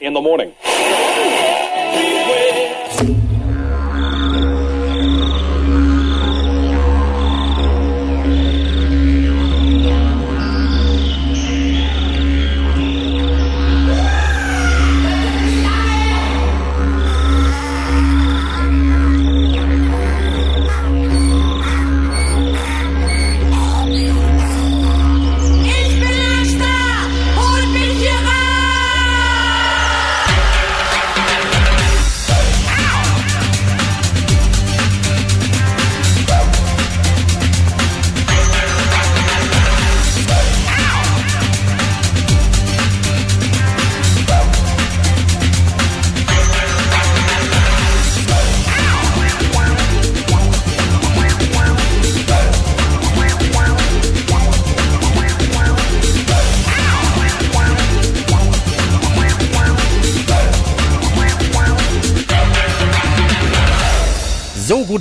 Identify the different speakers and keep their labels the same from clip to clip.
Speaker 1: in the morning.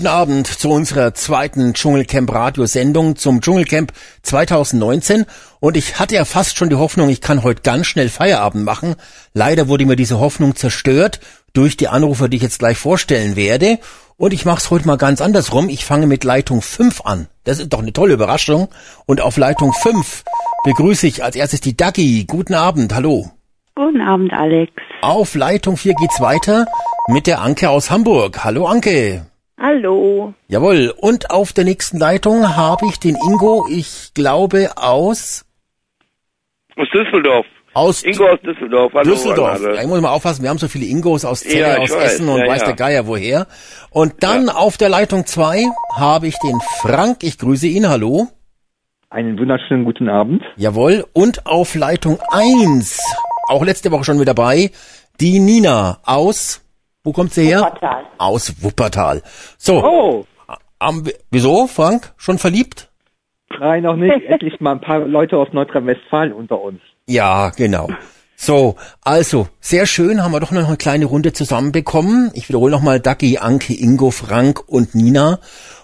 Speaker 2: Guten Abend zu unserer zweiten Dschungelcamp Radiosendung zum Dschungelcamp 2019. Und ich hatte ja fast schon die Hoffnung, ich kann heute ganz schnell Feierabend machen. Leider wurde mir diese Hoffnung zerstört durch die Anrufer, die ich jetzt gleich vorstellen werde. Und ich mache es heute mal ganz andersrum. Ich fange mit Leitung 5 an. Das ist doch eine tolle Überraschung. Und auf Leitung 5 begrüße ich als erstes die Dagi. Guten Abend, hallo.
Speaker 3: Guten Abend, Alex.
Speaker 2: Auf Leitung 4 geht's weiter mit der Anke aus Hamburg. Hallo Anke.
Speaker 3: Hallo.
Speaker 2: Jawohl, und auf der nächsten Leitung habe ich den Ingo, ich glaube aus
Speaker 4: Aus Düsseldorf.
Speaker 2: aus
Speaker 4: Ingo aus Düsseldorf. Hallo,
Speaker 2: Düsseldorf. Ja, ich muss mal aufpassen, wir haben so viele Ingos aus Celle,
Speaker 4: Ja,
Speaker 2: aus
Speaker 4: weiß,
Speaker 2: Essen und
Speaker 4: ja,
Speaker 2: weiß
Speaker 4: ja.
Speaker 2: der Geier woher. Und dann auf der Leitung 2 habe ich den Frank, ich grüße ihn, hallo.
Speaker 5: Einen wunderschönen guten Abend.
Speaker 2: Jawohl, und auf Leitung 1, auch letzte Woche schon mit dabei, die Nina aus, wo kommt sie her?
Speaker 3: Wuppertal.
Speaker 2: Aus Wuppertal. So,
Speaker 5: Oh,
Speaker 2: am, wieso, Frank? Schon verliebt?
Speaker 5: nein, noch nicht. Endlich mal ein paar Leute aus Nordrhein-Westfalen unter uns.
Speaker 2: Ja, genau. So, also, sehr schön, haben wir doch noch eine kleine Runde zusammenbekommen. Ich wiederhole nochmal Dagi, Anke, Ingo, Frank und Nina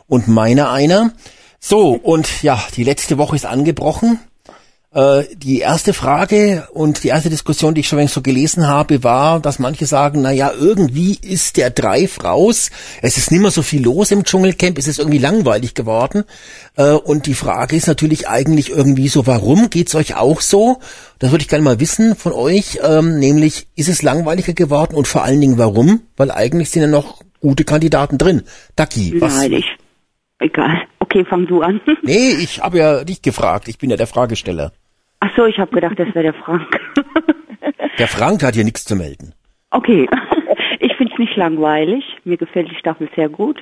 Speaker 2: und meine einer. So, und ja, die letzte Woche ist angebrochen. Äh, die erste Frage und die erste Diskussion, die ich schon so gelesen habe, war, dass manche sagen, na ja, irgendwie ist der Drive raus. Es ist nicht mehr so viel los im Dschungelcamp, es ist irgendwie langweilig geworden. Äh, und die Frage ist natürlich eigentlich irgendwie so, warum geht's euch auch so? Das würde ich gerne mal wissen von euch, ähm, nämlich, ist es langweiliger geworden und vor allen Dingen warum? Weil eigentlich sind ja noch gute Kandidaten drin. Daki, was?
Speaker 3: Egal. Okay, fang du an.
Speaker 2: Nee, ich habe ja dich gefragt, ich bin ja der Fragesteller.
Speaker 3: Ach so, ich habe gedacht, das wäre der Frank.
Speaker 2: Der Frank hat hier nichts zu melden.
Speaker 3: okay. Ich finde es nicht langweilig. Mir gefällt die Staffel sehr gut.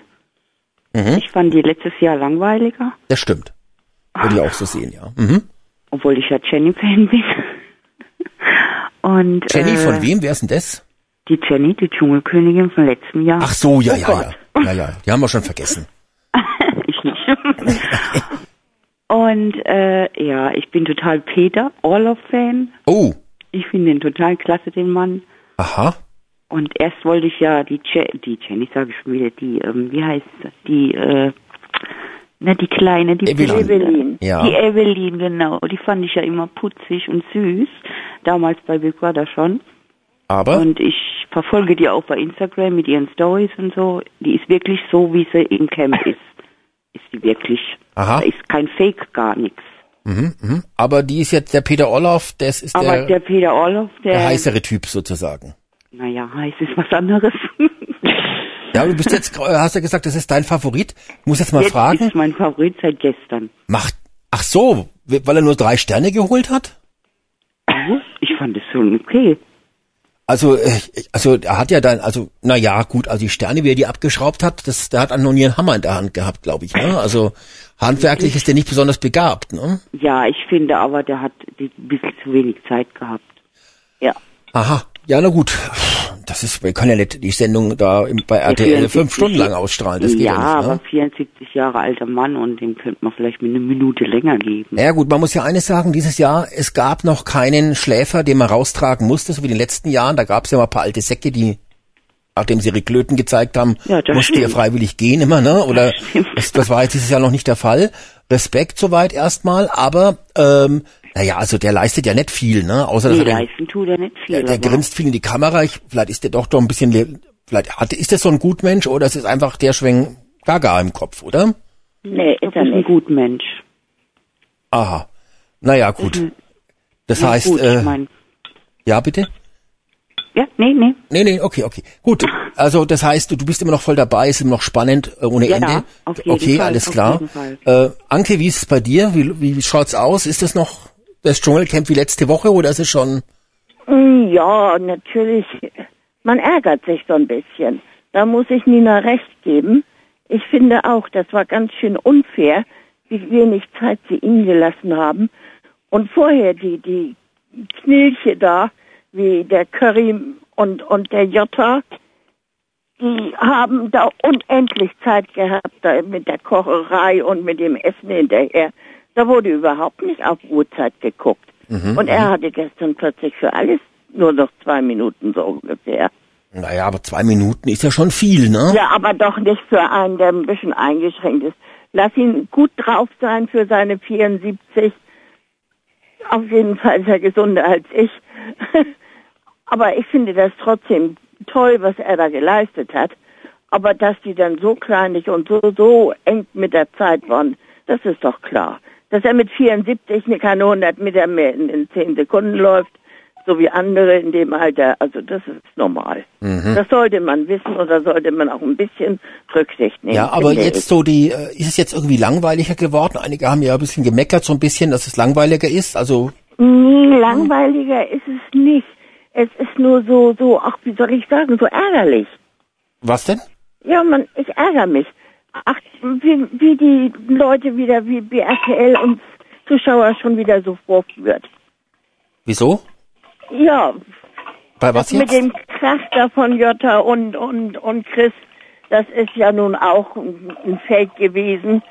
Speaker 2: Mhm.
Speaker 3: Ich fand die letztes Jahr langweiliger,
Speaker 2: Das stimmt. Würde ich auch so sehen, ja. Mhm.
Speaker 3: obwohl ich ja Jenny-Fan bin. Und
Speaker 2: Jenny,
Speaker 3: äh,
Speaker 2: von wem? Wer ist denn das?
Speaker 3: Die Jenny, die Dschungelkönigin von letztem Jahr.
Speaker 2: Ach so, ja,
Speaker 3: Oh
Speaker 2: ja,
Speaker 3: Gott.
Speaker 2: ja. Ja, ja. Die haben wir schon vergessen.
Speaker 3: ich nicht. Und äh, ja, ich bin total Peter Orloff-Fan.
Speaker 2: Oh,
Speaker 3: Ich finde den total klasse, den Mann.
Speaker 2: aha.
Speaker 3: Und erst wollte ich ja die Je die Jenny, sage ich schon wieder, die, ähm, wie heißt sie? Die, äh, na, die Kleine, die
Speaker 2: Evelyn.
Speaker 3: Evelyn.
Speaker 2: Ja.
Speaker 3: Die Evelyn, genau. Die fand ich ja immer putzig und süß. Damals bei Big Brother schon.
Speaker 2: Aber,
Speaker 3: Und ich verfolge die auch bei Instagram mit ihren Stories und so. Die ist wirklich so, wie sie im Camp ist. Ist die wirklich.
Speaker 2: Aha.
Speaker 3: Da ist kein Fake, gar nichts.
Speaker 2: mhm, mhm. aber die ist jetzt der Peter Orloff, das ist
Speaker 3: Aber
Speaker 2: der,
Speaker 3: der, Peter Orloff, der,
Speaker 2: der heißere Typ sozusagen.
Speaker 3: naja, heiß ist was anderes.
Speaker 2: Ja, du bist jetzt, hast ja gesagt, das ist dein Favorit. Ich muss jetzt mal
Speaker 3: Jetzt
Speaker 2: fragen,
Speaker 3: ist mein Favorit seit gestern.
Speaker 2: macht, ach so, weil er nur drei Sterne geholt hat?
Speaker 3: Ich fand es schon okay.
Speaker 2: Also, äh, also er hat ja dann, also, na ja, gut, also die Sterne, wie er die abgeschraubt hat, das, der hat noch nie einen Hammer in der Hand gehabt, glaube ich. Ne? Also handwerklich ist der nicht besonders begabt. Ne?
Speaker 3: Ja, ich finde aber, der hat ein bisschen zu wenig Zeit gehabt. Ja.
Speaker 2: Aha, ja, na gut. Das ist, wir können ja nicht die Sendung da bei RTL fünf Stunden lang ausstrahlen. Das geht
Speaker 3: ja,
Speaker 2: ja, nicht.
Speaker 3: aber
Speaker 2: Ne?
Speaker 3: 74 Jahre alter Mann und dem könnte man vielleicht mit einer Minute länger geben.
Speaker 2: Ja gut, man muss ja eines sagen, dieses Jahr, es gab noch keinen Schläfer, den man raustragen musste, so wie in den letzten Jahren. Da gab es ja mal ein paar alte Säcke, die, nachdem sie ihre Klöten gezeigt haben,
Speaker 3: Ja,
Speaker 2: ja
Speaker 3: stimmt.
Speaker 2: freiwillig gehen immer, ne? Oder
Speaker 3: Das
Speaker 2: das, das war jetzt dieses Jahr noch nicht der Fall. Respekt soweit erstmal, aber ähm, Naja, also der leistet ja nicht viel, ne? Außer
Speaker 6: Nee,
Speaker 2: dass er den,
Speaker 6: leisten tut er nicht viel.
Speaker 2: der, der grinst viel in die Kamera. Ich, vielleicht ist der doch doch ein bisschen, le- vielleicht hat, ist das so ein Gutmensch oder ist es einfach der Schweng Gaga im Kopf, oder?
Speaker 7: Nee, ist er
Speaker 6: ist ein
Speaker 7: nicht.
Speaker 6: guter Mensch.
Speaker 2: Aha. Naja, gut. Das
Speaker 6: Ja,
Speaker 2: heißt,
Speaker 6: gut,
Speaker 2: äh,
Speaker 6: ich mein,
Speaker 2: ja, bitte?
Speaker 6: ja, nee, nee.
Speaker 2: Nee, nee, okay, okay. Gut. Also das heißt, du, du bist immer noch voll dabei, ist immer noch spannend äh, ohne
Speaker 6: Ja,
Speaker 2: Ende.
Speaker 6: auf jeden
Speaker 2: okay,
Speaker 6: Fall,
Speaker 2: alles
Speaker 6: auf
Speaker 2: klar.
Speaker 6: jeden Fall.
Speaker 2: Äh, Anke, wie ist es bei dir? Wie, wie schaut's aus? Ist das noch das Dschungelcamp wie letzte Woche oder ist es schon
Speaker 7: Mm, Ja, natürlich. Man ärgert sich so ein bisschen. Da muss ich Nina recht geben. Ich finde auch, das war ganz schön unfair, wie wenig Zeit sie ihm gelassen haben. Und vorher die, die Knilche da, wie der Curry und, und der Jota, die haben da unendlich Zeit gehabt, da mit der Kocherei und mit dem Essen hinterher. Da wurde überhaupt nicht auf Uhrzeit geguckt. und er hatte gestern plötzlich für alles nur noch zwei Minuten so ungefähr.
Speaker 2: Naja, aber zwei Minuten ist ja schon viel, ne?
Speaker 7: Ja, aber doch nicht für einen, der ein bisschen eingeschränkt ist. Lass ihn gut drauf sein für seine 74. Auf jeden Fall ist er gesunder als ich. aber ich finde das trotzdem toll, was er da geleistet hat. Aber dass die dann so kleinlich und so, so eng mit der Zeit waren, das ist doch klar. Dass er mit 74 keine 100 Meter mehr in, in 10 Sekunden läuft, so wie andere in dem Alter, also das ist normal. Das sollte man wissen da sollte man auch ein bisschen Rücksicht nehmen.
Speaker 2: Ja, aber jetzt so die, äh, ist es jetzt irgendwie langweiliger geworden? Einige haben ja ein bisschen gemeckert, so ein bisschen, dass es langweiliger ist. Also,
Speaker 7: Nee, langweiliger ist es nicht. Es ist nur so, so, ach, wie soll ich sagen, so ärgerlich.
Speaker 2: was denn?
Speaker 7: Ja, man, ich ärgere mich. Ach, wie, wie die Leute wieder, wie, wie RTL uns Zuschauer schon wieder so vorführt.
Speaker 2: Wieso?
Speaker 7: Ja,
Speaker 2: Bei was
Speaker 7: mit
Speaker 2: jetzt?
Speaker 7: dem Krach da von Jutta und, und, und Chris, das ist ja nun auch ein, Fake gewesen.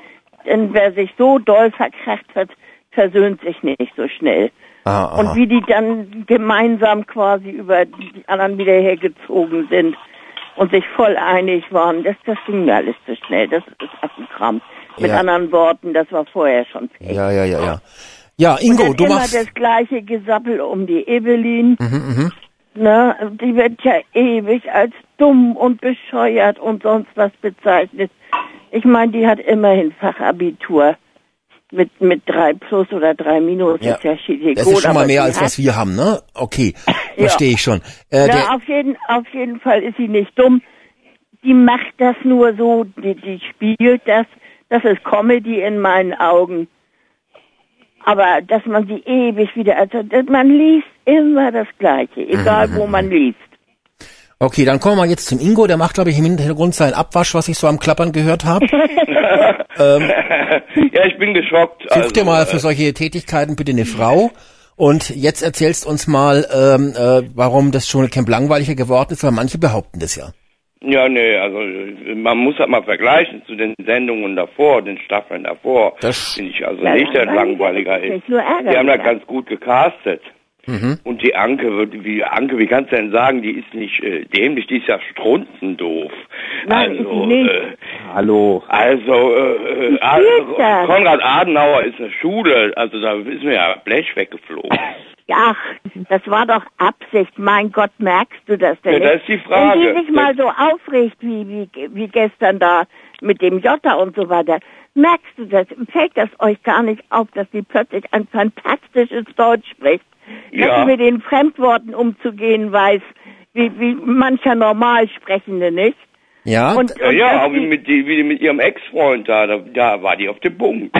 Speaker 7: Denn wer sich so doll verkracht hat, versöhnt sich nicht so schnell.
Speaker 2: Aha.
Speaker 7: Und wie die dann gemeinsam quasi über die anderen wieder hergezogen sind und sich voll einig waren, das, das ging mir alles zu schnell. Das ist Affenkram. Mit
Speaker 2: Ja.
Speaker 7: anderen Worten, das war vorher schon fake.
Speaker 2: Ja, ja, ja, ja. Ja, Ingo, du
Speaker 7: immer
Speaker 2: machst.
Speaker 7: das gleiche Gesappel um die Evelyn.
Speaker 2: Mhm,
Speaker 7: Ne, die wird ja ewig als dumm und bescheuert und sonst was bezeichnet. Ich meine, die hat immerhin Fachabitur mit mit drei plus oder drei minus.
Speaker 2: Ja.
Speaker 7: Ist ja schiedig
Speaker 2: Das ist schon mal mehr als was wir haben, ne? Okay,
Speaker 7: Ja.
Speaker 2: verstehe ich schon. Äh,
Speaker 7: Na, auf jeden, auf jeden Fall ist sie nicht dumm. Die macht das nur so, die, die spielt das. Das ist Comedy in meinen Augen. Aber dass man sie ewig wieder, also man liest immer das Gleiche, egal wo man liest.
Speaker 2: Okay, dann kommen wir mal jetzt zum Ingo. Der macht, glaube ich, im Hintergrund seinen Abwasch, was ich so am Klappern gehört habe.
Speaker 4: ja, ich bin geschockt.
Speaker 2: Such
Speaker 4: also,
Speaker 2: dir mal für
Speaker 4: äh,
Speaker 2: solche Tätigkeiten bitte eine Frau. Und jetzt erzählst uns mal, ähm, äh, warum das Dschungelcamp langweiliger geworden ist, weil manche behaupten das ja.
Speaker 4: Ja, nee, also man muss halt mal vergleichen zu den Sendungen davor, den Staffeln davor.
Speaker 2: Das-
Speaker 4: Finde ich also
Speaker 7: Ja,
Speaker 4: nicht, dass
Speaker 7: langweilig
Speaker 4: langweiliger
Speaker 7: ist.
Speaker 4: Die haben da ganz gut gecastet.
Speaker 2: Mhm.
Speaker 4: Und die Anke, wird- wie Anke, wie kannst du denn sagen, die ist nicht äh, dämlich, die ist ja strunzendoof.
Speaker 7: Nein, ist
Speaker 4: also,
Speaker 7: sie nicht.
Speaker 4: Äh,
Speaker 5: Hallo.
Speaker 4: also, äh, äh,
Speaker 7: das?
Speaker 4: Konrad Adenauer ist eine Schule, also da ist mir ja Blech weggeflogen.
Speaker 7: Ach, das war doch Absicht. Mein Gott, merkst du das denn
Speaker 4: Ja,
Speaker 7: nicht?
Speaker 4: das ist die Frage.
Speaker 7: Wenn die sich mal so aufregt, wie, wie, wie gestern da mit dem Jota und so weiter, merkst du das? Fällt das euch gar nicht auf, dass sie plötzlich ein fantastisches Deutsch spricht? Dass
Speaker 4: Ja.
Speaker 7: sie mit den Fremdworten umzugehen weiß, wie, wie mancher Normalsprechende nicht?
Speaker 2: Ja,
Speaker 7: Und,
Speaker 4: Ja,
Speaker 7: und
Speaker 4: ja,
Speaker 7: dass
Speaker 4: aber mit, die, wie mit ihrem Ex-Freund da, da, da war die auf dem Punkt.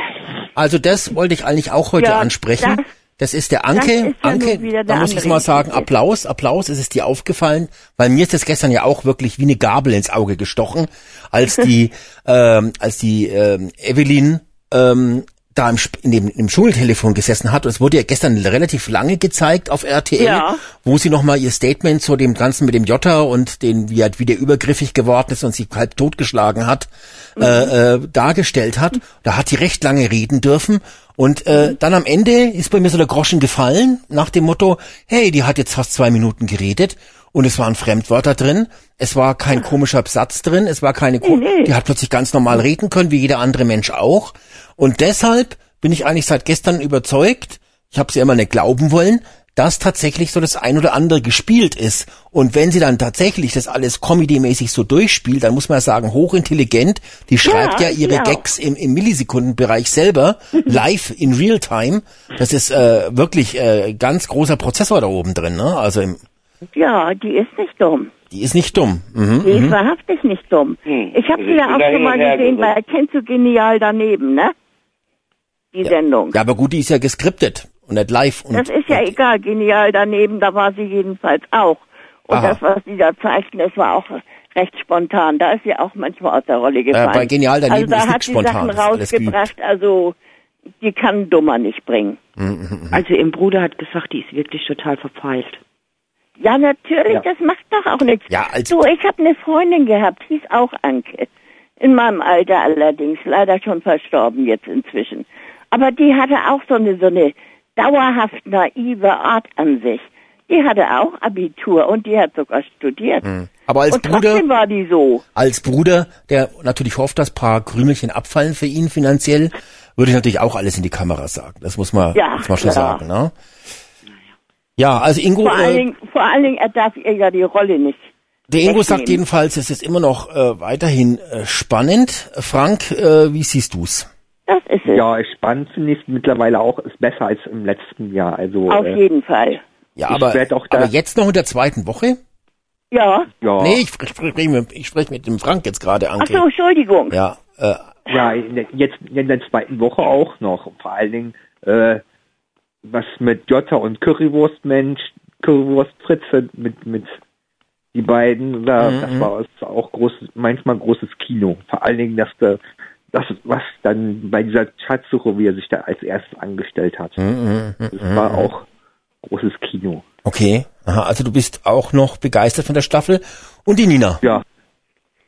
Speaker 2: also das wollte ich eigentlich auch heute
Speaker 7: Ja,
Speaker 2: ansprechen.
Speaker 7: das-
Speaker 2: Das ist der Anke.
Speaker 7: ist ja
Speaker 2: Anke,
Speaker 7: wieder
Speaker 2: da
Speaker 7: der
Speaker 2: muss ich mal sagen. Applaus, Applaus, ist es dir aufgefallen, weil mir ist das gestern ja auch wirklich wie eine Gabel ins Auge gestochen, als die, ähm, als die ähm, Evelyn ähm, da im, in dem, im Schultelefon gesessen hat. Und es wurde ja gestern relativ lange gezeigt auf RTL,
Speaker 7: Ja.
Speaker 2: wo sie nochmal ihr Statement zu dem Ganzen mit dem Jota und den, wie er wieder übergriffig geworden ist und sie halb totgeschlagen hat, äh, äh, dargestellt hat. Da hat sie recht lange reden dürfen. Und äh, dann am Ende ist bei mir so der Groschen gefallen, nach dem Motto, hey, die hat jetzt fast zwei Minuten geredet und es waren Fremdwörter drin, es war kein komischer Satz drin, es war keine, ko die hat plötzlich ganz normal reden können, wie jeder andere Mensch auch. Und deshalb bin ich eigentlich seit gestern überzeugt, ich habe sie immer nicht glauben wollen, dass tatsächlich so das ein oder andere gespielt ist. Und wenn sie dann tatsächlich das alles comedy-mäßig so durchspielt, dann muss man ja sagen, hochintelligent, die schreibt ja,
Speaker 7: Ja,
Speaker 2: ihre
Speaker 7: ja.
Speaker 2: Gags im, im Millisekundenbereich selber, live in real time. Das ist äh, wirklich äh, ganz großer Prozessor da oben drin, ne? Also im,
Speaker 7: Ja, die ist nicht dumm.
Speaker 2: die ist nicht dumm. Mhm.
Speaker 7: Die ist wahrhaftig nicht dumm.
Speaker 4: Hm.
Speaker 7: Ich habe sie ja auch schon mal gesehen, weil kennst du genial daneben, ne? Die Sendung.
Speaker 2: Ja, aber gut, die ist ja geskriptet und nicht live. Und,
Speaker 7: Das ist ja
Speaker 2: und,
Speaker 7: egal, genial daneben, da war sie jedenfalls auch. Und
Speaker 2: Aha.
Speaker 7: das, was sie da zeigten, das war auch recht spontan. Da ist sie auch manchmal aus der Rolle gefallen.
Speaker 2: bei Genial daneben
Speaker 7: also da
Speaker 2: ist
Speaker 7: hat sie
Speaker 2: spontan,
Speaker 7: Sachen rausgebracht, also die kann Dummer nicht bringen.
Speaker 6: Also ihr Bruder hat gesagt, die ist wirklich total verpeilt.
Speaker 7: Ja, natürlich,
Speaker 5: Ja.
Speaker 7: das macht doch auch nichts.
Speaker 2: Ja, als-
Speaker 7: du, ich habe eine Freundin gehabt, hieß auch Anke. In meinem Alter allerdings, leider schon verstorben jetzt inzwischen. Aber die hatte auch so eine, so eine dauerhaft naive Art an sich. Die hatte auch Abitur und die hat sogar studiert.
Speaker 2: aber als
Speaker 7: und
Speaker 2: Bruder,
Speaker 7: war die so.
Speaker 2: als Bruder, der natürlich hofft, dass paar Krümelchen abfallen für ihn finanziell, würde ich natürlich auch alles in die Kamera sagen. Das muss man,
Speaker 7: Ja,
Speaker 2: muss man schon
Speaker 7: klar.
Speaker 2: sagen. Ne? Ja, also Ingo,
Speaker 7: Vor allen,
Speaker 2: äh,
Speaker 7: Dingen, vor allen Dingen, er darf ihr ja die Rolle nicht.
Speaker 2: der Ingo sagt jedenfalls, es ist immer noch äh, weiterhin äh, spannend. Frank, äh, wie siehst du's?
Speaker 7: Das ist es.
Speaker 5: Ja, spannend finde ich mittlerweile auch, ist besser als im letzten Jahr. Also
Speaker 7: Auf
Speaker 5: äh,
Speaker 7: jeden Fall.
Speaker 2: Ja, aber, aber jetzt noch in der zweiten Woche?
Speaker 7: Ja.
Speaker 5: ja,
Speaker 2: Nee, ich, ich spreche mit, ich sprech mit dem Frank jetzt gerade,
Speaker 7: Ach
Speaker 2: Anke.
Speaker 7: so, Entschuldigung.
Speaker 2: Ja, äh,
Speaker 5: ja in der, jetzt in der zweiten Woche auch noch. Vor allen Dingen, äh, was mit Jota und Currywurstmensch, Currywurst Fritze mit, mit die beiden, da,
Speaker 2: Mhm,
Speaker 5: das war es auch groß, manchmal großes Kino. Vor allen Dingen, dass der, das, was dann bei dieser Schatzsuche, wie er sich da als erstes angestellt hat.
Speaker 2: Mhm,
Speaker 5: Das war auch großes Kino.
Speaker 2: okay. Aha, also du bist auch noch begeistert von der Staffel. Und die Nina,
Speaker 5: Ja,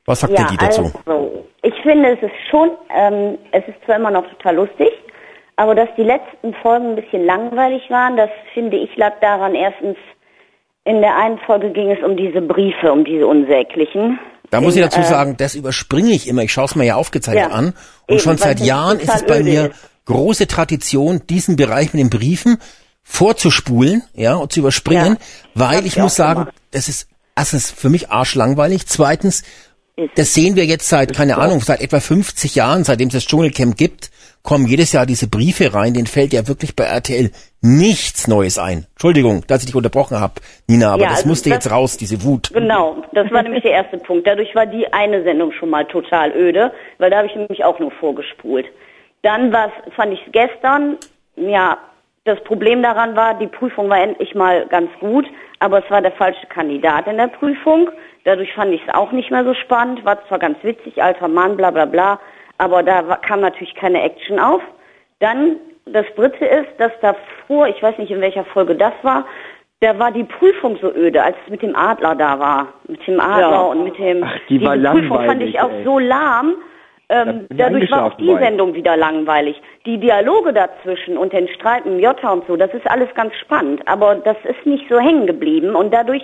Speaker 2: was sagt
Speaker 8: ja,
Speaker 2: dir die dazu?
Speaker 8: Also, ich finde, es ist schon, ähm, es ist zwar immer noch total lustig, aber dass die letzten Folgen ein bisschen langweilig waren, das finde ich lag daran, erstens, in der einen Folge ging es um diese Briefe, um diese unsäglichen.
Speaker 2: Da muss ich dazu
Speaker 8: äh,
Speaker 2: sagen, das überspringe ich immer. Ich schaue es mir ja aufgezeichnet
Speaker 8: Ja,
Speaker 2: an. Und
Speaker 8: eben,
Speaker 2: schon seit Jahren ist es bei mir
Speaker 8: ist.
Speaker 2: große Tradition, diesen Bereich mit den Briefen vorzuspulen, ja, und zu überspringen,
Speaker 8: Ja,
Speaker 2: weil ich muss sagen,
Speaker 8: gemacht.
Speaker 2: das ist erstens für mich arschlangweilig. Zweitens, das sehen wir jetzt seit, keine Ahnung, seit etwa 50 Jahren, seitdem es das Dschungelcamp gibt, kommen jedes Jahr diese Briefe rein, denen fällt ja wirklich bei RTL nichts Neues ein. Entschuldigung, dass ich dich unterbrochen habe, Nina, aber
Speaker 8: Ja,
Speaker 2: das
Speaker 8: also
Speaker 2: musste
Speaker 8: das-
Speaker 2: jetzt raus, diese Wut.
Speaker 8: Genau, das war nämlich der erste Punkt. Dadurch war die eine Sendung schon mal total öde, weil da habe ich nämlich auch nur vorgespult. Dann war's, fand ich gestern, ja, das Problem daran war, die Prüfung war endlich mal ganz gut, aber es war der falsche Kandidat in der Prüfung. Dadurch fand ich es auch nicht mehr so spannend. War zwar ganz witzig, alter Mann, bla bla bla, aber da war, kam natürlich keine Action auf. Dann das dritte ist, dass davor, ich weiß nicht in welcher Folge das war, da war die Prüfung so öde, als es mit dem Adler da war. Mit dem Adler
Speaker 7: Ja.
Speaker 8: und mit dem.
Speaker 5: Ach, die war
Speaker 8: Prüfung fand ich auch
Speaker 5: ey.
Speaker 8: so lahm. Ähm, dadurch war auch die
Speaker 5: bei.
Speaker 8: Sendung wieder langweilig. Die Dialoge dazwischen und den Streit mit Jota und so, das ist alles ganz spannend. Aber das ist nicht so hängen geblieben und dadurch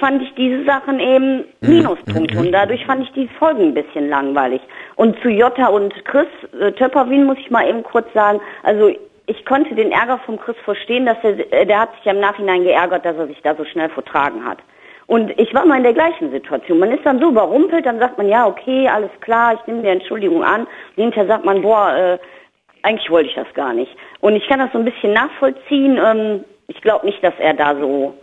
Speaker 8: fand ich diese Sachen eben Minuspunkte und dadurch fand ich die Folgen ein bisschen langweilig. Und zu Jota und Chris äh, Töpperwien muss ich mal eben kurz sagen, also ich konnte den Ärger vom Chris verstehen, dass er, äh, der hat sich ja im Nachhinein geärgert, dass er sich da so schnell vertragen hat. Und ich war mal in der gleichen Situation. Man ist dann so überrumpelt, dann sagt man, ja, okay, alles klar, ich nehme die Entschuldigung an. Und hinterher sagt man, boah, äh, eigentlich wollte ich das gar nicht. Und ich kann das so ein bisschen nachvollziehen. Ähm, ich glaube nicht, dass er da so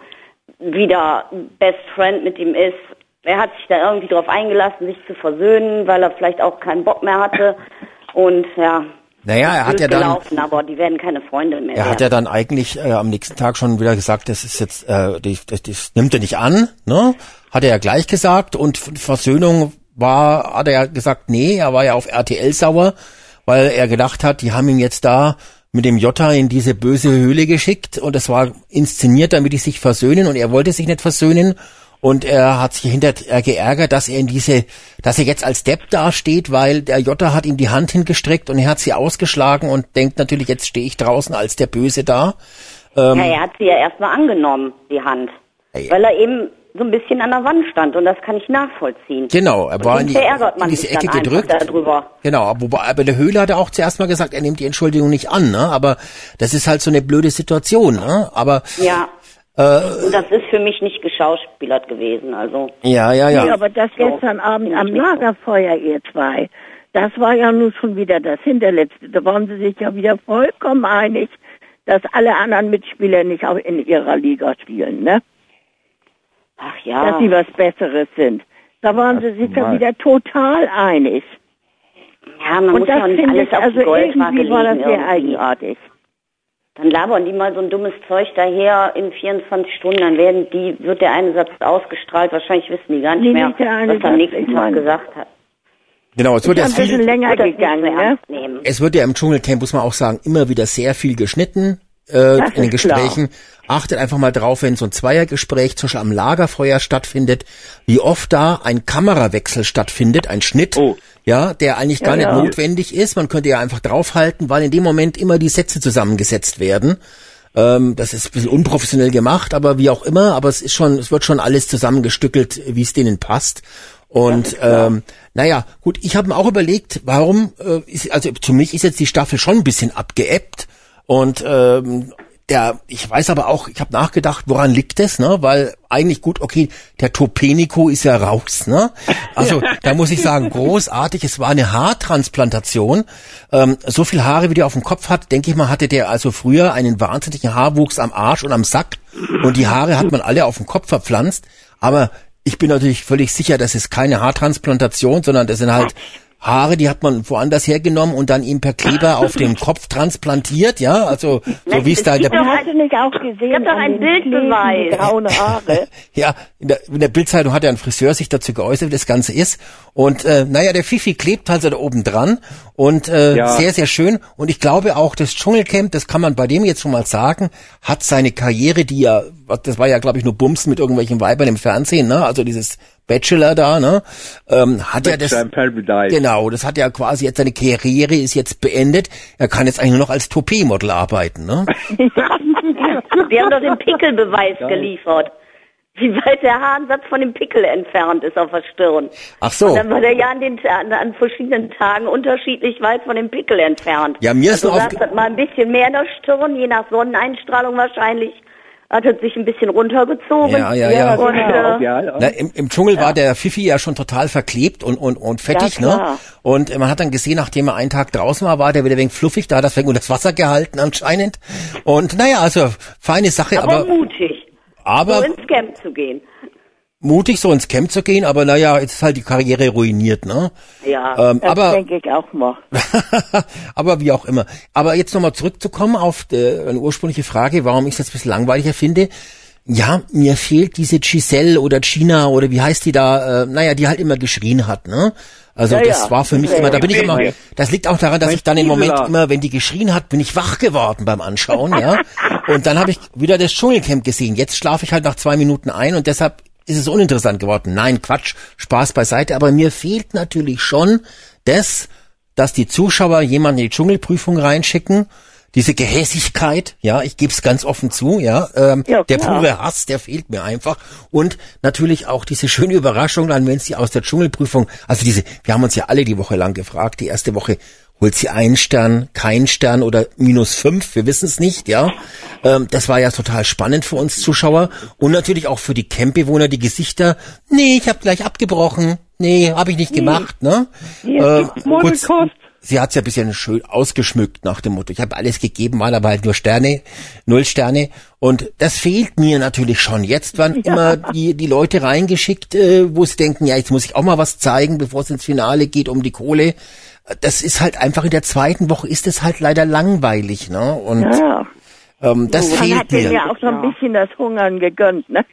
Speaker 8: wieder Best Friend mit ihm ist. Er hat sich da irgendwie drauf eingelassen, sich zu versöhnen, weil er vielleicht auch keinen Bock mehr hatte. Und ja,
Speaker 2: Naja, er hat ja dann,
Speaker 8: gelaufen, aber die werden keine Freunde mehr.
Speaker 2: Er hat ja dann eigentlich äh, am nächsten Tag schon wieder gesagt, das ist jetzt, äh, das, das, das nimmt er nicht an, ne? Hat er ja gleich gesagt und Versöhnung war, hat er ja gesagt, nee, er war ja auf RTL sauer, weil er gedacht hat, die haben ihn jetzt da mit dem Jota in diese böse Höhle geschickt und das war inszeniert, damit die sich versöhnen und er wollte sich nicht versöhnen und er hat sich hinterher geärgert, dass er in diese, dass er jetzt als Depp dasteht, weil der Jota hat ihm die Hand hingestreckt und er hat sie ausgeschlagen und denkt natürlich, jetzt stehe ich draußen als der Böse da.
Speaker 8: ja, er hat sie ja erstmal angenommen, die Hand.
Speaker 2: Ey.
Speaker 8: Weil er eben so ein bisschen an der Wand stand und das kann ich nachvollziehen.
Speaker 2: Genau, er war in die, in diese Ecke gedrückt.
Speaker 8: darüber.
Speaker 2: Genau, aber, aber der Höhle hat er auch zuerst mal gesagt, er nimmt die Entschuldigung nicht an, ne? Aber das ist halt so eine blöde Situation, ne? Aber
Speaker 8: Ja.
Speaker 2: äh,
Speaker 8: Und das ist für mich nicht geschauspielert gewesen, also.
Speaker 2: ja, ja, ja.
Speaker 7: Nee, aber das
Speaker 8: So.
Speaker 7: gestern Abend am. Lagerfeuer, ihr zwei, das war ja nun schon wieder das Hinterletzte. Da waren sie sich ja wieder vollkommen einig, dass alle anderen Mitspieler nicht auch in ihrer Liga spielen, ne?
Speaker 8: Ach ja.
Speaker 7: Dass sie was Besseres sind. Da waren sie sich ja
Speaker 5: normal.
Speaker 7: wieder total einig.
Speaker 8: Ja, man
Speaker 7: Und
Speaker 8: muss ja nicht
Speaker 7: finde
Speaker 8: alles
Speaker 7: ich,
Speaker 8: auf
Speaker 7: also
Speaker 8: die Goldwaage
Speaker 7: irgendwie war das sehr
Speaker 8: irgendwie.
Speaker 7: eigenartig.
Speaker 8: Dann labern die mal so ein dummes Zeug daher in 24 Stunden, dann werden die, wird der eine Satz ausgestrahlt, wahrscheinlich wissen die gar nicht
Speaker 7: Nee,
Speaker 8: mehr,
Speaker 7: nicht
Speaker 8: was am nächsten Tag
Speaker 7: meine-
Speaker 8: gesagt hat.
Speaker 2: Genau, es wird ja
Speaker 7: Ist ein bisschen
Speaker 2: viel,
Speaker 7: länger gegangen, ne?
Speaker 8: ernst nehmen.
Speaker 2: es wird ja im Dschungelcamp, muss man auch sagen, immer wieder sehr viel geschnitten äh,
Speaker 7: Das
Speaker 2: in den
Speaker 7: ist klar.
Speaker 2: Gesprächen. Achtet einfach mal drauf, wenn so ein Zweiergespräch zum Beispiel am Lagerfeuer stattfindet, wie oft da ein Kamerawechsel stattfindet, ein Schnitt,
Speaker 5: Oh.
Speaker 2: ja, der eigentlich gar
Speaker 7: Ja,
Speaker 2: nicht
Speaker 7: ja.
Speaker 2: notwendig ist. Man könnte ja einfach draufhalten, weil in dem Moment immer die Sätze zusammengesetzt werden. Ähm, das ist ein bisschen unprofessionell gemacht, aber wie auch immer, aber es ist schon, es wird schon alles zusammengestückelt, wie es denen passt. Und ähm, naja, gut, ich habe mir auch überlegt, warum, äh, ist, also für mich ist jetzt die Staffel schon ein bisschen abgeebbt. Und ähm, der, ich weiß aber auch, ich habe nachgedacht, woran liegt es, ne? Weil eigentlich gut, okay, der Topenico ist ja raus, ne? Also da muss ich sagen, großartig. Es war eine Haartransplantation. Ähm, so viel Haare, wie der auf dem Kopf hat, denke ich mal, hatte der also früher einen wahnsinnigen Haarwuchs am Arsch und am Sack. Und die Haare hat man alle auf dem Kopf verpflanzt. Aber ich bin natürlich völlig sicher, das ist keine Haartransplantation, sondern das sind halt Haare, die hat man woanders hergenommen und dann ihm per Kleber auf den Kopf transplantiert, ja, also so wie es da in der,
Speaker 7: Hast du nicht auch gesehen?
Speaker 8: Ich hab doch
Speaker 7: den
Speaker 8: Bildbeweis.
Speaker 7: Grauen Haare.
Speaker 2: ja, in der, in der Bildzeitung hat ja ein Friseur sich dazu geäußert, wie das Ganze ist. Und äh, naja, der Fifi klebt also da oben dran und äh,
Speaker 5: Ja.
Speaker 2: sehr, sehr schön. Und ich glaube auch, das Dschungelcamp, das kann man bei dem jetzt schon mal sagen, hat seine Karriere, die ja, das war ja, glaube ich, nur Bums mit irgendwelchen Weibern im Fernsehen, ne? Also dieses Bachelor da, ne? Ähm, hat ja das.
Speaker 5: Paradise.
Speaker 2: Genau, das hat ja quasi jetzt seine Karriere ist jetzt beendet. Er kann jetzt eigentlich nur noch als Toupet-Model arbeiten, ne?
Speaker 8: Die haben doch den Pickelbeweis geliefert. Wie weit der Haaransatz von dem Pickel entfernt ist auf der Stirn.
Speaker 2: Ach so.
Speaker 8: Und dann war der ja an, den, an, an verschiedenen Tagen unterschiedlich weit von dem Pickel entfernt.
Speaker 2: Ja, mir ist
Speaker 8: also saß
Speaker 2: aufge-
Speaker 8: das mal ein bisschen mehr in der Stirn, je nach Sonneneinstrahlung wahrscheinlich. Hat es sich ein bisschen runtergezogen.
Speaker 2: Ja, ja, ja.
Speaker 8: Und,
Speaker 5: Ja,
Speaker 8: äh,
Speaker 5: ja,
Speaker 2: Na, im, Im Dschungel war der Fifi ja schon total verklebt und, und, und fettig,
Speaker 7: Ja,
Speaker 2: ne? Und man hat dann gesehen, nachdem er einen Tag draußen war, war der wieder wenig fluffig, da hat er deswegen unter das Wasser gehalten anscheinend. Und naja, also feine Sache,
Speaker 8: aber,
Speaker 2: aber,
Speaker 8: mutig, so
Speaker 2: aber
Speaker 8: ins Camp zu gehen.
Speaker 2: Mutig so ins Camp zu gehen, aber naja, jetzt ist halt die Karriere ruiniert, ne?
Speaker 8: Ja.
Speaker 2: Ähm,
Speaker 7: Das
Speaker 2: aber
Speaker 7: denke ich auch mal.
Speaker 2: aber wie auch immer. Aber jetzt nochmal zurückzukommen auf die, eine ursprüngliche Frage, warum ich es jetzt ein bisschen langweiliger finde. Ja, mir fehlt diese Giselle oder Gina oder wie heißt die da, äh, naja, die halt immer geschrien hat, ne? Also
Speaker 7: Ja,
Speaker 2: das
Speaker 7: ja.
Speaker 2: war für mich
Speaker 7: Ja,
Speaker 2: immer, da bin ich immer, das liegt auch daran, dass ich dann im Moment immer, wenn die geschrien hat, bin ich wach geworden beim Anschauen, ja. Und dann habe ich wieder das Dschungelcamp gesehen. Jetzt schlafe ich halt nach zwei Minuten ein und deshalb ist es uninteressant geworden. Nein, Quatsch, Spaß beiseite, aber mir fehlt natürlich schon das, dass die Zuschauer jemanden in die Dschungelprüfung reinschicken, diese Gehässigkeit, ja, ich gebe es ganz offen zu, ja, ähm,
Speaker 7: Ja,
Speaker 2: der pure Hass, der fehlt mir einfach. Und natürlich auch diese schöne Überraschung dann, wenn sie aus der Dschungelprüfung, also diese, wir haben uns ja alle die Woche lang gefragt, die erste Woche, holt sie einen Stern, keinen Stern oder minus fünf, wir wissen es nicht, ja. Ähm, das war ja total spannend für uns Zuschauer und natürlich auch für die Campbewohner, die Gesichter, nee, ich habe gleich abgebrochen, nee, habe ich nicht gemacht, ne? Äh, gut, sie hat's ja ein bisschen schön ausgeschmückt nach dem Motto, ich habe alles gegeben, waren aber halt nur Sterne, null Sterne. Und das fehlt mir natürlich schon. Jetzt werden immer die, die Leute reingeschickt, äh, wo sie denken, ja, jetzt muss ich auch mal was zeigen, bevor es ins Finale geht um die Kohle. Das ist halt einfach in der zweiten Woche ist es halt leider langweilig, ne? Und
Speaker 7: Ja.
Speaker 2: ähm, das
Speaker 7: Man
Speaker 2: fehlt
Speaker 7: hat
Speaker 2: mir.
Speaker 7: ja auch so ein bisschen das Hungern gegönnt, ne?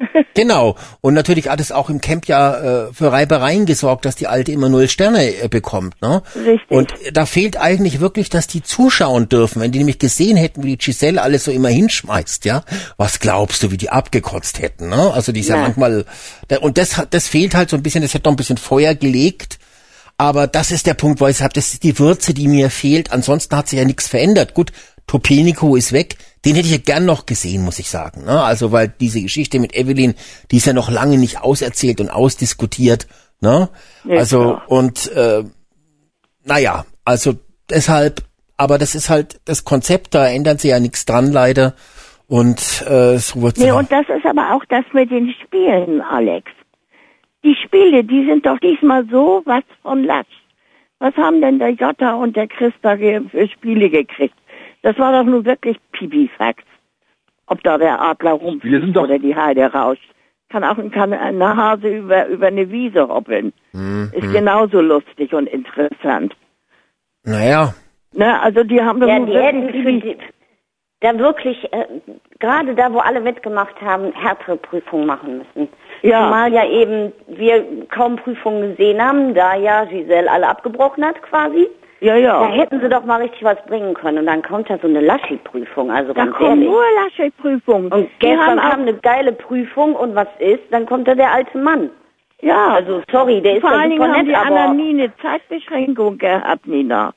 Speaker 2: Genau. Und natürlich hat es auch im Camp ja äh, für Reibereien gesorgt, dass die Alte immer null Sterne äh, bekommt. Ne?
Speaker 7: Richtig.
Speaker 2: Und da fehlt eigentlich wirklich, dass die zuschauen dürfen. Wenn die nämlich gesehen hätten, wie die Giselle alles so immer hinschmeißt, ja, was glaubst du, wie die abgekotzt hätten? Ne? Also die ist ja
Speaker 7: Na.
Speaker 2: manchmal, da- und das, hat- das fehlt halt so ein bisschen, das hätte noch ein bisschen Feuer gelegt. Aber das ist der Punkt, wo ich sage, das ist die Würze, die mir fehlt. Ansonsten hat sich ja nichts verändert. Gut, Topenico ist weg. Den hätte ich ja gern noch gesehen, muss ich sagen. Ne? Also weil diese Geschichte mit Evelyn, die ist ja noch lange nicht auserzählt und ausdiskutiert. Ne?
Speaker 7: Ja,
Speaker 2: also
Speaker 7: klar.
Speaker 2: und äh, naja, also deshalb, aber das ist halt das Konzept, da ändert sich ja nichts dran leider. Und äh, so wird's
Speaker 7: Nee,
Speaker 2: auch.
Speaker 7: und das ist aber auch das mit den Spielen, Alex. Die Spiele, die sind doch diesmal so was von Latsch. Was haben denn der Jota und der Christa für Spiele gekriegt? Das war doch nun wirklich Pipifax. Ob da der Adler rumfliegt oder die Heide rauscht. Kann auch kann eine Hase über, über eine Wiese hoppeln.
Speaker 2: Mhm.
Speaker 7: Ist genauso lustig und interessant.
Speaker 2: Naja,
Speaker 7: Ne, also die haben doch
Speaker 8: Ja,
Speaker 7: nun
Speaker 8: die hätten
Speaker 7: wirklich
Speaker 8: für die, da wirklich, äh, gerade da, wo alle mitgemacht haben, härtere Prüfungen machen müssen.
Speaker 7: Ja.
Speaker 8: Zumal ja eben wir kaum Prüfungen gesehen haben, da ja Giselle alle abgebrochen hat quasi.
Speaker 7: ja,
Speaker 8: Da
Speaker 7: ja.
Speaker 8: hätten sie doch mal richtig was bringen können. Und dann kommt da so eine Laschi-Prüfung, also
Speaker 7: Da
Speaker 8: ganz
Speaker 7: kommen
Speaker 8: ehrlich.
Speaker 7: nur Laschet-Prüfungen.
Speaker 8: Und gestern
Speaker 7: haben
Speaker 8: kam eine geile Prüfung und was ist? Dann kommt da der alte Mann.
Speaker 7: ja,
Speaker 8: Also sorry, der ist
Speaker 7: vor allen Dingen haben
Speaker 8: nett,
Speaker 7: die
Speaker 8: aber
Speaker 7: nie eine Zeitbeschränkung gehabt, Nina.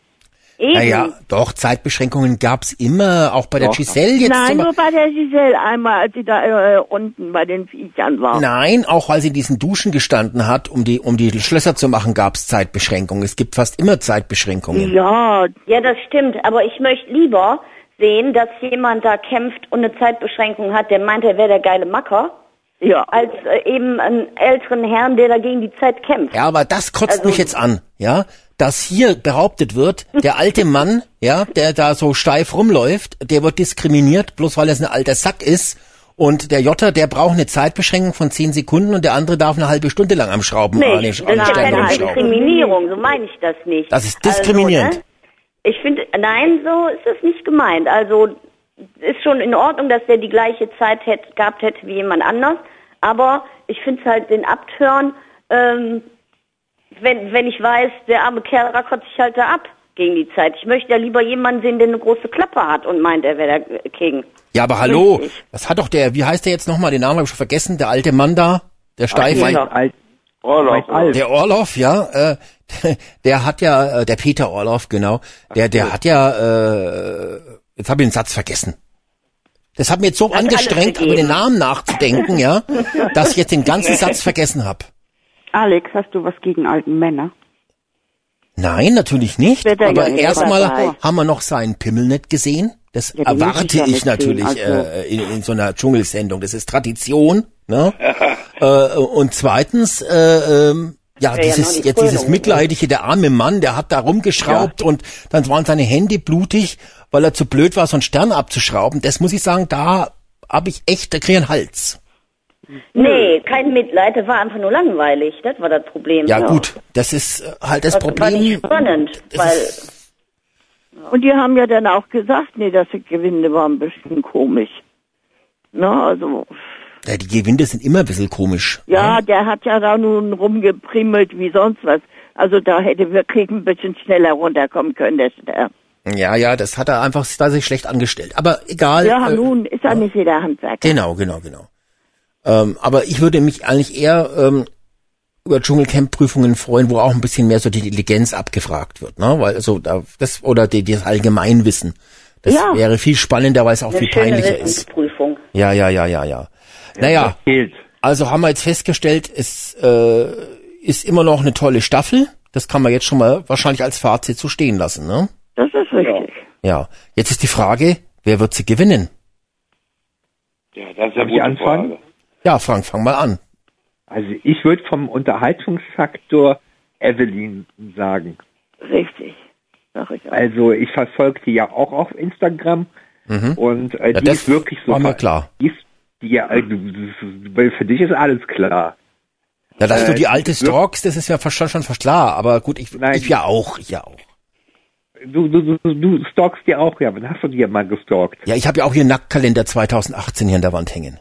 Speaker 8: Eben.
Speaker 2: naja, doch, Zeitbeschränkungen gab's immer, auch bei der Giselle jetzt.
Speaker 7: Nein, nur bei der Giselle einmal, als sie da äh, unten bei den Viechern war.
Speaker 2: Nein, auch weil sie in diesen Duschen gestanden hat, um die, um die Schlösser zu machen, gab's Zeitbeschränkungen. Es gibt fast immer Zeitbeschränkungen.
Speaker 7: Ja,
Speaker 8: Ja, das stimmt, aber ich möchte lieber sehen, dass jemand da kämpft und eine Zeitbeschränkung hat, der meint, er wäre der geile Macker,
Speaker 7: ja.
Speaker 8: als äh, eben einen älteren Herrn, der dagegen die Zeit kämpft.
Speaker 2: Ja, aber das kotzt
Speaker 8: Also-
Speaker 2: mich jetzt an, ja, dass hier behauptet wird, der alte Mann, ja, der da so steif rumläuft, der wird diskriminiert, bloß weil er ein alter Sack ist. Und der Jotter, der braucht eine Zeitbeschränkung von 10 Sekunden und der andere darf eine halbe Stunde lang am Schrauben,
Speaker 8: Nee,
Speaker 2: an den,
Speaker 8: das
Speaker 2: an den
Speaker 8: ist ja
Speaker 2: Ständen
Speaker 8: keine. Diskriminierung, so meine ich das nicht.
Speaker 2: Das ist diskriminierend.
Speaker 8: Also, ne? Ich finde, nein, so ist es nicht gemeint. Also ist schon in Ordnung, dass der die gleiche Zeit hätte, gehabt hätte wie jemand anders. Aber ich finde es halt den Abtören, ähm, wenn, wenn ich weiß, der arme Kerl rackert sich halt da ab gegen die Zeit. Ich möchte ja lieber jemanden sehen, der eine große Klappe hat und meint, er wäre der King.
Speaker 2: Ja, aber hallo, was hat doch der, wie heißt der jetzt nochmal, den Namen habe ich schon vergessen, der alte Mann da, der steif,
Speaker 5: Mein
Speaker 8: ja.
Speaker 5: alt,
Speaker 4: Orloff.
Speaker 5: alt.
Speaker 2: Der Orloff, ja, äh, der hat ja, äh, der Peter Orloff, genau, der, der hat ja, äh, jetzt habe ich den Satz vergessen. Das hat mir jetzt so
Speaker 8: alles
Speaker 2: angestrengt, über den Namen nachzudenken, ja, dass ich jetzt den ganzen Satz vergessen habe.
Speaker 6: Alex, hast du was gegen alten Männer?
Speaker 2: Nein, natürlich nicht.
Speaker 7: Er ja
Speaker 2: Aber
Speaker 7: nicht
Speaker 2: erstmal haben wir noch seinen Pimmel nicht gesehen. Das
Speaker 6: Ja,
Speaker 2: erwarte
Speaker 6: ich ja
Speaker 2: ich
Speaker 6: sehen,
Speaker 2: natürlich
Speaker 6: also-
Speaker 2: äh, in, in so einer Dschungelsendung. Das ist Tradition. Ne? äh, und zweitens, äh, ähm, ja,
Speaker 8: ja
Speaker 2: dieses,
Speaker 8: die
Speaker 2: jetzt dieses mitleidige, der arme Mann, der hat da rumgeschraubt und dann waren seine Hände blutig, weil er zu blöd war, so einen Stern abzuschrauben. Das muss ich sagen, da habe ich echt, da krieg ich einen Hals.
Speaker 8: Nee, kein Mitleid, das war einfach nur langweilig. Das war das Problem.
Speaker 2: Ja, gut, das ist äh, halt das
Speaker 8: Das war
Speaker 2: Problem.
Speaker 8: nicht spannend,
Speaker 2: Das
Speaker 8: weil
Speaker 7: Und die haben ja dann auch gesagt, nee, dass die Gewinde waren ein bisschen komisch. Na, also,
Speaker 2: Ja, die Gewinde sind immer ein bisschen komisch.
Speaker 7: ja, der hat ja da nun rumgeprimmelt wie sonst was. Also da hätte wirklich ein bisschen schneller runterkommen können, der Stern.
Speaker 2: Ja, ja, das hat er einfach da sich schlecht angestellt. Aber egal.
Speaker 7: Ja,
Speaker 2: äh,
Speaker 7: nun ist ja nicht jeder Handwerker.
Speaker 2: Genau, genau, genau. Ähm, aber ich würde mich eigentlich eher ähm, über Dschungelcamp-Prüfungen freuen, wo auch ein bisschen mehr so die Intelligenz abgefragt wird, ne? Weil so da das oder die, das Allgemeinwissen. Das
Speaker 7: Ja.
Speaker 2: wäre viel spannender, weil es auch
Speaker 8: eine
Speaker 2: viel peinlicher ist. Ja, ja, ja, ja, ja. Naja, also haben wir jetzt festgestellt, es äh, ist immer noch eine tolle Staffel. Das kann man jetzt schon mal wahrscheinlich als Fazit so stehen lassen, ne?
Speaker 7: Das ist richtig.
Speaker 2: Ja. Jetzt ist die Frage, wer wird sie gewinnen?
Speaker 4: Ja, das ist ja gute
Speaker 5: anfangen?
Speaker 4: Frage.
Speaker 2: Ja, Frank, fang mal an.
Speaker 5: Also ich würde vom Unterhaltungsfaktor Evelyn sagen.
Speaker 7: Richtig. Sag ich auch.
Speaker 5: Also ich verfolge die ja auch auf Instagram und äh,
Speaker 2: Mhm. Ja,
Speaker 5: die
Speaker 2: das
Speaker 5: ist wirklich so.
Speaker 2: war mir klar.
Speaker 5: Die ist, die, äh, für dich ist alles klar.
Speaker 2: Ja, dass
Speaker 5: Äh,
Speaker 2: du die alte stalkst, das ist ja fast schon, schon fast klar. Aber gut, ich,
Speaker 5: Nein.
Speaker 2: ich ja auch, ich ja auch.
Speaker 5: Du, du, du, du stalkst die auch, ja. Wann hast du die ja mal gestalkt?
Speaker 2: Ja, ich habe ja auch hier einen Nacktkalender 2018 hier an der Wand hängen.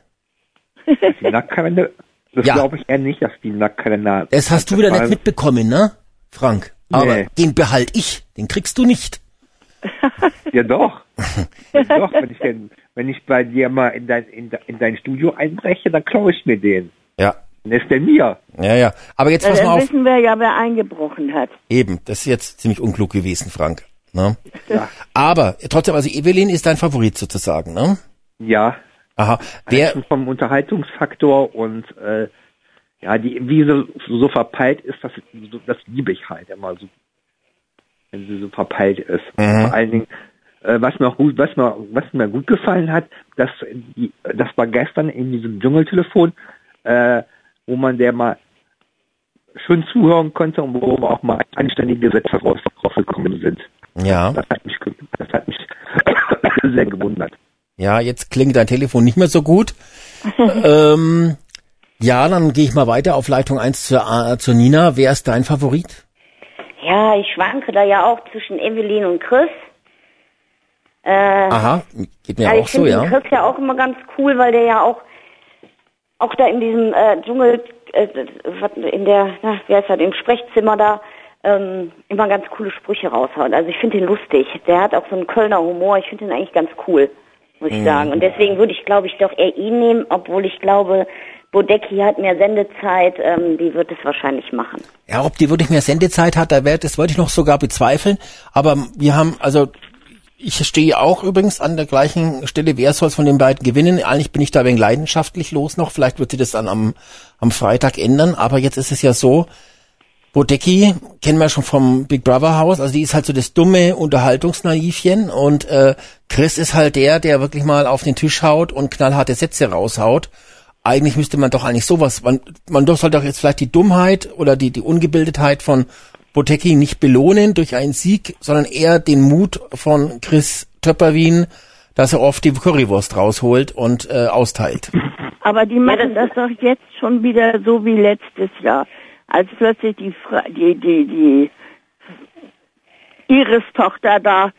Speaker 5: Die Nackkalender? Das
Speaker 2: Ja.
Speaker 5: glaube ich eher nicht, dass die Nackkalender.
Speaker 2: Das hast du wieder nicht mitbekommen, ne, Frank? Aber
Speaker 5: Nee.
Speaker 2: den behalt ich, den kriegst du nicht.
Speaker 5: Ja doch. ja, doch, wenn ich denn, wenn ich bei dir mal in dein, in, in dein Studio einbreche, dann klaue ich mir den.
Speaker 2: Ja,
Speaker 5: Ist der mir.
Speaker 2: ja, ja. Aber jetzt
Speaker 7: Ja,
Speaker 2: pass mal
Speaker 7: dann
Speaker 2: auf.
Speaker 7: wissen wir ja, wer eingebrochen hat.
Speaker 2: Eben, das ist jetzt ziemlich unklug gewesen, Frank. Ne?
Speaker 5: Ja.
Speaker 2: Aber trotzdem, also Evelyn ist dein Favorit sozusagen, ne?
Speaker 5: Ja,
Speaker 2: Aha. Wer,
Speaker 5: Schon vom Unterhaltungsfaktor und äh, ja, die wie sie so, so verpeilt ist, das, das liebe ich halt immer so, wenn sie so verpeilt ist.
Speaker 2: Mhm.
Speaker 5: Vor allen Dingen, äh, was mir auch gut, was mir, was mir gut gefallen hat, dass die, das war gestern in diesem Dschungeltelefon, äh, wo man der mal schön zuhören konnte und wo auch mal anständige Sätze raus, rausgekommen sind.
Speaker 2: ja,
Speaker 5: Das hat mich, das hat mich sehr gewundert.
Speaker 2: ja, jetzt klingt dein Telefon nicht mehr so gut. ähm, ja, dann gehe ich mal weiter auf Leitung 1 zur, äh, zur Nina. Wer ist dein Favorit?
Speaker 8: Ja, ich schwanke da ja auch zwischen Evelyn und Chris. Äh,
Speaker 2: Aha, geht mir
Speaker 8: ja,
Speaker 2: auch
Speaker 8: ich
Speaker 2: so,
Speaker 8: finde
Speaker 2: ja.
Speaker 8: den Chris ja auch immer ganz cool, weil der ja auch auch da in diesem äh, Dschungel, äh, in der, na, wie heißt das, im Sprechzimmer da, ähm, immer ganz coole Sprüche raushaut. Also ich finde den lustig. Der hat auch so einen Kölner Humor. Ich finde den eigentlich ganz cool, muss
Speaker 2: Mhm.
Speaker 8: ich sagen. Und deswegen würde ich, glaube ich, doch eher ihn nehmen, obwohl ich glaube, Bodecki hat mehr Sendezeit. Ähm, die wird es wahrscheinlich machen.
Speaker 2: Ja, ob die wirklich mehr Sendezeit hat, da wär, das wollte ich noch sogar bezweifeln. Aber wir haben, also ich stehe auch übrigens an der gleichen Stelle, wer soll es von den beiden gewinnen? Eigentlich bin ich da wegen leidenschaftlich los noch. Vielleicht wird sie das dann am, am Freitag ändern. Aber jetzt ist es ja so, Bodecki kennen wir schon vom Big Brother Haus, also die ist halt so das dumme Unterhaltungsnaivchen und äh, Chris ist halt der, der wirklich mal auf den Tisch haut und knallharte Sätze raushaut. Eigentlich müsste man doch eigentlich sowas, man, man doch soll doch jetzt vielleicht die Dummheit oder die, die Ungebildetheit von Bodecki nicht belohnen durch einen Sieg, sondern eher den Mut von Chris Töpperwien, dass er oft die Currywurst rausholt und äh, austeilt.
Speaker 7: Aber die machen das doch jetzt schon wieder so wie letztes Jahr, als plötzlich die Fra die die die Iris Tochter da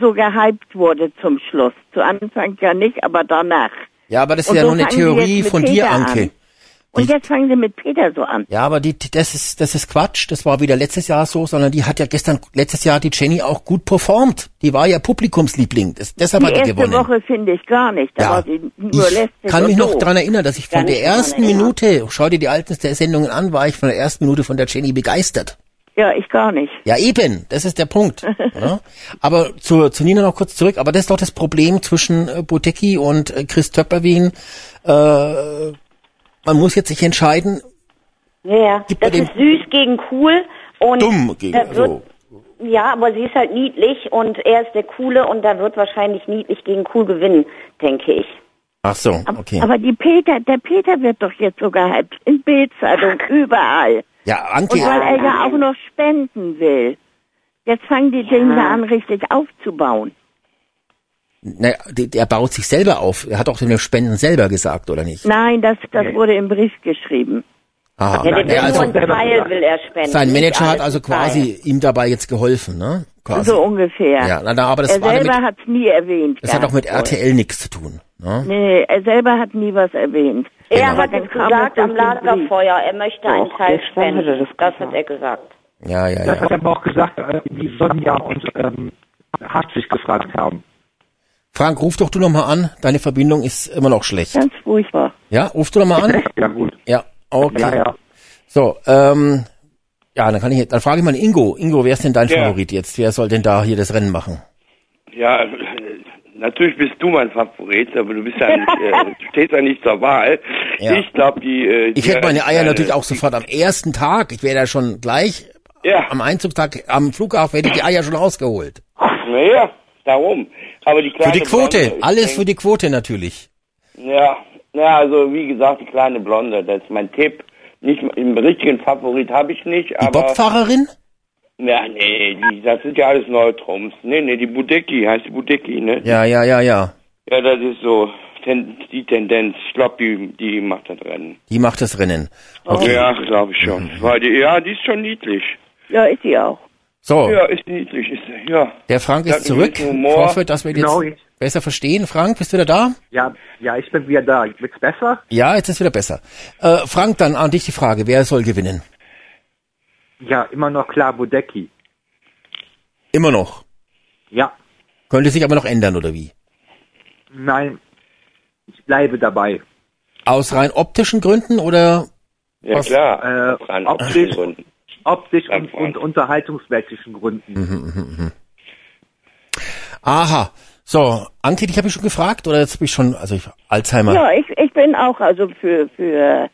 Speaker 7: so gehypt wurde zum Schluss. Zu Anfang ja nicht, aber danach.
Speaker 2: Ja, aber das ist
Speaker 7: Und
Speaker 2: ja
Speaker 7: so
Speaker 2: nur eine Theorie von dir, Anke.
Speaker 7: an. Und jetzt fangen sie mit Peter so an.
Speaker 2: Ja, aber die, das ist, das ist Quatsch. Das war wieder letztes Jahr so, sondern die hat ja gestern, letztes Jahr die Jenny auch gut performt. Die war ja Publikumsliebling. Das, deshalb
Speaker 7: Die
Speaker 2: hat die
Speaker 7: erste
Speaker 2: gewonnen.
Speaker 7: Woche finde ich gar nicht. Da
Speaker 2: Ja,
Speaker 7: war sie nur
Speaker 2: ich kann mich noch
Speaker 7: doof.
Speaker 2: dran erinnern, dass ich von der ersten. Minute, schau dir die alten Sendungen an, war ich von der ersten Minute von der Jenny begeistert.
Speaker 7: Ja, ich gar nicht.
Speaker 2: Ja, eben, das ist der Punkt. ja. Aber zu, zu Nina noch kurz zurück, aber das ist doch das Problem zwischen äh, Botecki und äh, Chris Töpperwien. Äh, man muss jetzt sich entscheiden,
Speaker 8: Ja, ja. Das ist süß gegen cool und
Speaker 2: dumm gegen
Speaker 8: wird,
Speaker 2: so.
Speaker 8: Ja, aber sie ist halt niedlich und er ist der Coole und da wird wahrscheinlich niedlich gegen cool gewinnen, denke ich.
Speaker 2: Ach so, okay.
Speaker 7: Aber die Peter, der Peter wird doch jetzt sogar gehypt. In Bildzeitung, überall.
Speaker 2: ja, Anke,
Speaker 7: Und weil er ja auch noch spenden will. Jetzt fangen die den da an, richtig aufzubauen.
Speaker 2: Naja, der, der baut sich selber auf. Er hat auch den Spenden selber gesagt, oder nicht?
Speaker 7: Nein, das, das wurde im Brief geschrieben.
Speaker 2: Aha.
Speaker 8: Ja,
Speaker 2: Naja, also,
Speaker 8: nur einen Teil will er spenden.
Speaker 2: sein Manager hat also
Speaker 8: einen Teil.
Speaker 2: quasi ihm dabei jetzt geholfen, ne? Quasi.
Speaker 7: So ungefähr.
Speaker 2: Ja, na, na, aber das
Speaker 7: er
Speaker 2: war
Speaker 7: selber
Speaker 2: damit,
Speaker 7: hat's nie erwähnt.
Speaker 2: das hat auch mit. RTL nichts zu tun. Ne?
Speaker 7: Nee, er selber hat nie was erwähnt.
Speaker 8: Er
Speaker 2: Genau.
Speaker 8: hat es gesagt
Speaker 7: es
Speaker 8: am. Lagerfeuer, er möchte einen
Speaker 6: Doch,
Speaker 8: Teil
Speaker 6: hat
Speaker 8: spenden.
Speaker 6: das
Speaker 8: Das, hat er gesagt.
Speaker 2: Ja, ja,
Speaker 5: Das
Speaker 2: ja.
Speaker 5: hat er aber auch gesagt, äh, wie Sonja und ähm, Hart sich gefragt haben.
Speaker 2: Frank, ruf doch du nochmal an. Deine Verbindung ist immer noch schlecht.
Speaker 7: Ganz furchtbar.
Speaker 2: Ja, ruf du nochmal an.
Speaker 5: Ja gut.
Speaker 2: Ja, okay.
Speaker 5: Ja, ja.
Speaker 2: So, ähm, ja, dann kann ich, dann frage ich mal Ingo. Ingo, wer ist denn dein
Speaker 4: Ja.
Speaker 2: Favorit jetzt? Wer soll denn da hier das Rennen machen?
Speaker 4: Ja, äh, natürlich bist du mein Favorit, aber du bist ja nicht, äh, du stehst ja nicht zur Wahl.
Speaker 2: Ja.
Speaker 4: Ich glaube, die. Äh,
Speaker 2: Ich
Speaker 4: die-
Speaker 2: hätte meine Eier
Speaker 4: äh,
Speaker 2: natürlich auch sofort am ersten Tag. Ich wäre da schon gleich
Speaker 4: Ja,
Speaker 2: am Einzugstag am Flughafen hätte ich die Eier schon rausgeholt.
Speaker 4: naja, darum. Aber die
Speaker 2: Für die Quote,
Speaker 4: Blonde,
Speaker 2: alles
Speaker 4: denk-
Speaker 2: für die Quote natürlich.
Speaker 4: Ja, ja, also wie gesagt, die kleine Blonde, das ist mein Tipp. Nicht im richtigen Favorit habe ich nicht,
Speaker 2: Die
Speaker 4: aber
Speaker 2: Bobfahrerin?
Speaker 4: ja, nee, die, das sind ja alles Neutrums. Nee, nee, die Budecki heißt die Budecki, ne?
Speaker 2: Ja, ja, ja, ja.
Speaker 4: Ja, das ist so ten, die Tendenz. Ich glaube, die, die macht das Rennen.
Speaker 2: Die macht das Rennen. Okay.
Speaker 4: Ja, glaube ich schon. Weil die, ja, die ist schon niedlich.
Speaker 7: Ja, ist sie auch.
Speaker 2: So,
Speaker 4: Ja, ist niedlich, ist ja.
Speaker 2: der Frank
Speaker 4: Ja,
Speaker 2: ist zurück. Ich hoffe, dass wir ihn
Speaker 5: Genau,
Speaker 2: jetzt besser verstehen. Frank, bist du wieder da?
Speaker 5: Ja, ja, ich bin wieder da. Wird's besser?
Speaker 2: Ja, jetzt ist wieder besser. Äh, Frank, dann an dich die Frage, wer soll gewinnen?
Speaker 5: Ja, immer noch klar Bodecki.
Speaker 2: Immer noch.
Speaker 5: Ja,
Speaker 2: Könnte sich aber noch ändern, oder wie?
Speaker 5: nein, ich bleibe dabei.
Speaker 2: Aus rein optischen Gründen oder?
Speaker 4: Ja, klar.
Speaker 5: Äh,
Speaker 4: An
Speaker 5: optisch,
Speaker 4: Gründen.
Speaker 5: Optisch und, und unterhaltungsmäßigen Gründen.
Speaker 2: Aha. So, Anke, dich habe ich schon gefragt oder jetzt habe ich schon, also ich, Alzheimer.
Speaker 7: Ja, ich, ich bin auch also für, für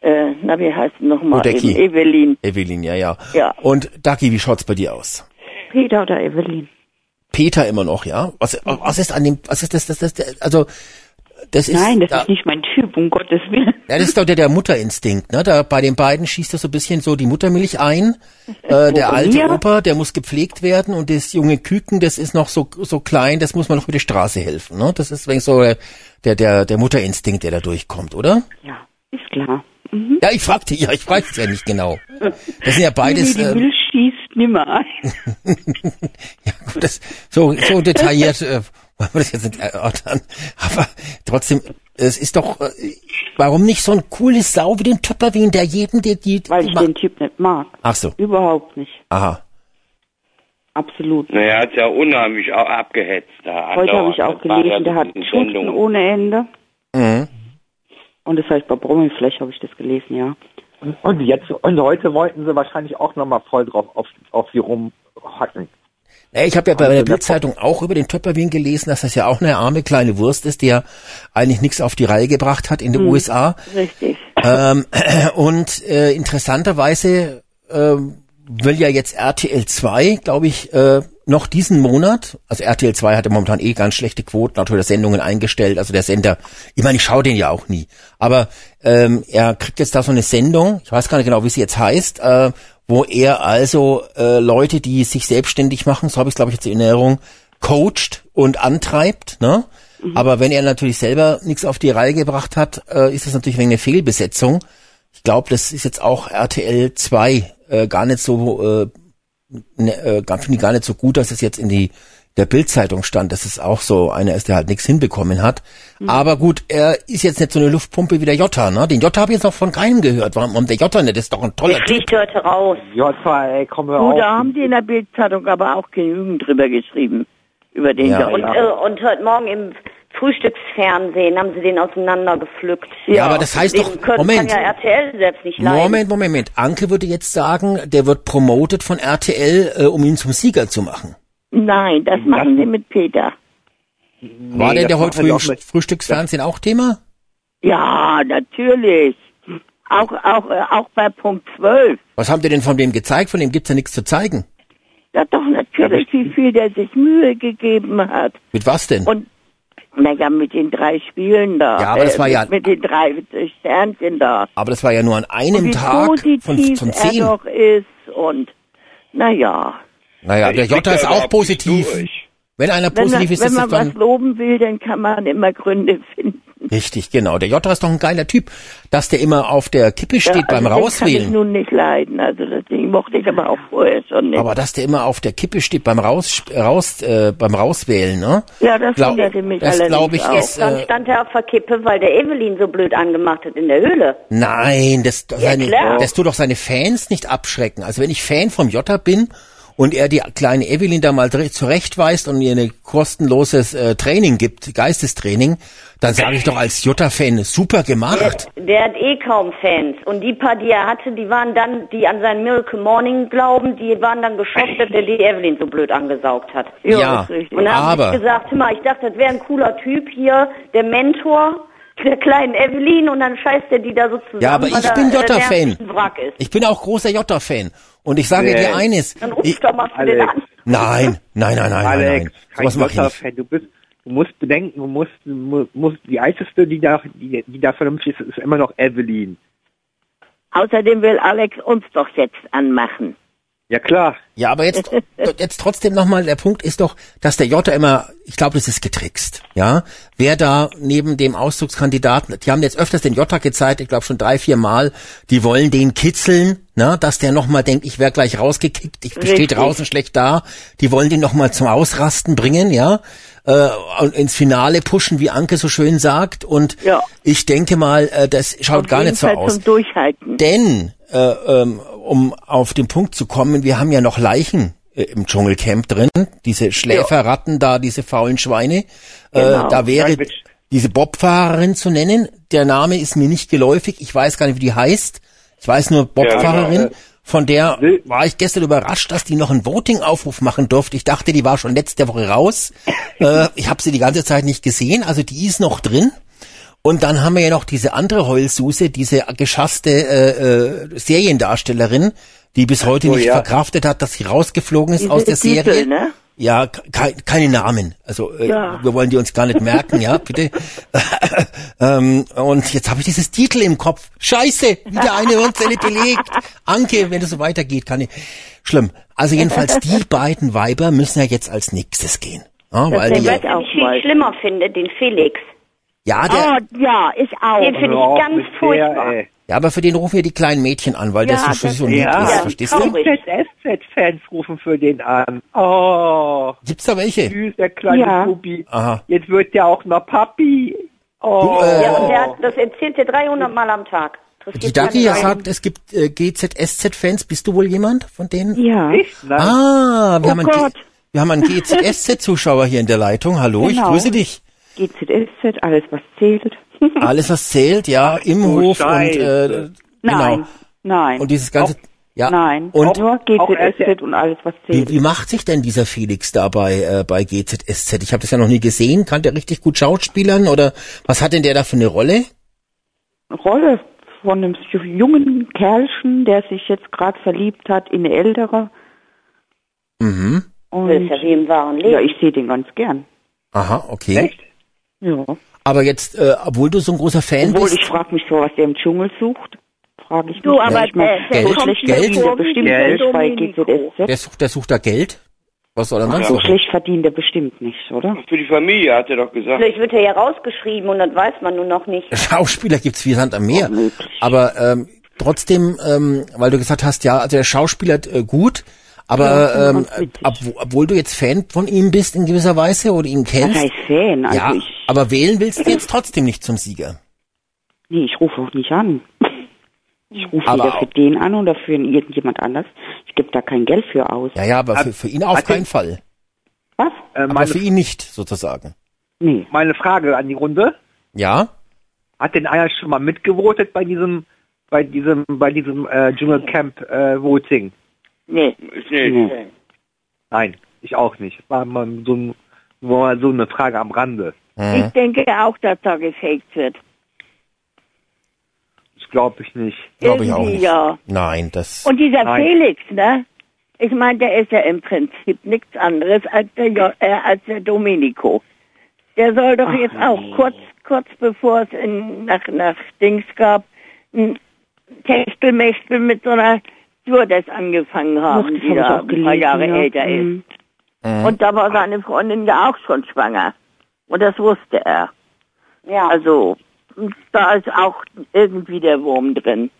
Speaker 7: äh, na wie heißt nochmal? Evelyn.
Speaker 2: Evelyn, ja, ja.
Speaker 7: Ja.
Speaker 2: Und Dagi, wie schaut's bei dir aus?
Speaker 6: Peter oder Evelyn?
Speaker 2: Peter immer noch, ja? Was, was ist an dem, was ist das, das, das, das also, das ist,
Speaker 6: Nein, das
Speaker 2: da,
Speaker 6: ist nicht mein Typ, um Gottes Willen.
Speaker 2: ja, das ist doch der, der Mutterinstinkt, ne? Da, bei den beiden schießt er so ein bisschen so die Muttermilch ein. Äh, der alte? Opa, der muss gepflegt werden und das junge Küken, das ist noch so, so klein, das muss man noch über die Straße helfen, ne? Das ist wegen so der, der, der Mutterinstinkt, der da durchkommt, oder?
Speaker 6: Ja, ist klar. Mhm.
Speaker 2: Ja, ich fragte, ja, ich weiß es ja nicht genau. Das sind ja beides,
Speaker 6: die
Speaker 2: äh,
Speaker 6: Milch schießt nimmer ein.
Speaker 2: ja, gut, das, so, so detailliert, äh, wollen wir das jetzt nicht erörtern. Aber trotzdem, es ist doch, äh, warum nicht so ein cooles Sau wie den Töpperwien, der jeden, der die,
Speaker 6: Weil ich den Typ nicht mag.
Speaker 2: Ach so,
Speaker 6: Überhaupt nicht.
Speaker 2: aha.
Speaker 6: Absolut.
Speaker 4: Naja, er hat ja unheimlich auch abgehetzt. Da
Speaker 6: Heute habe ich auch gelesen, der hat
Speaker 4: Sendung.
Speaker 6: ohne Ende.
Speaker 2: Mhm.
Speaker 6: Und das heißt, bei Brommelfläche habe ich das gelesen, ja.
Speaker 5: Und, und jetzt und heute wollten sie wahrscheinlich auch nochmal voll drauf auf, auf sie rumhacken.
Speaker 2: Ja, ich habe ja bei der Bildzeitung auch über den Töpperwien gelesen, dass das ja auch eine arme kleine Wurst ist, der eigentlich nichts auf die Reihe gebracht hat in den USA.
Speaker 7: Richtig.
Speaker 2: Ähm, und äh, interessanterweise ähm, will ja jetzt RTL 2, glaube ich, äh, noch diesen Monat, also RTL 2 hatte momentan eh ganz schlechte Quoten, hat heute Sendungen eingestellt, also der Sender, ich meine, ich schaue den ja auch nie, aber ähm, er kriegt jetzt da so eine Sendung, ich weiß gar nicht genau, wie sie jetzt heißt, äh, wo er also äh, Leute, die sich selbstständig machen, so habe ich glaube ich jetzt in Erinnerung, coacht und antreibt, ne? Aber wenn er natürlich selber nichts auf die Reihe gebracht hat, äh, ist das natürlich wegen eine Fehlbesetzung. Ich glaube, das ist jetzt auch RTL 2 äh, gar nicht so, äh, ne, äh, finde ich gar nicht so gut, dass es jetzt in die der Bildzeitung stand, dass es auch so einer ist, der halt nichts hinbekommen hat. Aber gut, er ist jetzt nicht so eine Luftpumpe wie der Jota, ne? Den Jota habe ich jetzt noch von keinem gehört. Warum, warum der Jota nicht? Das ist doch ein
Speaker 8: Der
Speaker 2: toller Typ.
Speaker 8: fliegt heute raus.
Speaker 5: Jota, ey, komm hör
Speaker 7: Gut,
Speaker 5: auf.
Speaker 7: da haben die in der Bildzeitung aber auch genügend drüber geschrieben. Über den
Speaker 2: Ja.
Speaker 7: Jota.
Speaker 8: Und, äh, und heute Morgen im Frühstücksfernsehen haben sie den auseinandergepflückt.
Speaker 2: Ja, aber das heißt doch,
Speaker 8: können,
Speaker 2: Moment.
Speaker 8: kann ja RTL selbst nicht leiden.
Speaker 2: Moment, Moment, Moment. Anke würde jetzt sagen, der wird promotet von RTL, äh, um ihn zum Sieger zu machen.
Speaker 7: Nein, das machen sie mit Peter.
Speaker 2: War denn der heute früh
Speaker 5: auch
Speaker 2: Frühstücksfernsehen auch Thema?
Speaker 7: Ja, natürlich. Auch, auch, äh, auch bei Punkt 12.
Speaker 2: Was haben die denn von dem gezeigt? Von dem gibt's ja nichts zu zeigen.
Speaker 7: Ja, doch natürlich, wie viel der sich Mühe gegeben hat.
Speaker 2: Mit was denn?
Speaker 7: Und, naja, mit den drei Spielen da.
Speaker 2: Ja, aber das
Speaker 7: äh,
Speaker 2: war ja-
Speaker 7: Mit, mit den drei Sternchen da.
Speaker 2: Aber das war ja nur an
Speaker 7: Und
Speaker 2: einem
Speaker 7: wie
Speaker 2: Tag
Speaker 7: positiv
Speaker 2: von, von
Speaker 7: er
Speaker 2: zehn.
Speaker 7: doch ist und, naja.
Speaker 2: Naja, der Jota ist auch positiv. Wenn einer
Speaker 7: Wenn, man,
Speaker 2: positiv ist,
Speaker 7: wenn
Speaker 2: ist
Speaker 7: man
Speaker 2: das
Speaker 7: was
Speaker 2: dann
Speaker 7: loben will, dann kann man immer Gründe finden.
Speaker 2: richtig, genau. Der Jota ist doch ein geiler Typ, dass der immer auf der Kippe steht
Speaker 7: ja,
Speaker 2: beim
Speaker 7: also den kann ich
Speaker 2: Rauswählen.
Speaker 7: nun nicht leiden. Also das Ding mochte ich aber auch vorher schon nicht.
Speaker 2: Aber dass der immer auf der Kippe steht beim Raus, raus äh, beim Rauswählen, ne?
Speaker 7: ja, das
Speaker 2: Glaub-
Speaker 7: wunderte mich
Speaker 2: das
Speaker 7: allerdings
Speaker 2: ich
Speaker 7: auch.
Speaker 2: ist-
Speaker 8: Gestern
Speaker 2: äh,
Speaker 8: stand er auf der Kippe, weil der Evelyn so blöd angemacht hat in der Höhle.
Speaker 2: Nein, das, seine,
Speaker 8: klar.
Speaker 2: das tut doch seine Fans nicht abschrecken. Also wenn ich Fan vom Jota bin und er die kleine Evelyn da mal zurechtweist und ihr ein kostenloses äh, Training gibt, Geistestraining, dann sage ich doch als Jota-Fan, super gemacht.
Speaker 8: Der hat eh kaum Fans. Und die paar, die er hatte, die waren dann, die an sein Miracle Morning glauben, die waren dann geschockt, dass er die Evelyn so blöd angesaugt hat.
Speaker 2: Ja,
Speaker 7: ist richtig.
Speaker 8: Und dann
Speaker 2: aber,
Speaker 8: sie gesagt, mal, ich dachte, das wäre ein cooler Typ hier, der Mentor der kleinen Evelyn und dann scheißt er die da so zusammen.
Speaker 2: ja, aber ich bin
Speaker 8: äh, der ist.
Speaker 2: Ich bin auch großer Jota-Fan. Und ich sage
Speaker 5: Nee.
Speaker 2: dir eines.
Speaker 8: Dann ruf
Speaker 2: Ich,
Speaker 8: doch mal
Speaker 5: Alex.
Speaker 8: an.
Speaker 2: nein, nein, nein, nein, nein,
Speaker 5: Alex,
Speaker 2: nein. nicht.
Speaker 5: Jota-Fan. Du bist, du musst bedenken, du musst, du musst die einzige, die da, die, die da vernünftig ist, ist immer noch Evelyn.
Speaker 7: Außerdem will Alex uns doch jetzt anmachen.
Speaker 5: Ja klar.
Speaker 2: Ja, aber jetzt, jetzt trotzdem nochmal, der Punkt ist doch, dass der Jota immer, ich glaube, das ist getrickst, ja. Wer da neben dem Auszugskandidaten, die haben jetzt öfters den Jota gezeigt, ich glaube schon drei, vier Mal, die wollen den kitzeln, na, dass der nochmal denkt, ich wäre gleich rausgekickt, ich stehe
Speaker 7: Richtig.
Speaker 2: draußen schlecht da, die wollen den nochmal zum Ausrasten bringen, ja, äh, und ins Finale pushen, wie Anke so schön sagt, und
Speaker 7: Ja.
Speaker 2: ich denke mal, äh, das schaut
Speaker 7: Auf
Speaker 2: gar nicht so
Speaker 7: Fall
Speaker 2: aus.
Speaker 7: zum Durchhalten.
Speaker 2: Denn, äh, ähm, um auf den Punkt zu kommen, wir haben ja noch Leichen äh, im Dschungelcamp drin, diese Schläferratten da, diese faulen Schweine. Äh,
Speaker 7: Genau.
Speaker 2: da wäre
Speaker 5: Nein,
Speaker 2: diese Bobfahrerin zu nennen. Der Name ist mir nicht geläufig. Ich weiß gar nicht, wie die heißt. Ich weiß nur Bobfahrerin.
Speaker 5: genau, äh,
Speaker 2: Von der war ich gestern überrascht, dass die noch einen Voting-Aufruf machen durfte. Ich dachte, die war schon letzte Woche raus. äh, ich habe sie die ganze Zeit nicht gesehen, also die ist noch drin. Und dann haben wir ja noch diese andere Heulsuse, diese geschasste äh, äh, Seriendarstellerin, die bis heute
Speaker 5: so,
Speaker 2: nicht
Speaker 5: ja.
Speaker 2: verkraftet hat, dass sie rausgeflogen ist
Speaker 7: Diese
Speaker 2: aus der
Speaker 7: Titel,
Speaker 2: Serie.
Speaker 7: ne?
Speaker 2: Ja, ke keine Namen. Also äh,
Speaker 7: Ja.
Speaker 2: wir wollen die uns gar nicht merken, ja, bitte. ähm, und jetzt habe ich dieses Titel im Kopf. Scheiße, wieder eine Hirnzelle belegt. Anke, wenn es so weitergeht, kann ich. Schlimm. Also jedenfalls die beiden Weiber müssen ja jetzt als nächstes gehen. Ja, weil die,
Speaker 7: denke
Speaker 2: ja,
Speaker 7: ich
Speaker 8: viel schlimmer finde, den Felix.
Speaker 2: Ja, der,
Speaker 7: Oh, ja, ich auch.
Speaker 8: Den finde ich ganz
Speaker 5: mit der,
Speaker 8: furchtbar.
Speaker 5: ey.
Speaker 2: ja, aber für den rufen wir die kleinen Mädchen an, weil der
Speaker 7: Ja,
Speaker 2: so süß
Speaker 7: das-
Speaker 2: und lieb
Speaker 5: ja.
Speaker 2: ist,
Speaker 8: Ja,
Speaker 2: verstehst du?
Speaker 5: SZ-Fans rufen für den an. Oh,
Speaker 2: Gibt's da welche?
Speaker 5: süß, der kleine
Speaker 7: Ja.
Speaker 5: Bubi.
Speaker 2: Aha.
Speaker 5: Jetzt wird der auch noch Papi. Oh.
Speaker 2: Du, äh,
Speaker 8: Ja, und der, hat- das erzählt er 300 Mal am Tag.
Speaker 2: Die Dagi
Speaker 8: Sau.
Speaker 2: sagt, es gibt äh, GZSZ-Fans. Bist du wohl jemand von denen?
Speaker 7: Ja.
Speaker 5: Ich? Nein.
Speaker 2: Ah, wir
Speaker 7: Oh
Speaker 2: haben einen,
Speaker 7: Gott.
Speaker 2: G- wir haben einen GZSZ-Zuschauer hier in der Leitung. Hallo, ich
Speaker 3: Genau.
Speaker 2: grüße dich.
Speaker 3: GZSZ, alles was zählt.
Speaker 2: Alles, was zählt, ja, im
Speaker 5: du
Speaker 2: Hof und äh,
Speaker 5: Scheiße.
Speaker 2: genau.
Speaker 3: Nein, nein,
Speaker 2: Und dieses ganze, ja.
Speaker 3: nein.
Speaker 2: Und
Speaker 3: nur
Speaker 5: auch
Speaker 3: GZSZ und alles was
Speaker 2: wie,
Speaker 3: zählt.
Speaker 2: wie macht sich denn dieser Felix da bei, äh, bei GZSZ? Ich habe das ja noch nie gesehen. Kann der richtig gut Schauspielern oder was hat denn der da für eine Rolle?
Speaker 3: Rolle von einem jungen Kerlchen, der sich jetzt gerade verliebt hat in eine ältere.
Speaker 2: Mhm.
Speaker 3: Und
Speaker 8: Das ist ja wie im wahren
Speaker 3: ja,
Speaker 8: Leben.
Speaker 3: ich sehe den ganz gern.
Speaker 2: Aha, okay.
Speaker 5: Echt?
Speaker 3: Ja.
Speaker 2: Aber jetzt, äh, obwohl du so ein großer Fan
Speaker 3: Obwohl
Speaker 2: bist,
Speaker 3: ich frage mich so, was der im Dschungel sucht. Frage ich
Speaker 7: Du,
Speaker 3: mich.
Speaker 7: aber
Speaker 3: Ich mein,
Speaker 7: der- der
Speaker 3: so schlecht
Speaker 2: mir
Speaker 3: verdient er
Speaker 7: wie
Speaker 3: bestimmt
Speaker 7: der
Speaker 3: nicht bei. GZSZ.
Speaker 2: der sucht, der sucht da Geld. Was soll er sonst
Speaker 3: So schlecht verdient er bestimmt nicht, oder?
Speaker 4: Für die Familie, hat er doch gesagt.
Speaker 8: Vielleicht wird er ja rausgeschrieben und das weiß man nur noch nicht.
Speaker 2: Schauspieler gibt's wie Sand am Meer. Aber ähm, trotzdem, ähm, weil du gesagt hast, ja, also der Schauspieler äh, gut, aber
Speaker 3: Ja,
Speaker 2: ähm, ob, obwohl du jetzt Fan von ihm bist in gewisser Weise oder ihn kennst,
Speaker 3: heißt Fan? Also
Speaker 2: ja,
Speaker 3: ich,
Speaker 2: aber wählen willst du jetzt trotzdem nicht zum Sieger.
Speaker 3: nee, ich rufe auch nicht an. Ich rufe
Speaker 2: Aber
Speaker 3: weder für den an oder für irgendjemand anders. Ich gebe da kein Geld für aus.
Speaker 2: Ja, ja, aber für, für ihn auf keinen Fall.
Speaker 3: Was?
Speaker 5: Äh,
Speaker 2: Aber für ihn nicht, sozusagen.
Speaker 3: Nee.
Speaker 5: meine Frage an die Runde.
Speaker 2: Ja?
Speaker 5: Hat denn einer schon mal mitgevotet bei diesem, bei diesem, bei diesem äh, Dschungelcamp äh, Voting?
Speaker 7: Nee.
Speaker 4: Ist nicht.
Speaker 3: nee.
Speaker 5: Nein, ich auch nicht. War mal so, ein, war mal so eine Frage am Rande.
Speaker 2: Mhm.
Speaker 7: Ich denke auch, dass da gefaked wird.
Speaker 5: Das glaube ich nicht.
Speaker 2: Glaube ich auch nicht.
Speaker 7: Ja.
Speaker 2: Nein, das.
Speaker 7: Und dieser
Speaker 5: Nein.
Speaker 7: Felix, ne? Ich meine, der ist ja im Prinzip nichts anderes als der, jo äh, als der Domenico. Der soll doch
Speaker 3: Ach,
Speaker 7: jetzt auch
Speaker 3: nee.
Speaker 7: kurz, kurz bevor es in, nach, nach Dings gab, ein Techtelmechtel mit so einer Stewardess angefangen
Speaker 3: Ach,
Speaker 7: haben,
Speaker 3: das
Speaker 7: die da
Speaker 3: auch
Speaker 7: ein paar Jahre
Speaker 3: ja.
Speaker 7: älter ist.
Speaker 3: Mhm.
Speaker 2: Mhm.
Speaker 7: Und da war seine Freundin ja auch schon schwanger. Und das wusste er.
Speaker 8: Ja.
Speaker 7: Also, da ist auch irgendwie der Wurm drin.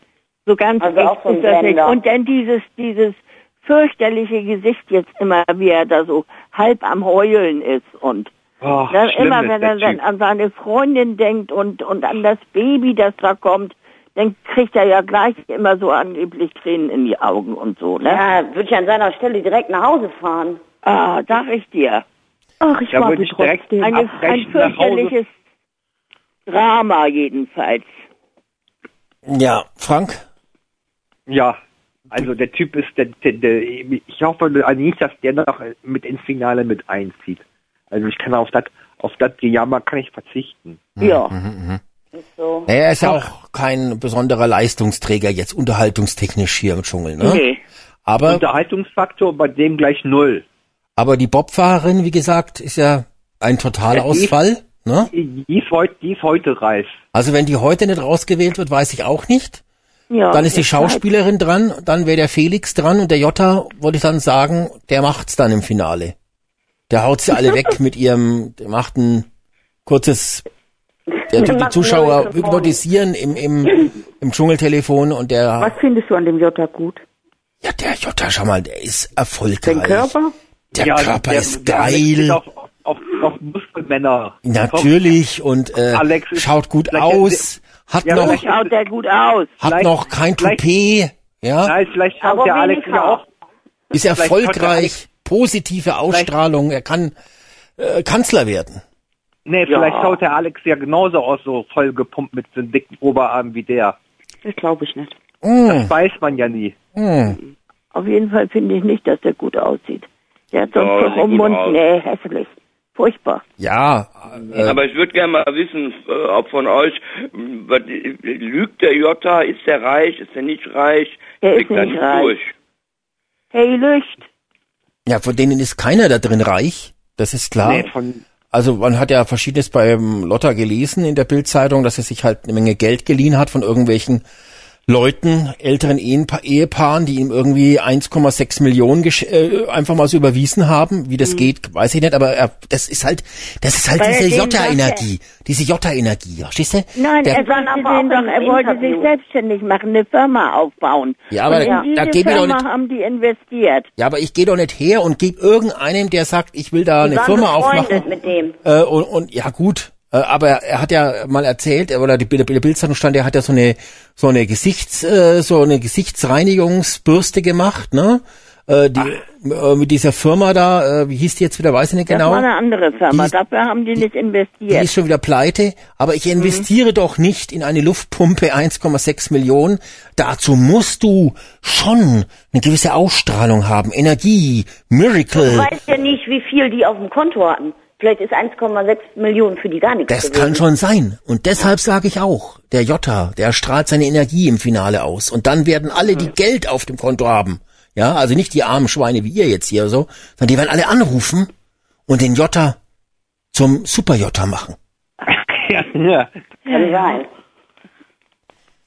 Speaker 7: So ganz
Speaker 8: Also
Speaker 7: echt
Speaker 8: auch so
Speaker 7: ist das nicht. Und dann dieses, dieses fürchterliche Gesicht jetzt immer, wie er da so halb am Heulen ist und
Speaker 5: Oh,
Speaker 7: dann
Speaker 5: schlimm
Speaker 7: immer, wenn er dann an seine Freundin denkt und, und an das Baby, das da kommt, dann kriegt er ja gleich immer so angeblich Tränen in die Augen und so, ne?
Speaker 8: Ja, würde ich an seiner Stelle direkt nach Hause fahren.
Speaker 7: Ah, sag ich dir.
Speaker 3: Ach, ich
Speaker 5: Da
Speaker 3: warte
Speaker 5: würde ich
Speaker 3: trotzdem.
Speaker 7: Eine, ein fürchterliches Drama jedenfalls.
Speaker 2: Ja, Frank?
Speaker 5: Ja, also der Typ ist, der, der, der, ich hoffe nicht, dass der noch mit ins Finale mit einzieht. Also ich kann auf das, auf das Gejammer kann ich verzichten.
Speaker 7: Ja.
Speaker 8: Ist so.
Speaker 2: Naja, er ist ja auch kein besonderer Leistungsträger jetzt unterhaltungstechnisch hier im Dschungel, ne?
Speaker 7: Nee.
Speaker 2: Aber,
Speaker 5: Unterhaltungsfaktor bei dem gleich null.
Speaker 2: aber die Bobfahrerin, wie gesagt, ist ja ein Totalausfall, ne?
Speaker 5: Die ist heute, die ist heute reif.
Speaker 2: Also wenn die heute nicht rausgewählt wird, weiß ich auch nicht.
Speaker 7: Ja,
Speaker 2: Dann ist die
Speaker 7: jetzt halt.
Speaker 2: Schauspielerin dran, dann wäre der Felix dran und der Jota, wollte ich dann sagen, der macht's dann im Finale. Der haut sie alle weg mit ihrem, der macht ein kurzes, der tut die Zuschauer hypnotisieren im, im, im Dschungeltelefon und der,
Speaker 3: Was findest du an dem Jota gut?
Speaker 2: ja, der Jota, schau mal, der ist erfolgreich.
Speaker 3: Den Körper?
Speaker 2: Der Körper
Speaker 5: der-
Speaker 2: ist
Speaker 5: der
Speaker 2: geil.
Speaker 5: Auf, auf, auf Muskelmänner.
Speaker 2: Natürlich und äh,
Speaker 5: Alex ist-
Speaker 2: schaut gut aus, hat
Speaker 5: Ja,
Speaker 2: noch
Speaker 7: Schaut der gut aus.
Speaker 2: hat
Speaker 5: vielleicht-
Speaker 2: noch kein Toupet, ja,
Speaker 5: Nein, vielleicht schaut
Speaker 8: Aber
Speaker 5: der Alex ja auch.
Speaker 2: ist
Speaker 5: der
Speaker 2: erfolgreich, positive Ausstrahlung, er kann äh, Kanzler werden.
Speaker 5: Nee,
Speaker 7: Ja.
Speaker 5: vielleicht schaut der Alex ja genauso aus, so voll gepumpt mit so einem dicken Oberarm wie der.
Speaker 3: Das glaube ich nicht.
Speaker 2: Mm,
Speaker 5: Das weiß man ja nie.
Speaker 2: mm.
Speaker 7: Auf jeden Fall finde ich nicht, dass der gut aussieht. Der hat sonst
Speaker 4: Ja,
Speaker 7: doch
Speaker 4: sieht
Speaker 7: um
Speaker 4: gut
Speaker 7: Mund,
Speaker 4: aus.
Speaker 7: nee, hässlich. Furchtbar.
Speaker 2: Ja, äh,
Speaker 4: Aber ich würde gerne mal wissen, äh, ob von euch, m, was, äh, lügt der Jota, ist der reich, ist der nicht reich?
Speaker 7: Der ist
Speaker 4: da
Speaker 7: nicht reich.
Speaker 4: durch.
Speaker 7: Hey, Lücht.
Speaker 2: ja, von denen ist keiner da drin reich. Das ist klar.
Speaker 5: Nee, von,
Speaker 2: Also man hat ja verschiedenes beim Lotter gelesen in der Bildzeitung, dass er sich halt eine Menge Geld geliehen hat von irgendwelchen Leuten, älteren Ehepa Ehepaaren, die ihm irgendwie 1,6 Millionen äh, einfach mal so überwiesen haben. Wie das geht, weiß ich nicht, aber er, das ist halt, das ist halt
Speaker 7: Weil
Speaker 2: diese
Speaker 7: den
Speaker 2: Jota-Energie, diese Jota-Energie, verstehst du?
Speaker 7: Nein,
Speaker 2: Der-
Speaker 7: er sagte
Speaker 8: aber
Speaker 7: denen
Speaker 8: auch
Speaker 7: doch, er wollte
Speaker 8: Interview.
Speaker 7: sich selbstständig machen, eine Firma aufbauen.
Speaker 2: Ja, aber
Speaker 7: und
Speaker 2: da-
Speaker 7: in
Speaker 2: da
Speaker 7: diese
Speaker 2: gebe ich doch
Speaker 7: Firma
Speaker 2: nicht-
Speaker 7: haben die investiert.
Speaker 2: Ja, aber ich gehe doch nicht her und gebe irgendeinem, der sagt, ich will da
Speaker 8: Die
Speaker 2: eine
Speaker 8: waren
Speaker 2: Firma aufmachen.
Speaker 8: mit dem.
Speaker 2: Äh, und, und ja gut, äh, aber er hat ja mal erzählt, oder die, die Bildzeitung stand, er hat ja so eine so eine Gesichts äh, so eine Gesichtsreinigungsbürste gemacht, ne? Äh, die äh, mit dieser Firma da, äh, wie hieß die jetzt wieder, weiß ich nicht
Speaker 7: Das
Speaker 2: genau.
Speaker 7: war eine andere Firma.
Speaker 2: Die
Speaker 7: Dafür haben die, nicht
Speaker 2: Die
Speaker 7: investiert.
Speaker 2: ist schon wieder pleite, aber ich investiere doch nicht in eine Luftpumpe 1,6 Millionen. Dazu musst du schon eine gewisse Ausstrahlung haben, Energie,
Speaker 8: Du
Speaker 2: Miracle.
Speaker 8: weißt ja nicht, wie viel die auf dem Konto hatten. Vielleicht ist 1,6 Millionen für die gar nichts
Speaker 2: Das
Speaker 8: gewesen.
Speaker 2: kann schon sein. Und deshalb sage ich auch, der Jota, der strahlt seine Energie im Finale aus. Und dann werden alle, die Geld auf dem Konto haben, ja, also nicht die armen Schweine wie ihr jetzt hier so, sondern die werden alle anrufen und den Jota zum Super-Jota machen.
Speaker 5: ja, ja.
Speaker 8: Kann sein.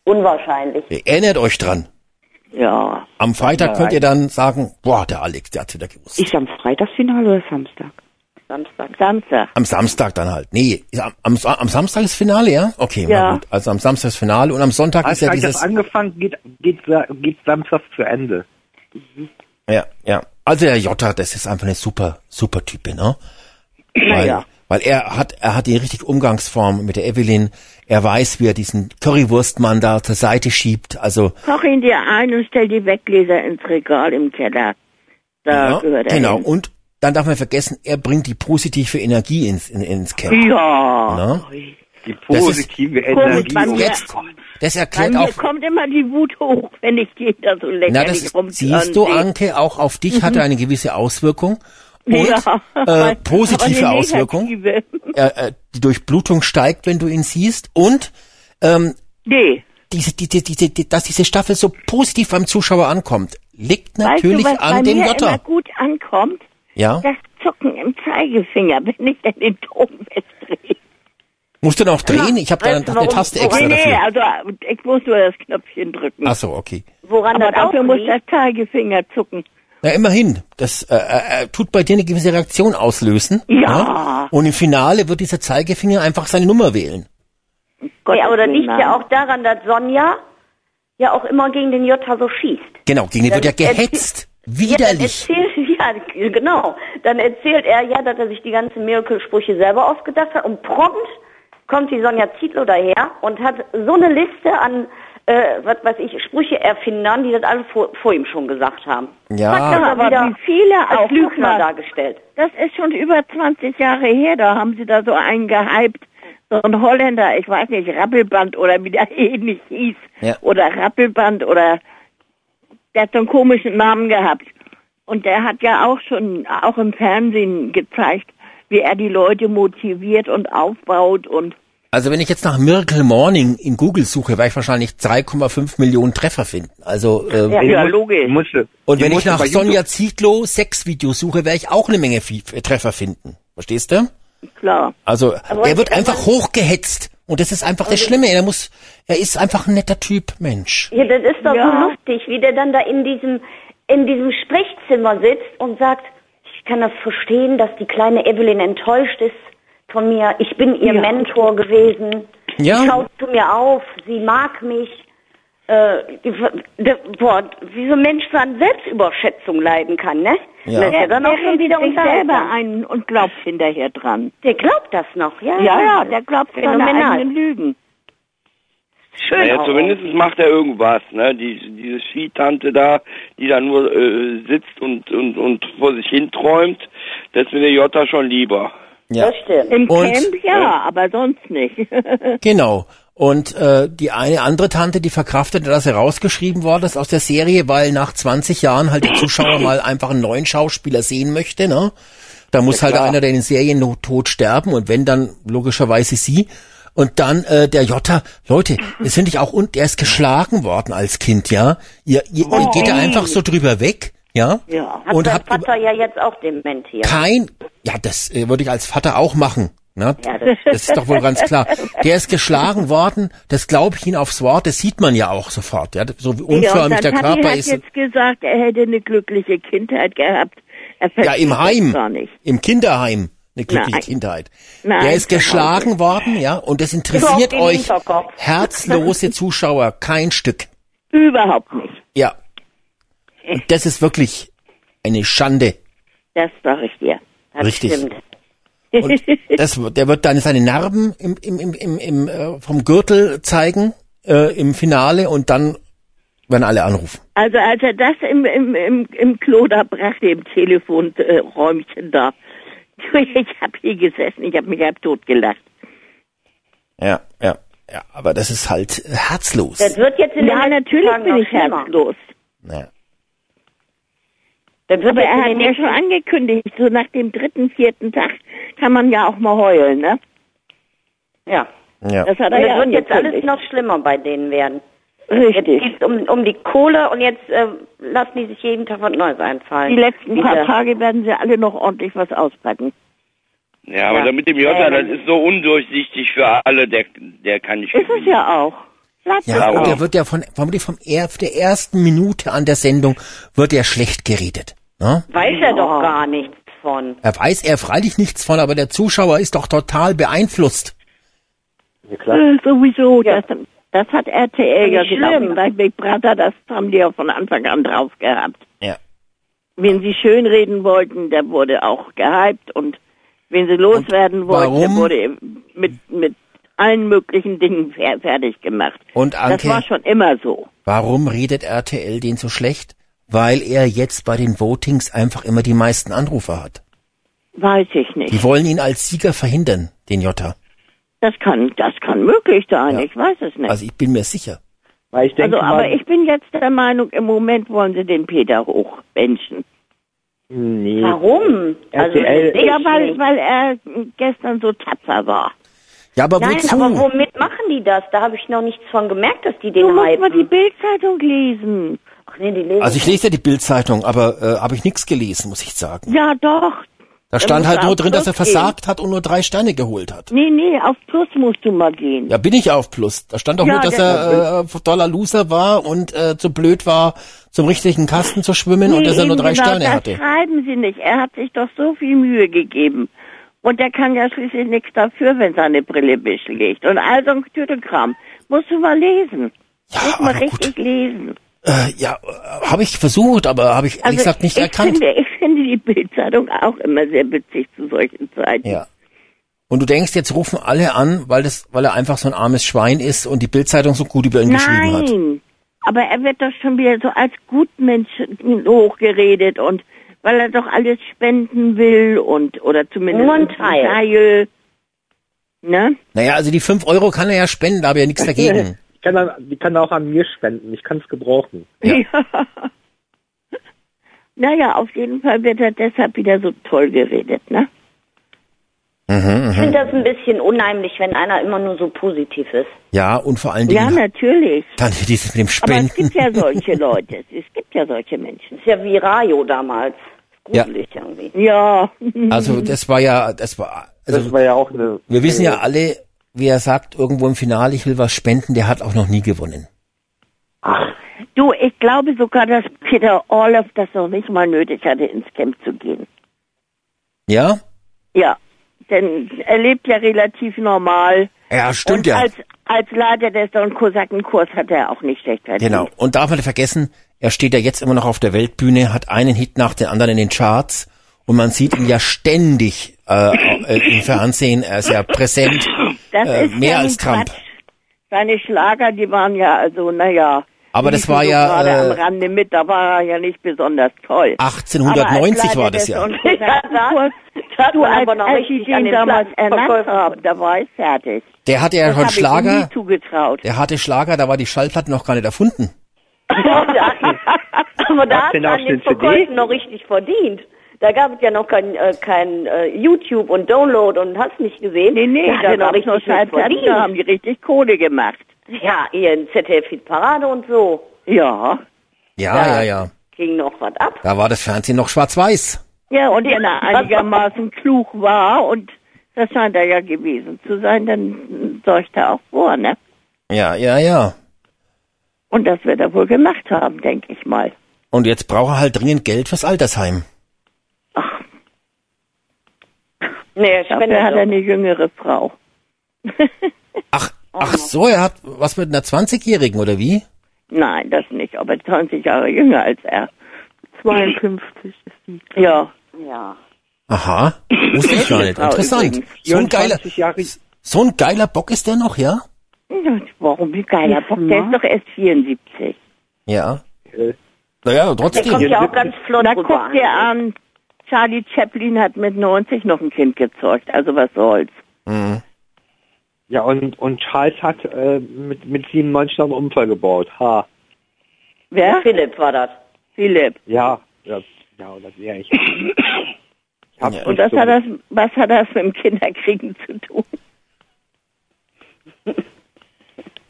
Speaker 8: Unwahrscheinlich.
Speaker 2: Ihr erinnert euch dran.
Speaker 7: Ja.
Speaker 2: Am Freitag könnt ihr dann sagen, boah, der Alex, der hat's wieder gewusst.
Speaker 3: Ist am Freitagsfinale oder Samstag?
Speaker 8: Samstag.
Speaker 7: Samstag.
Speaker 2: Am Samstag dann halt. Nee, am, am, am Samstag ist Finale, ja? Okay,
Speaker 7: Ja.
Speaker 2: mal gut. Also am Samstag ist Finale und am Sonntag
Speaker 5: Hat
Speaker 2: ist ja dieses...
Speaker 5: angefangen, geht, geht, geht Samstag zu Ende.
Speaker 2: Ja, ja. Also der Jota, das ist einfach eine super, super Type, ne? Weil,
Speaker 7: ja.
Speaker 2: weil er hat, er hat die richtige Umgangsform mit der Evelyn. Er weiß, wie er diesen Currywurstmann da zur Seite schiebt. Also,
Speaker 7: Koch ihn dir ein und stell die Weggläser ins Regal im Keller. Da
Speaker 2: ja,
Speaker 7: gehört er
Speaker 2: genau.
Speaker 7: hin.
Speaker 2: Und dann darf man vergessen, er bringt die positive Energie ins, in, ins Camp.
Speaker 7: Ja.
Speaker 2: Ne?
Speaker 5: Die
Speaker 2: Das ist
Speaker 5: positive Energie.
Speaker 7: bei mir-
Speaker 2: Jetzt, das
Speaker 7: Bei
Speaker 2: erklärt
Speaker 7: mir
Speaker 2: auch,
Speaker 7: kommt immer die Wut hoch, wenn ich die da so lächerlich
Speaker 2: na, das ist, siehst du. Anke, auch auf dich hat er eine gewisse Auswirkung. Und
Speaker 7: Ja,
Speaker 2: äh, positive Auswirkung. Äh, äh, die Durchblutung steigt, wenn du ihn siehst. Und ähm,
Speaker 7: Nee.
Speaker 2: diese, diese, diese, die, dass diese Staffel so positiv beim Zuschauer ankommt, liegt
Speaker 7: Weißt
Speaker 2: natürlich
Speaker 7: du, was
Speaker 2: an
Speaker 7: bei
Speaker 2: dem
Speaker 7: mir
Speaker 2: Jota.
Speaker 7: immer gut ankommt?
Speaker 2: Ja?
Speaker 7: Das Zucken im Zeigefinger, wenn ich dann den Ton festdrehe.
Speaker 2: Musst du noch drehen? Ich habe da eine
Speaker 8: warum-
Speaker 2: Taste extra
Speaker 7: Nee, nee,
Speaker 2: dafür.
Speaker 7: also ich muss nur das Knöpfchen drücken.
Speaker 2: Ach so, okay.
Speaker 8: Woran
Speaker 7: Aber
Speaker 8: das auch
Speaker 7: dafür muss
Speaker 8: liegt,
Speaker 7: der Zeigefinger zucken.
Speaker 2: Na, immerhin. Das äh, äh, tut bei dir eine gewisse Reaktion auslösen.
Speaker 7: Ja.
Speaker 2: Und im Finale wird dieser Zeigefinger einfach seine Nummer wählen.
Speaker 7: Gottes
Speaker 8: ja, aber das liegt ja auch daran, dass Sonja ja auch immer gegen den Jota so schießt.
Speaker 2: Genau, gegen den wird ja
Speaker 8: Dann
Speaker 2: gehetzt.
Speaker 8: Ja, dann
Speaker 2: Widerlich.
Speaker 8: erzählt, ja, genau. Dann erzählt er ja, dass er sich die ganzen Miracle-Sprüche selber ausgedacht hat und prompt kommt die Sonja Zietlow daher und hat so eine Liste an, äh, was weiß ich, Sprücheerfindern, die das alle vor, vor ihm schon gesagt haben.
Speaker 2: Ja.
Speaker 8: Hat er
Speaker 7: aber
Speaker 8: wieder
Speaker 7: wie viele auch,
Speaker 8: als
Speaker 7: guck
Speaker 8: Lügner
Speaker 7: mal.
Speaker 8: dargestellt.
Speaker 7: Das ist schon über 20 Jahre her, da haben sie da so einen gehypt. So ein Holländer, ich weiß nicht, Rappelband oder wie der ähnlich hieß.
Speaker 2: Ja.
Speaker 7: Oder Rappelband oder der hat so einen komischen Namen gehabt. Und der hat ja auch schon, auch im Fernsehen gezeigt, wie er die Leute motiviert und aufbaut und
Speaker 2: Also wenn ich jetzt nach Miracle Morning in Google suche, werde ich wahrscheinlich 3,5 Millionen Treffer finden. Also äh,
Speaker 7: Ja, ja,
Speaker 5: muss-
Speaker 7: logisch.
Speaker 5: musste-
Speaker 2: und wenn ich nach Sonja Zietlow Sexvideos suche, werde ich auch eine Menge Treffer finden. Verstehst du?
Speaker 7: klar.
Speaker 2: Also
Speaker 8: Aber
Speaker 2: er wird einfach hochgehetzt und das ist einfach das Schlimme. Er muss, er ist einfach ein netter Typ, Mensch.
Speaker 8: Ja, das ist doch
Speaker 7: Ja.
Speaker 8: so lustig, wie der dann da in diesem, in diesem Sprechzimmer sitzt und sagt, ich kann das verstehen, dass die kleine Evelyn enttäuscht ist von mir. Ich bin ihr
Speaker 7: Ja.
Speaker 8: Mentor gewesen.
Speaker 2: Ja.
Speaker 8: Sie schaut zu mir auf, sie mag mich. Äh, der, boah, wie so ein Mensch so an Selbstüberschätzung leiden kann, ne?
Speaker 2: Ja.
Speaker 8: Ist ja dann auch schon wieder
Speaker 7: sich selber
Speaker 8: unterhaltsam.
Speaker 7: ein und glaubt hinterher dran.
Speaker 8: Der glaubt das noch, ja?
Speaker 7: Ja, ja, der glaubt seine eigenen Lügen.
Speaker 8: Schön
Speaker 4: Naja, zumindest macht er irgendwas, ne? Die, diese Skitante da, die da nur äh, sitzt und, und, und vor sich hin träumt, das mir der Jota schon lieber.
Speaker 2: Ja,
Speaker 8: Das stimmt.
Speaker 7: Im
Speaker 2: Und-
Speaker 7: Camp ja, aber sonst nicht.
Speaker 2: genau. Und äh, die eine andere Tante, die verkraftete, dass er rausgeschrieben worden ist aus der Serie, weil nach 20 Jahren halt der Zuschauer mal einfach einen neuen Schauspieler sehen möchte. Ne? Da muss halt einer, der in den Serien tot sterben und wenn dann logischerweise sie. Und dann äh, der Jota, Leute, wir sind nicht auch und der ist geschlagen worden als Kind, ja? Ihr, ihr, ihr geht da einfach so drüber weg, ja?
Speaker 7: Ja.
Speaker 8: Hat
Speaker 2: und habt
Speaker 8: Vater ja jetzt auch dementiert.
Speaker 2: kein, ja, das äh, würde ich als Vater auch machen. Ne?
Speaker 8: Ja, das-
Speaker 2: das ist doch wohl ganz klar. Der ist geschlagen worden, das glaube ich Ihnen aufs Wort, das sieht man ja auch sofort. Ja? So wie
Speaker 7: Ja,
Speaker 2: unförmig der
Speaker 7: hat,
Speaker 2: Körper
Speaker 7: hat
Speaker 2: ist.
Speaker 7: jetzt gesagt, er hätte eine glückliche Kindheit gehabt. Er
Speaker 2: Ja, im Heim, im Kinderheim, eine glückliche
Speaker 7: Nein.
Speaker 2: Kindheit.
Speaker 7: Nein,
Speaker 2: der ist
Speaker 7: zu
Speaker 2: geschlagen worden, ja, und das interessiert euch herzlose Zuschauer kein Stück.
Speaker 7: Überhaupt nicht.
Speaker 2: Ja. Und das ist wirklich eine Schande.
Speaker 7: Das sag ich dir.
Speaker 8: Das
Speaker 2: Richtig.
Speaker 8: stimmt.
Speaker 2: Und das, der wird dann seine Narben im, im, im, im, im, äh, vom Gürtel zeigen äh, im Finale und dann werden alle anrufen.
Speaker 7: Also als er das im, im, im, im Klo da brachte, im Telefonräumchen da, ich habe hier gesessen, ich habe mich halb tot gelacht.
Speaker 2: Ja, ja, ja. Aber das ist halt herzlos.
Speaker 8: Das wird jetzt in
Speaker 7: Ja, natürlich bin ich herzlos.
Speaker 2: Ja.
Speaker 8: Das wird
Speaker 7: Aber
Speaker 8: jetzt
Speaker 7: er hat ja schon angekündigt, so nach dem dritten, vierten Tag kann man ja auch mal heulen, ne?
Speaker 8: Ja.
Speaker 2: Ja.
Speaker 7: Das hat er
Speaker 8: das
Speaker 7: ja
Speaker 8: wird jetzt alles noch schlimmer bei denen werden. Jetzt
Speaker 7: Richtig.
Speaker 8: geht's um, um die Kohle und jetzt äh, lassen die sich jeden Tag was Neues einfallen.
Speaker 7: Die letzten paar
Speaker 8: Diese-
Speaker 7: Tage werden sie alle noch ordentlich was auspacken.
Speaker 4: Ja, aber
Speaker 8: Ja.
Speaker 4: da mit dem Jota, das ist so undurchsichtig für alle, der, der kann nicht
Speaker 7: Ist es ja auch.
Speaker 2: Ja, und
Speaker 7: auch.
Speaker 2: der wird ja von, vermutlich vom er, der ersten Minute an der Sendung wird er schlecht geredet. Ne?
Speaker 8: Weiß er doch gar nichts von.
Speaker 2: Er weiß er freilich nichts von, aber der Zuschauer ist doch total beeinflusst.
Speaker 5: Ja, klar.
Speaker 7: Äh, sowieso,
Speaker 8: Ja.
Speaker 7: das, das hat RTL ja
Speaker 8: schlimm.
Speaker 7: bei Big Brother, das haben die ja von Anfang an drauf gehabt.
Speaker 2: Ja.
Speaker 7: Wenn sie schön reden wollten, der wurde auch gehypt und wenn sie loswerden wollten, der wurde mit, mit allen möglichen Dingen fer fertig gemacht.
Speaker 2: Und
Speaker 7: Das
Speaker 2: Anke,
Speaker 7: war schon immer so.
Speaker 2: warum redet RTL den so schlecht? Weil er jetzt bei den Votings einfach immer die meisten Anrufer hat.
Speaker 7: Weiß ich nicht.
Speaker 2: Die wollen ihn als Sieger verhindern, den Jota.
Speaker 7: Das kann, das kann möglich sein.
Speaker 2: Ja.
Speaker 7: Ich weiß es nicht.
Speaker 2: Also ich bin mir sicher.
Speaker 5: Weil ich denke
Speaker 7: Also, aber
Speaker 5: mal,
Speaker 7: ich bin jetzt der Meinung, im Moment wollen sie den Peter hochbenchen.
Speaker 5: nee.
Speaker 8: Warum? Also,
Speaker 5: RTL
Speaker 7: Ja, weil, weil er gestern so tapfer war.
Speaker 2: Ja, aber
Speaker 8: Nein,
Speaker 2: wozu?
Speaker 8: aber womit machen die das? Da habe ich noch nichts von gemerkt, dass die den
Speaker 7: Du musst mal die
Speaker 8: hypen.
Speaker 7: Bildzeitung lesen.
Speaker 8: Nee, die lesen
Speaker 2: also ich lese ja die Bildzeitung, aber äh, habe ich nichts gelesen, muss ich sagen.
Speaker 7: Ja, doch.
Speaker 2: Da stand halt nur drin, dass er
Speaker 7: Plus gehen.
Speaker 2: versagt hat und nur drei Sterne geholt hat.
Speaker 7: Nee, nee, auf Plus musst du mal gehen.
Speaker 2: Ja, bin ich auf Plus. Da stand doch
Speaker 7: Ja,
Speaker 2: nur, dass er äh, Dollar Loser war und äh, zu blöd war, zum richtigen Kasten zu schwimmen und dass er nur drei
Speaker 7: genau,
Speaker 2: Sterne
Speaker 7: das
Speaker 2: hatte.
Speaker 7: schreiben sie nicht. Er hat sich doch so viel Mühe gegeben. Und er kann ja schließlich nichts dafür, wenn seine Brille beschlägt. Und all so ein Tüdelkram. Musst du mal lesen.
Speaker 2: Ja,
Speaker 7: Musst mal
Speaker 2: aber
Speaker 7: richtig
Speaker 2: gut.
Speaker 7: lesen.
Speaker 2: Äh, ja, habe ich versucht, aber habe ich ehrlich gesagt nicht
Speaker 7: ich
Speaker 2: erkannt.
Speaker 7: Finde, ich finde die Bildzeitung auch immer sehr witzig zu solchen Zeiten.
Speaker 2: Ja. Und du denkst, jetzt rufen alle an, weil das, weil er einfach so ein armes Schwein ist und die Bildzeitung so gut über ihn geschrieben hat.
Speaker 7: Nein, aber er wird doch schon wieder so als Gutmensch hochgeredet und weil er doch alles spenden will und oder zumindest
Speaker 8: Nur ein Teil.
Speaker 7: Teil. Ne?
Speaker 2: Naja, also die fünf Euro kann er ja spenden, da habe ich ja nichts dagegen.
Speaker 5: Ich kann, dann, die kann auch an mir spenden. Ich kann es gebrauchen.
Speaker 2: Ja.
Speaker 7: naja, auf jeden Fall wird er deshalb wieder so toll geredet, ne?
Speaker 2: Mhm,
Speaker 8: Ich
Speaker 2: mhm.
Speaker 8: finde das ein bisschen unheimlich, wenn einer immer nur so positiv ist.
Speaker 2: Ja, und vor allen Dingen
Speaker 7: Ja, natürlich.
Speaker 2: dann dieses mit dem
Speaker 7: Aber es
Speaker 2: Spenden.
Speaker 7: gibt ja solche Leute. Es gibt ja solche Menschen.
Speaker 8: Das ist ja wie Rayo damals.
Speaker 2: Ja.
Speaker 8: Gruselig irgendwie.
Speaker 7: Ja.
Speaker 2: Also das war ja, das war,
Speaker 5: Das
Speaker 2: also
Speaker 5: war ja auch eine.
Speaker 2: wir wissen ja alle, wer sagt irgendwo im Finale, ich will was spenden, der hat auch noch nie gewonnen.
Speaker 7: Du, ich glaube sogar, dass Peter Orloff das noch nicht mal nötig hatte, ins Camp zu gehen.
Speaker 2: Ja?
Speaker 7: Ja, denn er lebt ja relativ normal.
Speaker 2: Ja, stimmt
Speaker 7: und
Speaker 2: ja.
Speaker 7: Als, als Leiter des Don Kosakenkurs hat er auch nicht schlecht verdient.
Speaker 2: Genau. Und darf man nicht vergessen, er steht ja jetzt immer noch auf der Weltbühne, hat einen Hit nach dem anderen in den Charts und man sieht ihn ja ständig äh, äh, im Fernsehen. Er ist ja präsent.
Speaker 7: Das
Speaker 2: äh,
Speaker 7: ist
Speaker 2: mehr
Speaker 7: ja
Speaker 2: als Trump.
Speaker 7: Quatsch. Seine Schlager, die waren ja also, naja,
Speaker 2: Aber das war
Speaker 7: so
Speaker 2: ja,
Speaker 7: gerade am
Speaker 2: äh,
Speaker 7: Rande mit, da war er ja nicht besonders toll.
Speaker 2: 1890 war das ja.
Speaker 7: Und
Speaker 8: Ja, da- da hat
Speaker 7: du,
Speaker 8: man
Speaker 7: als,
Speaker 8: aber noch
Speaker 7: als
Speaker 8: an
Speaker 7: den damals ernannt haben, da war ich fertig.
Speaker 2: Der hatte ja
Speaker 7: Das
Speaker 2: schon
Speaker 7: habe ich ihm
Speaker 2: Schlager.
Speaker 7: nie zugetraut.
Speaker 2: Der hatte Schlager, da war die Schallplatte noch gar nicht erfunden.
Speaker 8: aber da hat
Speaker 5: denn
Speaker 8: er
Speaker 5: auf
Speaker 8: an den? Verkäufen noch richtig verdient. Da gab es ja noch kein, äh, kein äh, YouTube und Download und hast nicht gesehen.
Speaker 7: Nee, nee,
Speaker 8: da hat
Speaker 7: da
Speaker 8: noch
Speaker 7: gab es
Speaker 8: richtig
Speaker 7: noch Schallplatten, da haben die richtig Kohle gemacht.
Speaker 8: Ja, hier in ZDF Parade und so.
Speaker 7: Ja.
Speaker 2: Ja,
Speaker 8: Ja.
Speaker 2: ja, ja.
Speaker 8: Ging noch was ab.
Speaker 2: Da war das Fernsehen noch schwarz-weiß.
Speaker 7: Ja, und wenn er
Speaker 8: Ja.
Speaker 7: einigermaßen klug war, und das scheint er ja gewesen zu sein, dann sorgt er auch vor, ne?
Speaker 2: Ja, ja, ja.
Speaker 7: Und das wird er wohl gemacht haben, denke ich mal.
Speaker 2: Und jetzt braucht er halt dringend Geld fürs Altersheim.
Speaker 7: Ach,
Speaker 8: Nee,
Speaker 7: dafür hat er
Speaker 8: Spender.
Speaker 7: eine jüngere Frau.
Speaker 2: Ach, ach so, er hat was mit einer 20-Jährigen oder wie?
Speaker 7: Nein, das nicht, aber 20 Jahre jünger als er.
Speaker 3: 52 ist die.
Speaker 7: Ja.
Speaker 8: Ja.
Speaker 2: Aha, wusste ich gar nicht. Interessant. So ein geiler,
Speaker 5: 24 Jahre,
Speaker 2: so ein geiler Bock ist der noch, ja?
Speaker 7: Ja, Warum, wie geiler Bock, der ist doch erst 74.
Speaker 2: Ja.
Speaker 5: äh,
Speaker 2: Naja,
Speaker 8: Der kommt
Speaker 2: trotzdem.
Speaker 8: ja auch ganz flott
Speaker 7: Na, guck dir an, Charlie Chaplin hat mit 90 noch ein Kind gezeugt, also was soll's.
Speaker 2: Mhm.
Speaker 5: ja, und, und Charles hat äh, mit, mit 97 noch einen Unfall gebaut. Ha.
Speaker 7: Wer?
Speaker 8: Philipp war das.
Speaker 7: Philipp.
Speaker 5: Ja, ja, ja, das wäre ich. ich
Speaker 2: Ja.
Speaker 7: Und was
Speaker 5: so
Speaker 7: hat das, was hat das mit dem Kinderkriegen zu tun?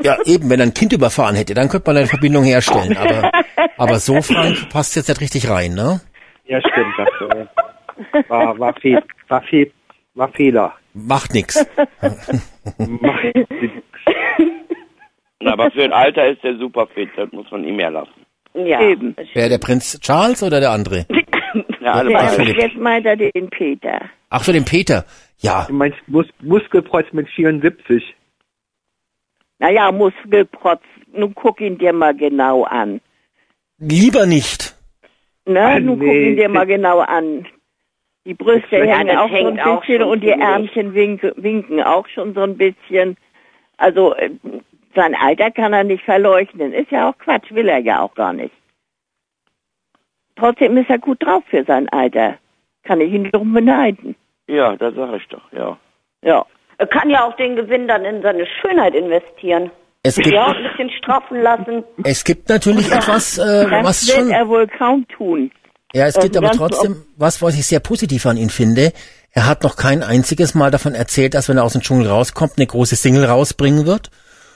Speaker 2: Ja, eben, wenn er ein Kind überfahren hätte, dann könnte man eine Verbindung herstellen. Aber, aber so, Frank, passt jetzt nicht richtig rein, ne?
Speaker 5: Ja, stimmt. Das äh, war, war, fehl, war, fehl, war Fehler.
Speaker 2: Macht nix.
Speaker 4: Na, aber für ein Alter ist der super fit, das muss man ihm ja lassen.
Speaker 8: Ja.
Speaker 7: Eben.
Speaker 2: Wer, der Prinz Charles oder der andere?
Speaker 4: Ja, alle
Speaker 2: Ja,
Speaker 7: jetzt meint er den Peter.
Speaker 2: Ach so, den Peter. Ja,
Speaker 5: Du meinst Mus Muskelprotz mit 74?
Speaker 7: Naja, Muskelprotz, nun guck ihn dir mal genau an.
Speaker 2: lieber nicht.
Speaker 7: Ne,
Speaker 5: Ah,
Speaker 7: nun guck
Speaker 5: nee.
Speaker 7: ihn dir mal genau an. Die Brüste
Speaker 5: Ja,
Speaker 7: hängen auch so ein
Speaker 8: hängt auch
Speaker 7: bisschen
Speaker 8: schon
Speaker 7: und die. Ärmchen winken, winken auch schon so ein bisschen. Also äh, sein Alter kann er nicht verleugnen. Ist ja auch Quatsch, will er ja auch gar nicht. Trotzdem ist er gut drauf für sein Alter. Kann ich ihn drum beneiden.
Speaker 4: Ja, das sag ich doch, ja.
Speaker 7: Ja.
Speaker 8: Er kann ja auch den Gewinn dann in seine Schönheit investieren.
Speaker 2: Es gibt,
Speaker 8: Ja, ein bisschen straffen lassen.
Speaker 2: es gibt natürlich etwas, äh,
Speaker 7: Das
Speaker 2: was
Speaker 7: wird
Speaker 2: schon,
Speaker 7: er wohl kaum tun.
Speaker 2: ja, es gibt
Speaker 7: äh,
Speaker 2: aber trotzdem was, was ich sehr positiv an ihn finde. Er hat noch kein einziges Mal davon erzählt, dass wenn er aus dem Dschungel rauskommt, eine große Single rausbringen wird.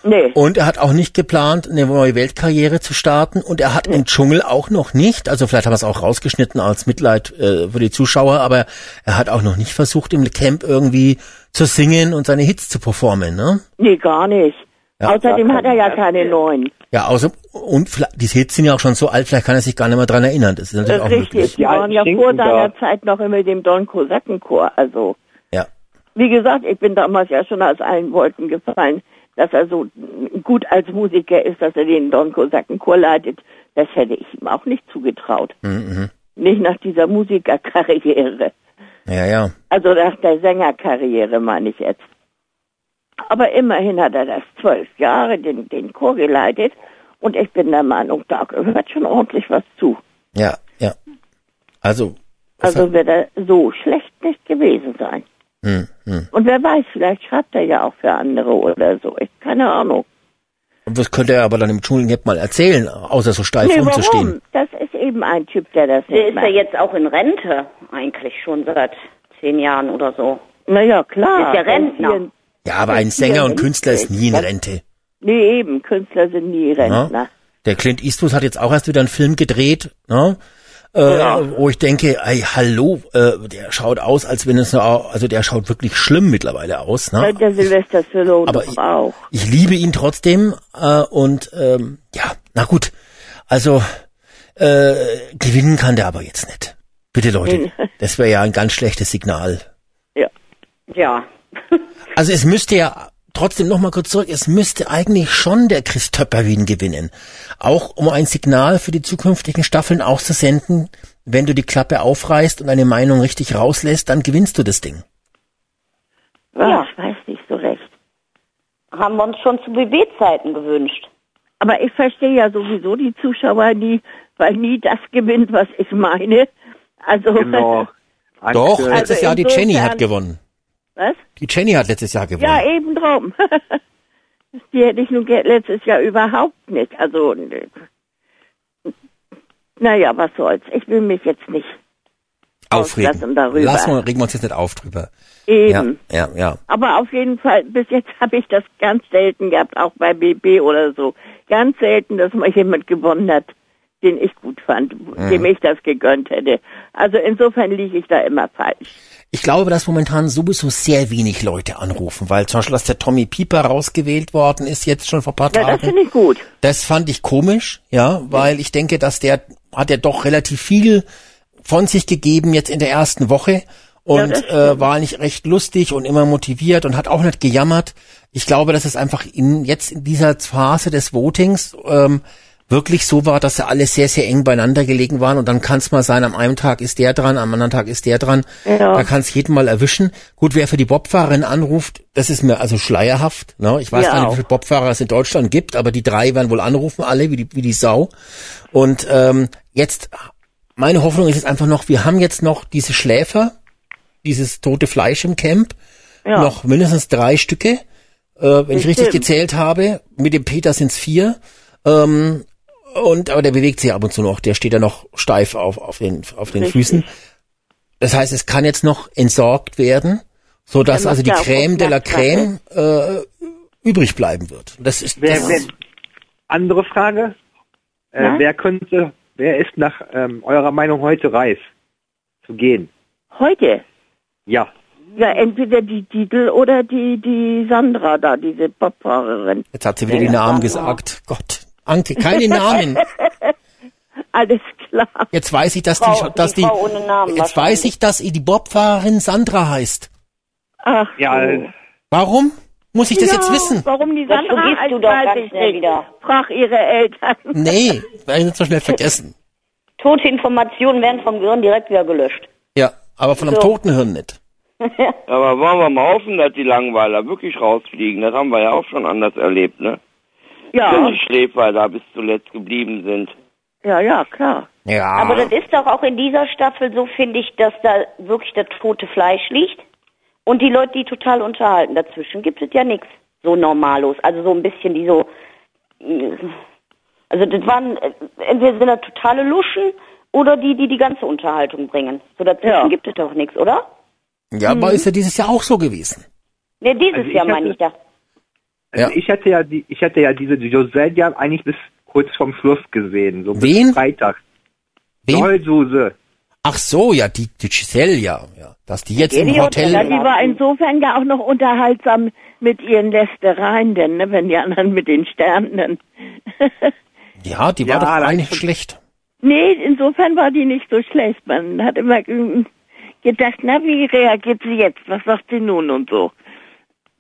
Speaker 7: Nee.
Speaker 2: Und er hat auch nicht geplant, eine neue Weltkarriere zu starten. Und er hat im Dschungel auch noch nicht, also vielleicht haben wir es auch rausgeschnitten als Mitleid äh, für die Zuschauer, aber er hat auch noch nicht versucht, im Camp irgendwie zu singen und seine Hits zu performen, ne?
Speaker 7: Nee, gar nicht.
Speaker 2: Ja.
Speaker 7: Außerdem hat er ja keine neuen.
Speaker 2: Ja, außer, und die Hits sind ja auch schon so alt, vielleicht kann er sich gar nicht mehr dran erinnern. Das ist natürlich auch
Speaker 7: Richtig,
Speaker 2: möglich.
Speaker 7: die
Speaker 5: Die
Speaker 7: waren ja vor seiner. Zeit noch immer dem Don Kosakenchor. Also,
Speaker 2: Ja.
Speaker 7: wie gesagt, ich bin damals ja schon aus allen Wolken gefallen, dass er so gut als Musiker ist, dass er den Don Kosakenchor leitet. Das hätte ich ihm auch nicht zugetraut.
Speaker 2: Mhm.
Speaker 7: Nicht nach dieser Musikerkarriere.
Speaker 2: Ja, ja.
Speaker 7: Also nach der Sängerkarriere meine ich jetzt. Aber immerhin hat er das zwölf Jahre den, den Chor geleitet und ich bin der Meinung, da gehört schon ordentlich was zu.
Speaker 2: Ja, ja. Also,
Speaker 7: Also wird er so schlecht nicht gewesen sein.
Speaker 2: hm, hm.
Speaker 7: Und wer weiß, vielleicht schreibt er ja auch für andere oder so. Ich keine Ahnung.
Speaker 2: Und was könnte er aber dann im Dschungelcamp mal erzählen, außer so steif
Speaker 7: Nee,
Speaker 2: rumzustehen?
Speaker 7: warum? Das ist eben ein Typ, der das
Speaker 8: Der
Speaker 7: nicht
Speaker 8: ist ja
Speaker 7: macht.
Speaker 8: jetzt auch in Rente, eigentlich schon seit zehn Jahren oder so.
Speaker 7: Naja, klar.
Speaker 8: Ist ja Rentner.
Speaker 2: Ja, aber ein Sänger und Künstler ist nie in Rente.
Speaker 7: Nee, eben. Künstler sind nie Rentner.
Speaker 2: Ja. Der Clint Eastwood hat jetzt auch erst wieder einen Film gedreht, ne? Äh, wo ich denke, ey, hallo, äh, der schaut aus, als wenn es so, also der schaut wirklich schlimm mittlerweile aus, ne?
Speaker 7: Der Sylvester Stallone
Speaker 2: Aber ich-
Speaker 7: auch.
Speaker 2: Ich liebe ihn trotzdem äh, und ähm, ja, na gut, also äh, gewinnen kann der aber jetzt nicht. Bitte Leute, das wäre ja ein ganz schlechtes Signal.
Speaker 7: Ja.
Speaker 8: Ja.
Speaker 2: Also es müsste ja trotzdem noch mal kurz zurück, es müsste eigentlich schon der Chris Töpperwien gewinnen. Auch um ein Signal für die zukünftigen Staffeln auszusenden, wenn du die Klappe aufreißt und deine Meinung richtig rauslässt, dann gewinnst du das Ding.
Speaker 7: ja.
Speaker 8: Ja.
Speaker 7: Ich weiß nicht so recht.
Speaker 8: Haben wir uns schon zu BB-Zeiten gewünscht.
Speaker 7: Aber ich verstehe ja sowieso die Zuschauer nie, weil nie das gewinnt, was ich meine. Also,
Speaker 5: Genau.
Speaker 2: Doch, letztes
Speaker 7: Also
Speaker 2: Jahr die Jenny
Speaker 7: insofern-
Speaker 2: hat gewonnen.
Speaker 7: Was?
Speaker 2: Die Jenny hat letztes Jahr gewonnen.
Speaker 7: Ja, eben drum. Die hätte ich nun letztes Jahr überhaupt nicht. Also, naja, was soll's. Ich will mich jetzt nicht
Speaker 2: Aufregen.
Speaker 7: darüber.
Speaker 2: Lassen wir, regen wir uns jetzt nicht auf drüber.
Speaker 7: eben.
Speaker 2: Ja, ja, ja.
Speaker 7: Aber auf jeden Fall, bis jetzt habe ich das ganz selten gehabt, auch bei BB oder so. Ganz selten, dass mal jemand gewonnen hat, den ich gut fand,
Speaker 2: Mhm.
Speaker 7: dem ich das gegönnt hätte. Also insofern liege ich da immer falsch.
Speaker 2: Ich glaube, dass momentan sowieso sehr wenig Leute anrufen, weil zum Beispiel, dass der Tommy Pieper rausgewählt worden ist, jetzt schon vor ein paar
Speaker 7: Ja, das
Speaker 2: Tagen.
Speaker 7: finde ich gut.
Speaker 2: Das fand ich komisch, ja, weil ich denke, dass der hat ja doch relativ viel von sich gegeben jetzt in der ersten Woche und
Speaker 7: das
Speaker 2: äh, war nicht recht lustig und immer motiviert und hat auch nicht gejammert. Ich glaube, dass es einfach in jetzt in dieser Phase des Votings ähm, wirklich so war, dass sie alle sehr, sehr eng beieinander gelegen waren und dann kann es mal sein, am einen Tag ist der dran, am anderen Tag ist der dran.
Speaker 7: Ja.
Speaker 2: Da kann es jeden mal erwischen. Gut, wer für die Bobfahrerin anruft, das ist mir also schleierhaft. Ne? Ich weiß
Speaker 7: Ja,
Speaker 2: gar nicht, wie viele Bobfahrer es in Deutschland gibt, aber die drei werden wohl anrufen, alle wie die, wie die Sau. Und ähm, jetzt, meine Hoffnung ist jetzt einfach noch, wir haben jetzt noch diese Schläfer, dieses tote Fleisch im Camp,
Speaker 7: Ja.
Speaker 2: noch mindestens drei Stücke. Äh, wenn ich richtig
Speaker 7: Bestimmt.
Speaker 2: gezählt habe, mit dem Peter sind es vier. Ähm, und aber der bewegt sich ab und zu noch, der steht ja noch steif auf, auf den, auf den
Speaker 7: Richtig.
Speaker 2: Füßen. Das heißt, es kann jetzt noch entsorgt werden, so dass also die Crème de la
Speaker 7: ne?
Speaker 2: Crème äh, übrig bleiben wird. Das ist
Speaker 5: wer,
Speaker 2: das,
Speaker 5: wer, andere Frage. Äh, wer könnte, wer ist nach ähm, eurer Meinung heute reif zu gehen?
Speaker 7: Heute,
Speaker 5: Ja.
Speaker 7: ja, entweder die Didel oder die, die Sandra da, diese Bobfahrerin.
Speaker 2: jetzt hat sie wieder die
Speaker 7: Ja,
Speaker 2: Namen
Speaker 7: ja.
Speaker 2: gesagt. Gott, Anke, keine Namen.
Speaker 7: Alles klar.
Speaker 2: Jetzt weiß ich, dass
Speaker 8: Frau-
Speaker 2: die, dass
Speaker 8: die
Speaker 2: die,
Speaker 8: Frau ohne Namen
Speaker 2: jetzt weiß ich, dass die Bobfahrerin Sandra heißt.
Speaker 7: Ach,
Speaker 5: Ja,
Speaker 7: so.
Speaker 5: äh,
Speaker 2: Warum? Muss ich das
Speaker 7: ja,
Speaker 2: jetzt wissen?
Speaker 7: Warum die
Speaker 8: Das
Speaker 7: Sandra
Speaker 8: vergisst
Speaker 7: heißt,
Speaker 8: du doch ganz
Speaker 7: ich
Speaker 8: schnell wieder.
Speaker 7: Frag ihre Eltern.
Speaker 2: Nee, werde ich nicht so schnell vergessen.
Speaker 8: Tote Informationen werden vom Gehirn direkt wieder gelöscht.
Speaker 2: Ja, aber von einem
Speaker 8: So.
Speaker 2: toten Hirn nicht.
Speaker 4: Aber wollen wir mal hoffen, dass die Langweiler wirklich rausfliegen. Das haben wir ja auch schon anders erlebt, ne? Wenn
Speaker 7: Ja,
Speaker 4: die Schläfer da bis zuletzt geblieben sind.
Speaker 7: ja, ja, klar.
Speaker 2: Ja.
Speaker 8: Aber das ist doch auch in dieser Staffel so, finde ich, dass da wirklich das tote Fleisch liegt und die Leute, die total unterhalten. Dazwischen gibt es ja nichts so normalos. Also so ein bisschen die so. äh, Also das waren äh, entweder sind das totale Luschen oder die, die die ganze Unterhaltung bringen. So dazwischen
Speaker 7: Ja.
Speaker 8: gibt es doch nichts, oder?
Speaker 2: ja, aber ist ja dieses Jahr auch so gewesen.
Speaker 8: Ne, dieses
Speaker 5: Also
Speaker 8: Jahr meine ich da.
Speaker 5: Also
Speaker 2: Ja.
Speaker 5: ich hatte ja die, ich hatte ja diese Joselle ja eigentlich bis kurz vorm Schluss gesehen, so
Speaker 2: Wen?
Speaker 5: bis Freitag.
Speaker 2: Wen?
Speaker 5: Joel-Suse.
Speaker 2: Ach so, ja, die, die Giselle, ja, ja. Dass die jetzt im
Speaker 8: Geri und
Speaker 2: Hotel.
Speaker 7: Ja, die war insofern ja auch noch unterhaltsam mit ihren Lästereien, denn, ne, wenn die anderen mit den Sternen. dann-
Speaker 2: Ja, die war
Speaker 5: Ja,
Speaker 2: doch eigentlich nicht schlecht.
Speaker 7: nee, insofern war die nicht so schlecht. Man hat immer ge- gedacht, na, wie reagiert sie jetzt? Was sagt sie nun und so?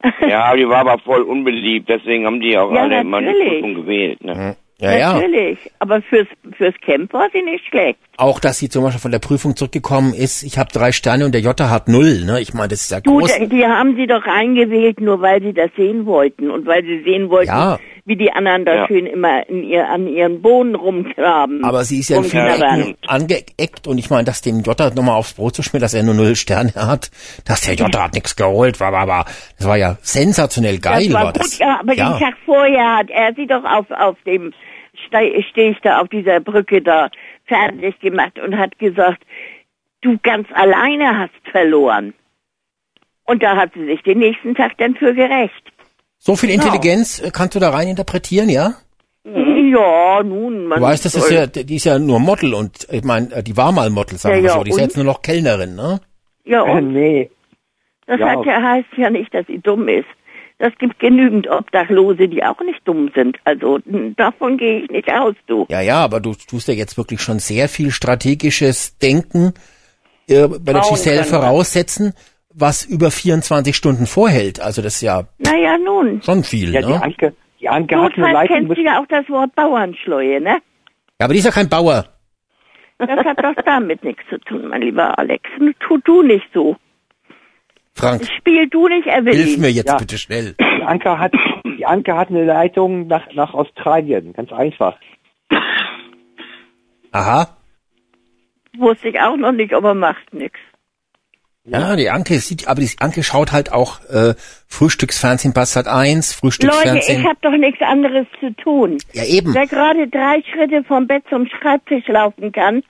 Speaker 4: Ja, die war aber voll unbeliebt, deswegen haben die auch
Speaker 7: Ja,
Speaker 4: alle immer die
Speaker 7: natürlich.
Speaker 4: Prüfung gewählt, ne?
Speaker 2: Ja, ja.
Speaker 7: Natürlich. Aber fürs, fürs Camp war sie nicht schlecht.
Speaker 2: Auch, dass sie zum Beispiel von der Prüfung zurückgekommen ist. Ich habe drei Sterne und der Jota hat null. Ne? Ich meine, das ist ja groß.
Speaker 7: die, die haben sie doch eingewählt, nur weil sie das sehen wollten und weil sie sehen wollten,
Speaker 2: Ja.
Speaker 7: wie die anderen da
Speaker 4: Ja.
Speaker 7: schön immer in ihr, an ihren Bohnen rumgraben.
Speaker 2: Aber sie ist ja in vielen. Ecken angeeckt und ich meine, dass dem Jota nochmal aufs Brot zu schmieren, dass er nur null Sterne hat, dass der Jota hat nichts geholt, war, war, war, das war ja sensationell geil,
Speaker 7: das war,
Speaker 2: war
Speaker 7: gut,
Speaker 2: das.
Speaker 7: ja, aber den Tag vorher hat er sie doch auf, auf dem Ste- Steg da auf dieser Brücke da fertig gemacht und hat gesagt, du ganz alleine hast verloren. Und da hat sie sich den nächsten Tag dann für gerecht.
Speaker 2: So viel Intelligenz äh, kannst du da rein interpretieren, ja?
Speaker 7: Ja, nun, man
Speaker 2: Du weißt, das ist ja, die ist ja nur Model und ich meine, äh, die war mal Model, sagen
Speaker 7: Ja,
Speaker 2: wir
Speaker 7: ja,
Speaker 2: so. Die ist
Speaker 7: und?
Speaker 2: jetzt nur noch Kellnerin, ne?
Speaker 7: ja,
Speaker 5: Äh,
Speaker 7: und
Speaker 5: nee.
Speaker 7: das
Speaker 5: ja.
Speaker 7: hat ja, heißt ja nicht, dass sie dumm ist. Das gibt genügend Obdachlose, die auch nicht dumm sind. Also davon gehe ich nicht aus, du.
Speaker 2: Ja, ja, aber du tust ja jetzt wirklich schon sehr viel strategisches Denken äh, bei der Giselle voraussetzen, was über 24 Stunden vorhält. Also das ist ja
Speaker 7: Naja, nun.
Speaker 2: schon viel,
Speaker 5: Ja, die
Speaker 2: ne?
Speaker 5: Anke, die Anke hat eine Leitung
Speaker 7: kennst du ja auch das Wort Bauernschleue, ne?
Speaker 2: Ja, aber die ist ja kein Bauer.
Speaker 7: Das hat doch damit nichts zu tun, mein lieber Alex. Tu du nicht so.
Speaker 2: Frank,
Speaker 7: Spiel du nicht
Speaker 2: hilf
Speaker 7: Evelyn.
Speaker 2: mir jetzt
Speaker 5: Ja.
Speaker 2: bitte schnell.
Speaker 5: Die Anke hat, die Anke hat eine Leitung nach, nach Australien. Ganz einfach.
Speaker 2: Aha.
Speaker 7: Wusste ich auch noch nicht, aber macht nichts.
Speaker 2: Ja, die Anke sieht, aber die Anke schaut halt auch äh, Frühstücksfernsehen Sat 1,
Speaker 7: Leute, ich
Speaker 2: Frühstücksfernsehen.
Speaker 7: habe doch nichts anderes zu tun.
Speaker 2: ja eben.
Speaker 7: Wer gerade drei Schritte vom Bett zum Schreibtisch laufen kann,